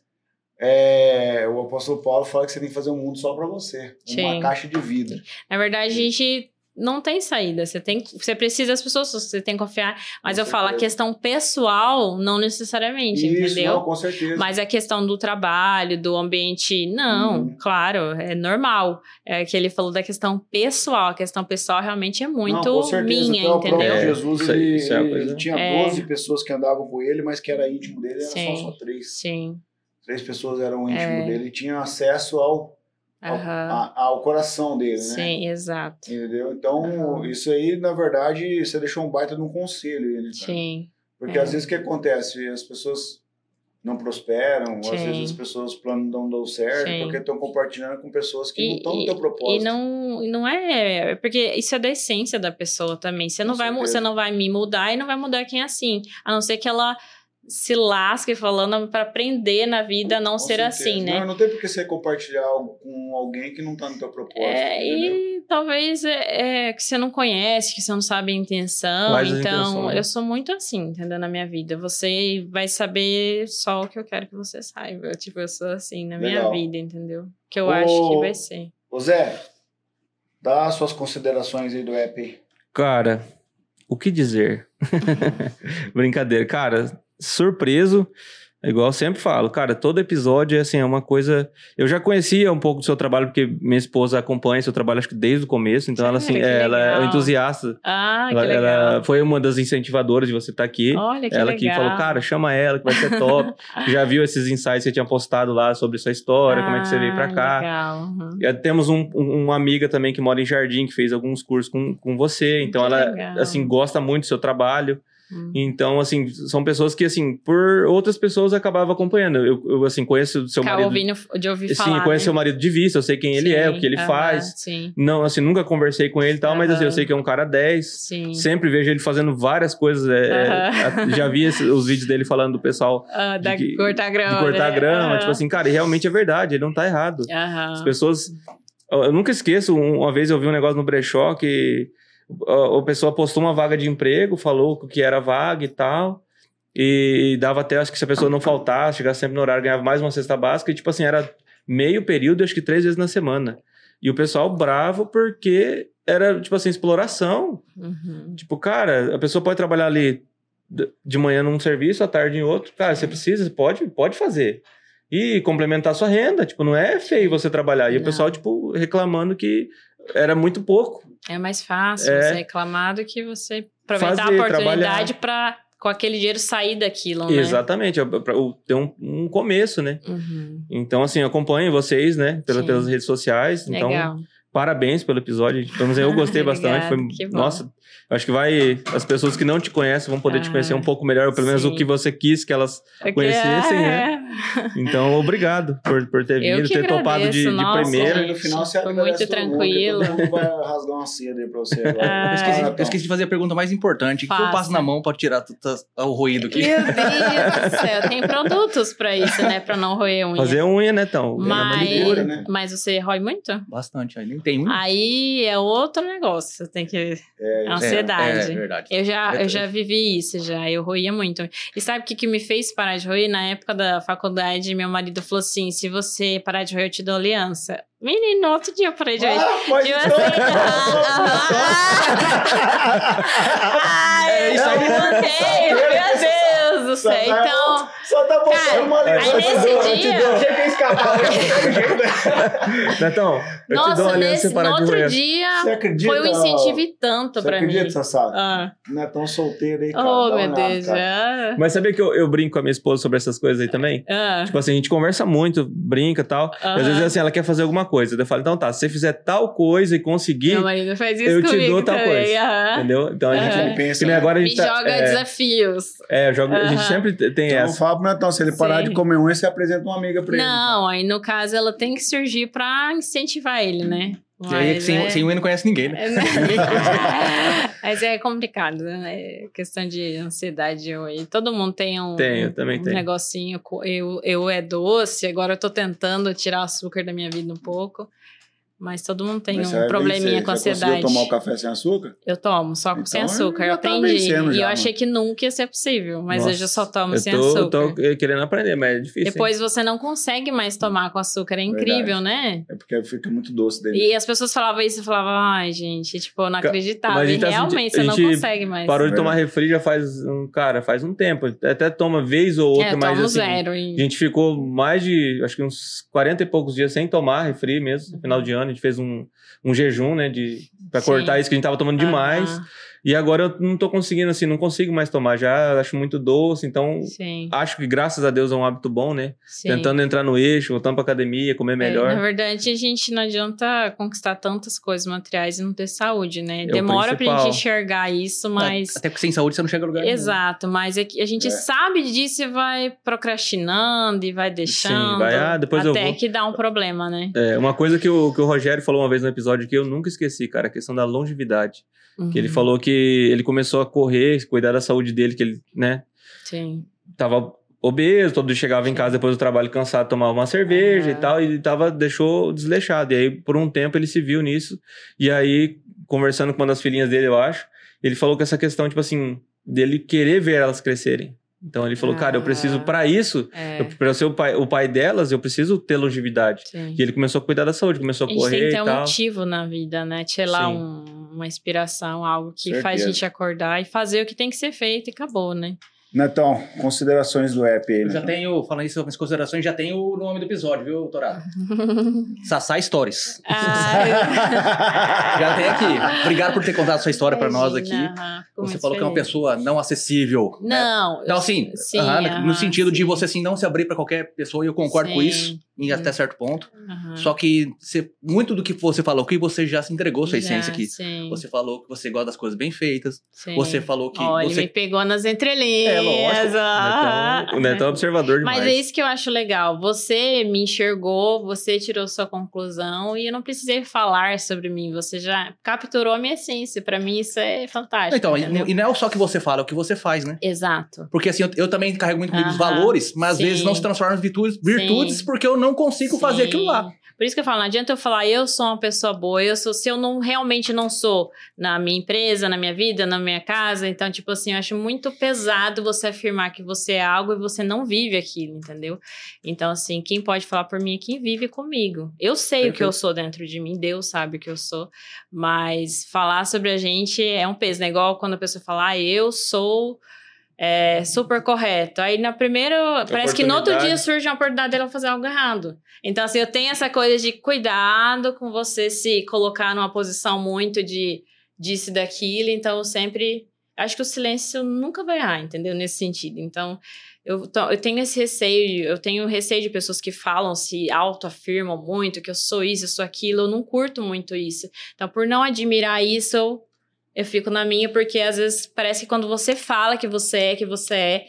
é, o apóstolo Paulo fala que você tem que fazer um mundo só para você. Uma Sim. caixa de vida. Na verdade, a gente não tem saída. Você tem, você precisa das pessoas, você tem que confiar. Mas Com eu falo a certeza. questão pessoal, não necessariamente, Isso, entendeu? não, com certeza. Mas a questão do trabalho, do ambiente, não, Uhum. claro, é normal. É que ele falou da questão pessoal. A questão pessoal realmente é muito Não, com certeza. minha, Até o próprio entendeu? É, Jesus, ele, isso é ele- ele tinha É. 12 pessoas que andavam com ele, mas que era íntimo dele, era Sim. só, só três. Sim. Três pessoas eram íntimo É. dele e tinham acesso ao, ao, Aham. a- ao coração dele, né? Sim, exato. Entendeu? Então, Aham. isso aí, na verdade, você deixou um baita de um conselho aí, né, cara? Sim. Porque É. às vezes o que acontece? As pessoas não prosperam, ou às vezes as pessoas plano não dão certo, Sim. porque estão compartilhando com pessoas que não E- estão no teu propósito. E não, não é, é porque isso é da essência da pessoa também. Você não Com vai, certeza. você não vai me mudar e não vai mudar quem é assim, a não ser que ela se lasque falando para aprender na vida a não Com ser certeza. assim, né? Não, não tem por que você compartilhar algo com alguém que não tá no teu propósito, É, entendeu? e talvez é, é que você não conhece, que você não sabe a intenção. As então, intenções, né? eu sou muito assim, entendeu? Na minha vida. Você vai saber só o que eu quero que você saiba. Tipo, eu sou assim na minha Legal. vida, entendeu? Que eu Ô, acho que vai ser. Ô Zé, dá as suas considerações aí do app aí. Cara, o que dizer? Brincadeira. Cara, surpreso. Igual eu sempre falo, cara, todo episódio é assim, é uma coisa. Eu já conhecia um pouco do seu trabalho, porque minha esposa acompanha seu trabalho, acho que desde o começo. Então, ela, assim, Sério? É, ela é entusiasta. Ah, ela, que legal. ela foi uma das incentivadoras de você estar aqui. Olha que ela legal. que falou, cara, chama ela, que vai ser top. Já viu esses insights que você tinha postado lá sobre sua história, como é que você veio pra Ah, cá. Legal. uhum. E Temos um- um- uma amiga também que mora em Jardim, que fez alguns cursos com, com você. Então, Que ela, legal. assim, gosta muito do seu trabalho. Hum. Então, assim, são pessoas que, assim, por outras pessoas acabava acompanhando. Eu, eu, assim, conheço o seu Ficar marido. ouvindo, de ouvir Sim, falar. conheço né? seu marido de vista, eu sei quem ele é, o que ele Sim, faz. aham, Sim, Não, assim, nunca conversei com ele e tal, mas assim, eu sei que é um cara 10. sim. Sempre vejo ele fazendo várias coisas. é, é, Aham. já vi esse- os vídeos dele falando do pessoal da de cortar grama. de cortar né? grama. Tipo assim, cara, e realmente é verdade, ele não tá errado. As pessoas. Eu nunca esqueço, um- uma vez eu vi um negócio no brechó que a, a pessoa postou uma vaga de emprego, falou o que era vaga e tal. E dava até, acho que se a pessoa não faltasse, chegasse sempre no horário, ganhava mais uma cesta básica. E tipo assim, era meio período, acho que três vezes na semana. E o pessoal bravo porque era, tipo assim, exploração. Uhum. Tipo, cara, a pessoa pode trabalhar ali de manhã num serviço, à tarde em outro. Cara, você precisa, você pode, pode fazer. E complementar sua renda. Tipo, não é feio você trabalhar. E o Não. pessoal, tipo, reclamando que era muito pouco. É mais fácil É. você reclamar do que você aproveitar Fazer, a oportunidade para com aquele dinheiro sair daquilo, né? Exatamente. o- Ter um, um começo, né? Uhum. Então, assim, acompanhem vocês, né? Pela, Sim. pelas redes sociais. Então, Legal. parabéns pelo episódio. Pelo menos eu gostei bastante. Foi, Obrigada, bom. nossa, eu acho que vai. As pessoas que não te conhecem vão poder te Ah, conhecer um pouco melhor, ou pelo menos sim. o que você quis que elas conhecessem, né? Então, obrigado por, por ter vindo, ter topado de, agradeço, de nossa. primeira. E no final você Foi muito mundo, tranquilo. Todo mundo vai rasgar uma seda aí pra você agora. Ai. Eu esqueci, eu esqueci de fazer a pergunta mais importante. O que eu passo na mão pra tirar o ruído aqui? Meu Deus do céu, tem produtos pra isso, né? Pra não roer unha. Fazer unha, né, então? mas, né? mas você rói muito? Bastante, aí nem tem um. Aí é outro negócio. Você tem que. É, É, ansiedade. é verdade. Eu já, É, eu já vivi isso, já. Eu roía muito. E sabe o que, que me fez parar de roer? Na época da faculdade, meu marido falou assim: se você parar de roer, eu te dou aliança. Menino, no outro dia eu parei de roer. Ah, mas Tipo assim, Ai, É isso aí. eu voltei, meu Deus do céu. Então, Só tá botando Cara, uma aí aliança. nesse Eu te dia- dou- Chega a escapar. Netão, eu te dou nossa, uma aliança nesse, no outro dia Você acredita? foi um incentivo e tanto pra acredita, mim. Sassá? Ah. Não é tão solteiro aí, cara. Oh, uma meu Deus, cara. já. Mas sabia que eu, eu brinco com a minha esposa sobre essas coisas aí também? Ah. Tipo assim, a gente conversa muito, brinca e tal. E às Aham. vezes assim, ela quer fazer alguma coisa. Eu falo, então tá, se você fizer tal coisa e conseguir, Meu marido faz isso eu te comigo dou tal também. coisa. entendeu? Então a gente. Pensa, agora a Me gente tá- joga é, desafios. É, joga, a gente Aham. Sempre tem Então, essa. fala pro Netão, se ele parar Sim. de comer unha, você apresenta uma amiga pra ele. Não, aí no caso ela tem que surgir pra incentivar ele, né? E aí, Mas sem, é- sem unha não conhece ninguém, né? é, né? Mas é complicado, né? É questão de ansiedade. eu- E todo mundo tem um, Tem, eu também um tenho. negocinho. Eu, eu é doce, agora eu tô tentando tirar açúcar da minha vida um pouco. Mas todo mundo tem Mas você um probleminha com Você ansiedade. conseguiu tomar o café sem açúcar? Eu tomo, só com sem Então, açúcar. Eu tá aprendi. e já, eu mano. achei que nunca ia ser possível. Mas Nossa, hoje eu só tomo eu sem tô, açúcar. tô querendo aprender, mas é difícil. hein? Depois você não consegue mais tomar com açúcar. É incrível, né? É porque fica muito doce dele. E as pessoas falavam isso e falavam, ai, gente, tipo, eu não acreditava. a E tá realmente senti- você a não consegue mais. Parou de É tomar refri já faz um. Cara, faz um tempo. Até toma vez ou outra, é, eu mas tomo assim. zero. A E... gente ficou mais de, acho que uns 40 e poucos dias sem tomar refri mesmo. No final de ano, a gente fez um, um jejum, né? De, Sim. cortar isso que a gente tava tomando demais. Aham, E agora eu não tô conseguindo, assim, não consigo mais tomar. Já acho muito doce, então Sim, acho que graças a Deus é um hábito bom, né? sim. Tentando entrar no eixo, voltando pra academia, comer É, melhor. na verdade, a gente não adianta conquistar tantas coisas materiais e não ter saúde, né? É Demora pra gente enxergar isso, mas. Até porque sem saúde você não chega a lugar nenhum. Exato, mas é que a gente É. sabe disso e vai procrastinando e vai deixando. vai, ah, depois eu até vou. que dá um problema, né? É, uma coisa que o, que o Rogério falou uma vez no episódio que eu nunca esqueci, cara, a questão da longevidade. Que ele Uhum, falou que ele começou a correr, cuidar da saúde dele, que ele, né, Sim. tava obeso, todo dia chegava em casa depois do trabalho cansado, tomava uma cerveja e tal, e tava, deixou desleixado. E aí, por um tempo, ele se viu nisso. E aí, conversando com uma das filhinhas dele, eu acho, ele falou que essa questão, tipo assim, dele querer ver elas crescerem. Então ele falou, cara, eu preciso, Ah. pra isso, É, eu, pra ser o pai, o pai delas, eu preciso ter longevidade. sim. E ele começou a cuidar da saúde, começou A a gente tem correr que ter e um tal. motivo na vida, né? Sei lá, Sim. um- uma inspiração, algo que faz a Certeza. gente acordar e fazer o que tem que ser feito e acabou, né? Netão, considerações do app aí, Eu já tenho, falando isso sobre as considerações, já tenho o nome do episódio, viu, Torado? Sassá Stories. Ah, Já tem aqui. Obrigado por ter contado sua história pra nós aqui. Você falou que é uma feliz. pessoa não acessível. né? Não. Então, eu- assim, sim, no sentido de sim. você assim, não se abrir pra qualquer pessoa, e eu concordo com Sim. isso, em até certo ponto. Só que você- muito do que você falou aqui, você já se entregou sua Já, essência aqui. Sim, Você falou que você gosta das coisas bem feitas. sim. Você falou que ele você. me pegou nas entrelinhas. É, lógico. aham. Então, o Netão é observador demais. Mas é isso que eu acho legal. Você me enxergou, você tirou sua conclusão e eu não precisei falar sobre mim. Você já capturou a minha essência. Pra mim, isso é fantástico. Então, e, entendeu? e não é só o que você fala, é o que você faz, né? Exato. Porque assim, eu, eu também carrego muito comigo os valores, mas às sim. vezes não se transformam em virtudes, virtudes porque eu não consigo fazer Sim. aquilo lá. Por isso que eu falo, não adianta eu falar, eu sou uma pessoa boa, eu sou, se eu não realmente não sou na minha empresa, na minha vida, na minha casa, então, tipo assim, eu acho muito pesado você afirmar que você é algo e você não vive aquilo, entendeu? Então, assim, quem pode falar por mim é quem vive comigo. Eu sei o que eu Perfeito. sou dentro de mim, Deus sabe o que eu sou, mas falar sobre a gente é um peso, né? Igual quando a pessoa fala, ah, eu sou. É, super correto. Aí na primeira. Parece que no outro dia surge uma oportunidade dela fazer algo errado. Então, assim, eu tenho essa coisa de cuidado com você se colocar numa posição muito de disso e daquilo. Então, eu sempre. acho que o silêncio nunca vai errar, entendeu? Nesse sentido. Então, eu, eu tenho esse receio, eu tenho receio de pessoas que falam, se autoafirmam muito, que eu sou isso, eu sou aquilo, eu não curto muito isso. Então, por não admirar isso, eu, eu fico na minha, porque às vezes parece que quando você fala que você é, que você é,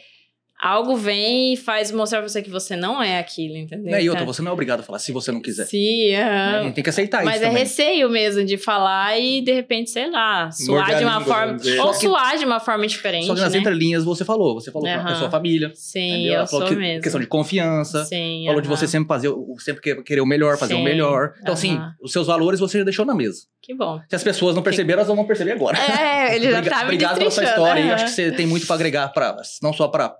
algo vem e faz mostrar pra você que você não é aquilo, entendeu? Né, E outra, Então, você não é obrigado a falar se você não quiser. Sim, aham. Né? Tem que aceitar Mas isso é também. receio mesmo de falar e de repente, sei lá, suar de uma forma. dizer. Ou que- suar de uma forma diferente. Só que nas né? entrelinhas você falou. Você falou Aham. da sua família. Sim, entendeu? eu sou que- mesmo. Questão de confiança. Sim, Falou de você sempre fazer, o- sempre que- querer o melhor, fazer o Sim, melhor. Então, assim, os seus valores você já deixou na mesa. Que bom. Se as pessoas não perceberam, elas vão perceber agora. É, ele já Obriga- tá me Obrigado pela sua história aí. aham. Acho que você tem muito pra agregar, pra, não só pra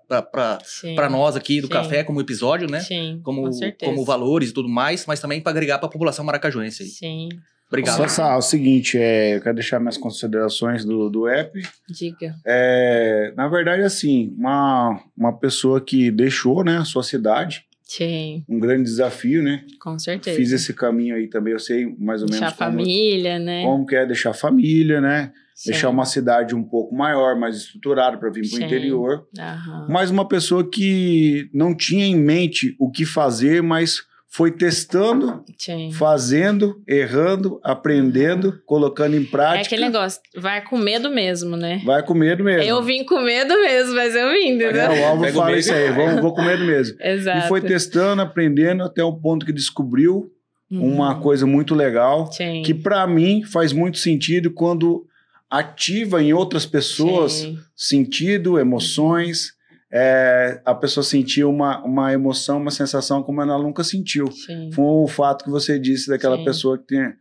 nós aqui do Sim. café, como episódio, né? Sim, Como, com certeza. como valores e tudo mais, mas também pra agregar pra população maracajuense aí. Sim, Obrigado. Sassá, é o seguinte, é, eu quero deixar minhas considerações do, do app. diga. É, na verdade, assim, uma, uma pessoa que deixou né, a sua cidade, Sim, um grande desafio, né? com certeza. Fiz esse caminho aí também, eu sei mais ou Deixar menos como, família, né? como que é deixar a família, né? Sim. Deixar uma cidade um pouco maior, mais estruturada para vir para o interior. Aham. Mas uma pessoa que não tinha em mente o que fazer, mas foi testando, Sim. fazendo, errando, aprendendo, colocando em É prática. aquele negócio, vai com medo mesmo, né? Vai com medo mesmo. Eu vim com medo mesmo, mas eu vim, É, entendeu? o Álvaro Pega fala isso aí, vou, vou com medo mesmo. Exato. E foi testando, aprendendo até o ponto que descobriu uma Uhum. coisa muito legal, Sim. que para mim faz muito sentido quando ativa em outras pessoas Sim. sentido, emoções, é, a pessoa sentiu uma, uma emoção, uma sensação como ela nunca sentiu. Sim. Foi o fato que você disse daquela Sim. pessoa que tem,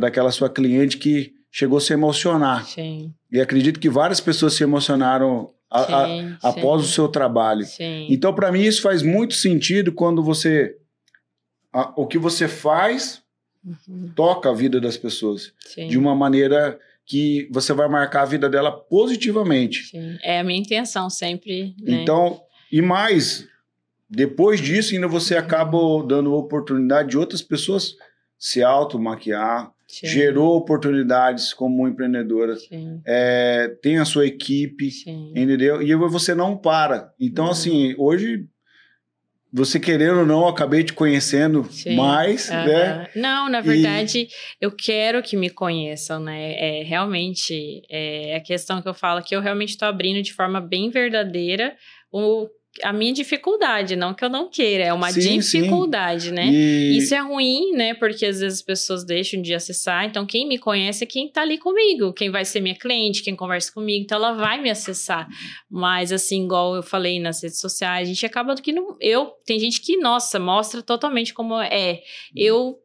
daquela sua cliente que chegou a se emocionar. Sim. E acredito que várias pessoas se emocionaram a- a- após o seu trabalho. Sim. Então, para mim, isso faz muito sentido quando você. a- o que você faz Uhum. toca a vida das pessoas de uma maneira que você vai marcar a vida dela positivamente. Sim. É a minha intenção sempre, né? Então, e mais, depois disso, ainda você acaba dando oportunidade de outras pessoas se automaquiar, Sim. gerou oportunidades como empreendedora, é, tem a sua equipe, Sim. entendeu? E você não para. Então, Uhum. assim, hoje, você querendo ou não, eu acabei te conhecendo Sim. mais, né? Aham. Não, na E- verdade, eu quero que me conheçam, né? É, realmente, é a questão que eu falo que eu realmente estou abrindo de forma bem verdadeira o, a minha dificuldade, não que eu não queira, é uma Sim, sim. dificuldade, né? E Isso é ruim, né? Porque às vezes as pessoas deixam de acessar. Então, quem me conhece é quem tá ali comigo, quem vai ser minha cliente, quem conversa comigo. Então, ela vai me acessar. Mas, assim, igual eu falei nas redes sociais, a gente acaba que não. Eu. Tem gente que, nossa, mostra totalmente como é. Eu.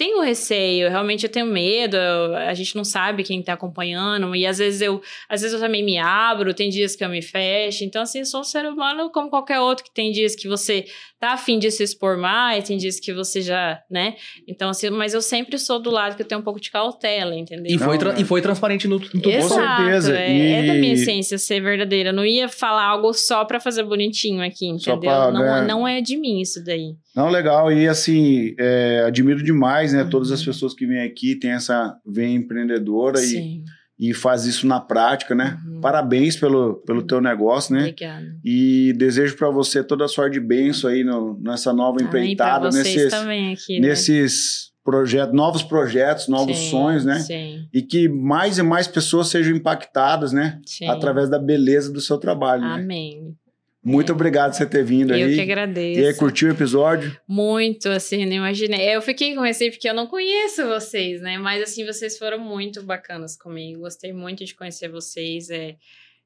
Tenho receio, realmente eu tenho medo, eu- a gente não sabe quem tá acompanhando, e às vezes eu, às vezes eu também me abro, tem dias que eu me fecho, então assim, eu sou um ser humano como qualquer outro, que tem dias que você tá afim de se expor mais, tem dias que você já, né? Então, assim, mas eu sempre sou do lado que eu tenho um pouco de cautela, entendeu? E foi, Não, né? e foi transparente no, no tudo. Exato, certeza. É, E- é da minha essência ser verdadeira. Eu não ia falar algo só pra fazer bonitinho aqui, entendeu? pra Não, ganhar- não é de mim isso daí. Não, legal. E assim, é, admiro demais, né? Uhum. Todas as pessoas que vêm aqui têm essa veia empreendedora e, Sim. e faz isso na prática, né? Uhum. Parabéns pelo, pelo teu negócio, né? Obrigada. E desejo para você toda a sorte de bênção aí no- nessa nova Amém empreitada, vocês nesses, também aqui, né? nesses projetos, novos projetos, novos Sim, sonhos, né? Sim, E que mais e mais pessoas sejam impactadas, né? sim. Através da beleza do seu trabalho. né? Muito É. obrigado por você ter vindo Eu aí. que agradeço. E aí, curtiu o episódio? Muito, assim, não imaginei. Eu fiquei com receio porque eu não conheço vocês, né? Mas, assim, vocês foram muito bacanas comigo. Gostei muito de conhecer vocês. É,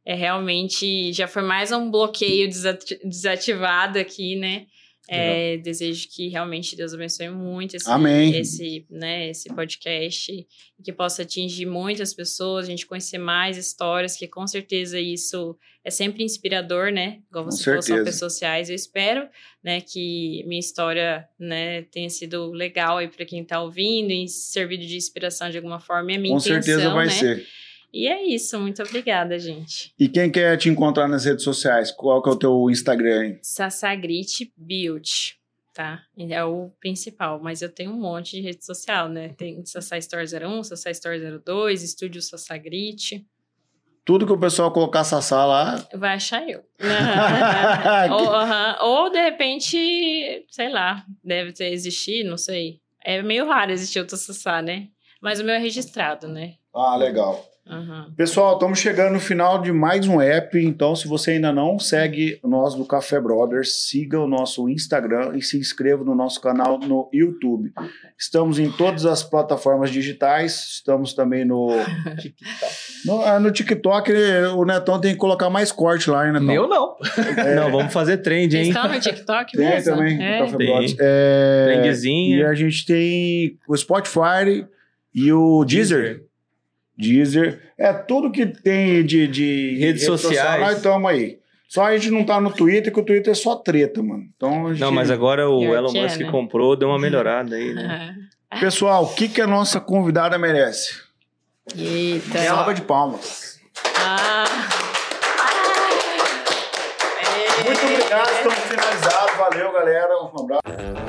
é realmente... Já foi mais um bloqueio desati- desativado aqui, né? É, desejo que realmente Deus abençoe muito esse, Amém. esse, né, esse podcast e que possa atingir muitas pessoas, a gente conhecer mais histórias, que com certeza isso é sempre inspirador, né? Igual Com você falou, são pessoas sociais. Eu espero, né, que minha história, né, tenha sido legal aí para quem tá ouvindo e servido de inspiração de alguma forma. É a minha Com intenção, certeza vai né? ser. E é isso, muito obrigada, gente. E quem quer te encontrar nas redes sociais? Qual que é o teu Instagram? aí? Sassagrit Build, tá? É o principal, mas eu tenho um monte de rede social, né? Tem Sassá Store 01, Sassá Store 02, Estúdio Sassagrit. Tudo que o pessoal colocar Sassá lá. Vai achar eu. ou. Ou, de repente, sei lá, deve ter existir, não sei. É meio raro existir outro Sassá, né? Mas o meu é registrado, né? Ah, legal. Aham. Pessoal, estamos chegando no final de mais um app, então se você ainda não segue nós do Café Brothers, siga o nosso Instagram e se inscreva no nosso canal no YouTube. Estamos em todas as plataformas digitais, estamos também no no, ah, no TikTok, o Netão tem que colocar mais corte lá, hein, Netão? Meu não. Não, vamos fazer trend, hein? estão no TikTok Tem mesmo? também, É. Café Tem. Brothers. É, Trendzinha. E a gente tem o Spotify e o Deezer. Deezer. É tudo que tem de, de Redes rede social, sociais. nós estamos aí. Só a gente não tá no Twitter, que o Twitter é só treta, mano. Então, a gente... Não, mas agora o Elon é, Musk né? comprou, deu uma melhorada aí, né? Pessoal, o que, que a nossa convidada merece? Eita. Salva de palmas. Ah. Muito obrigado, estamos finalizados. Valeu, galera. Um abraço.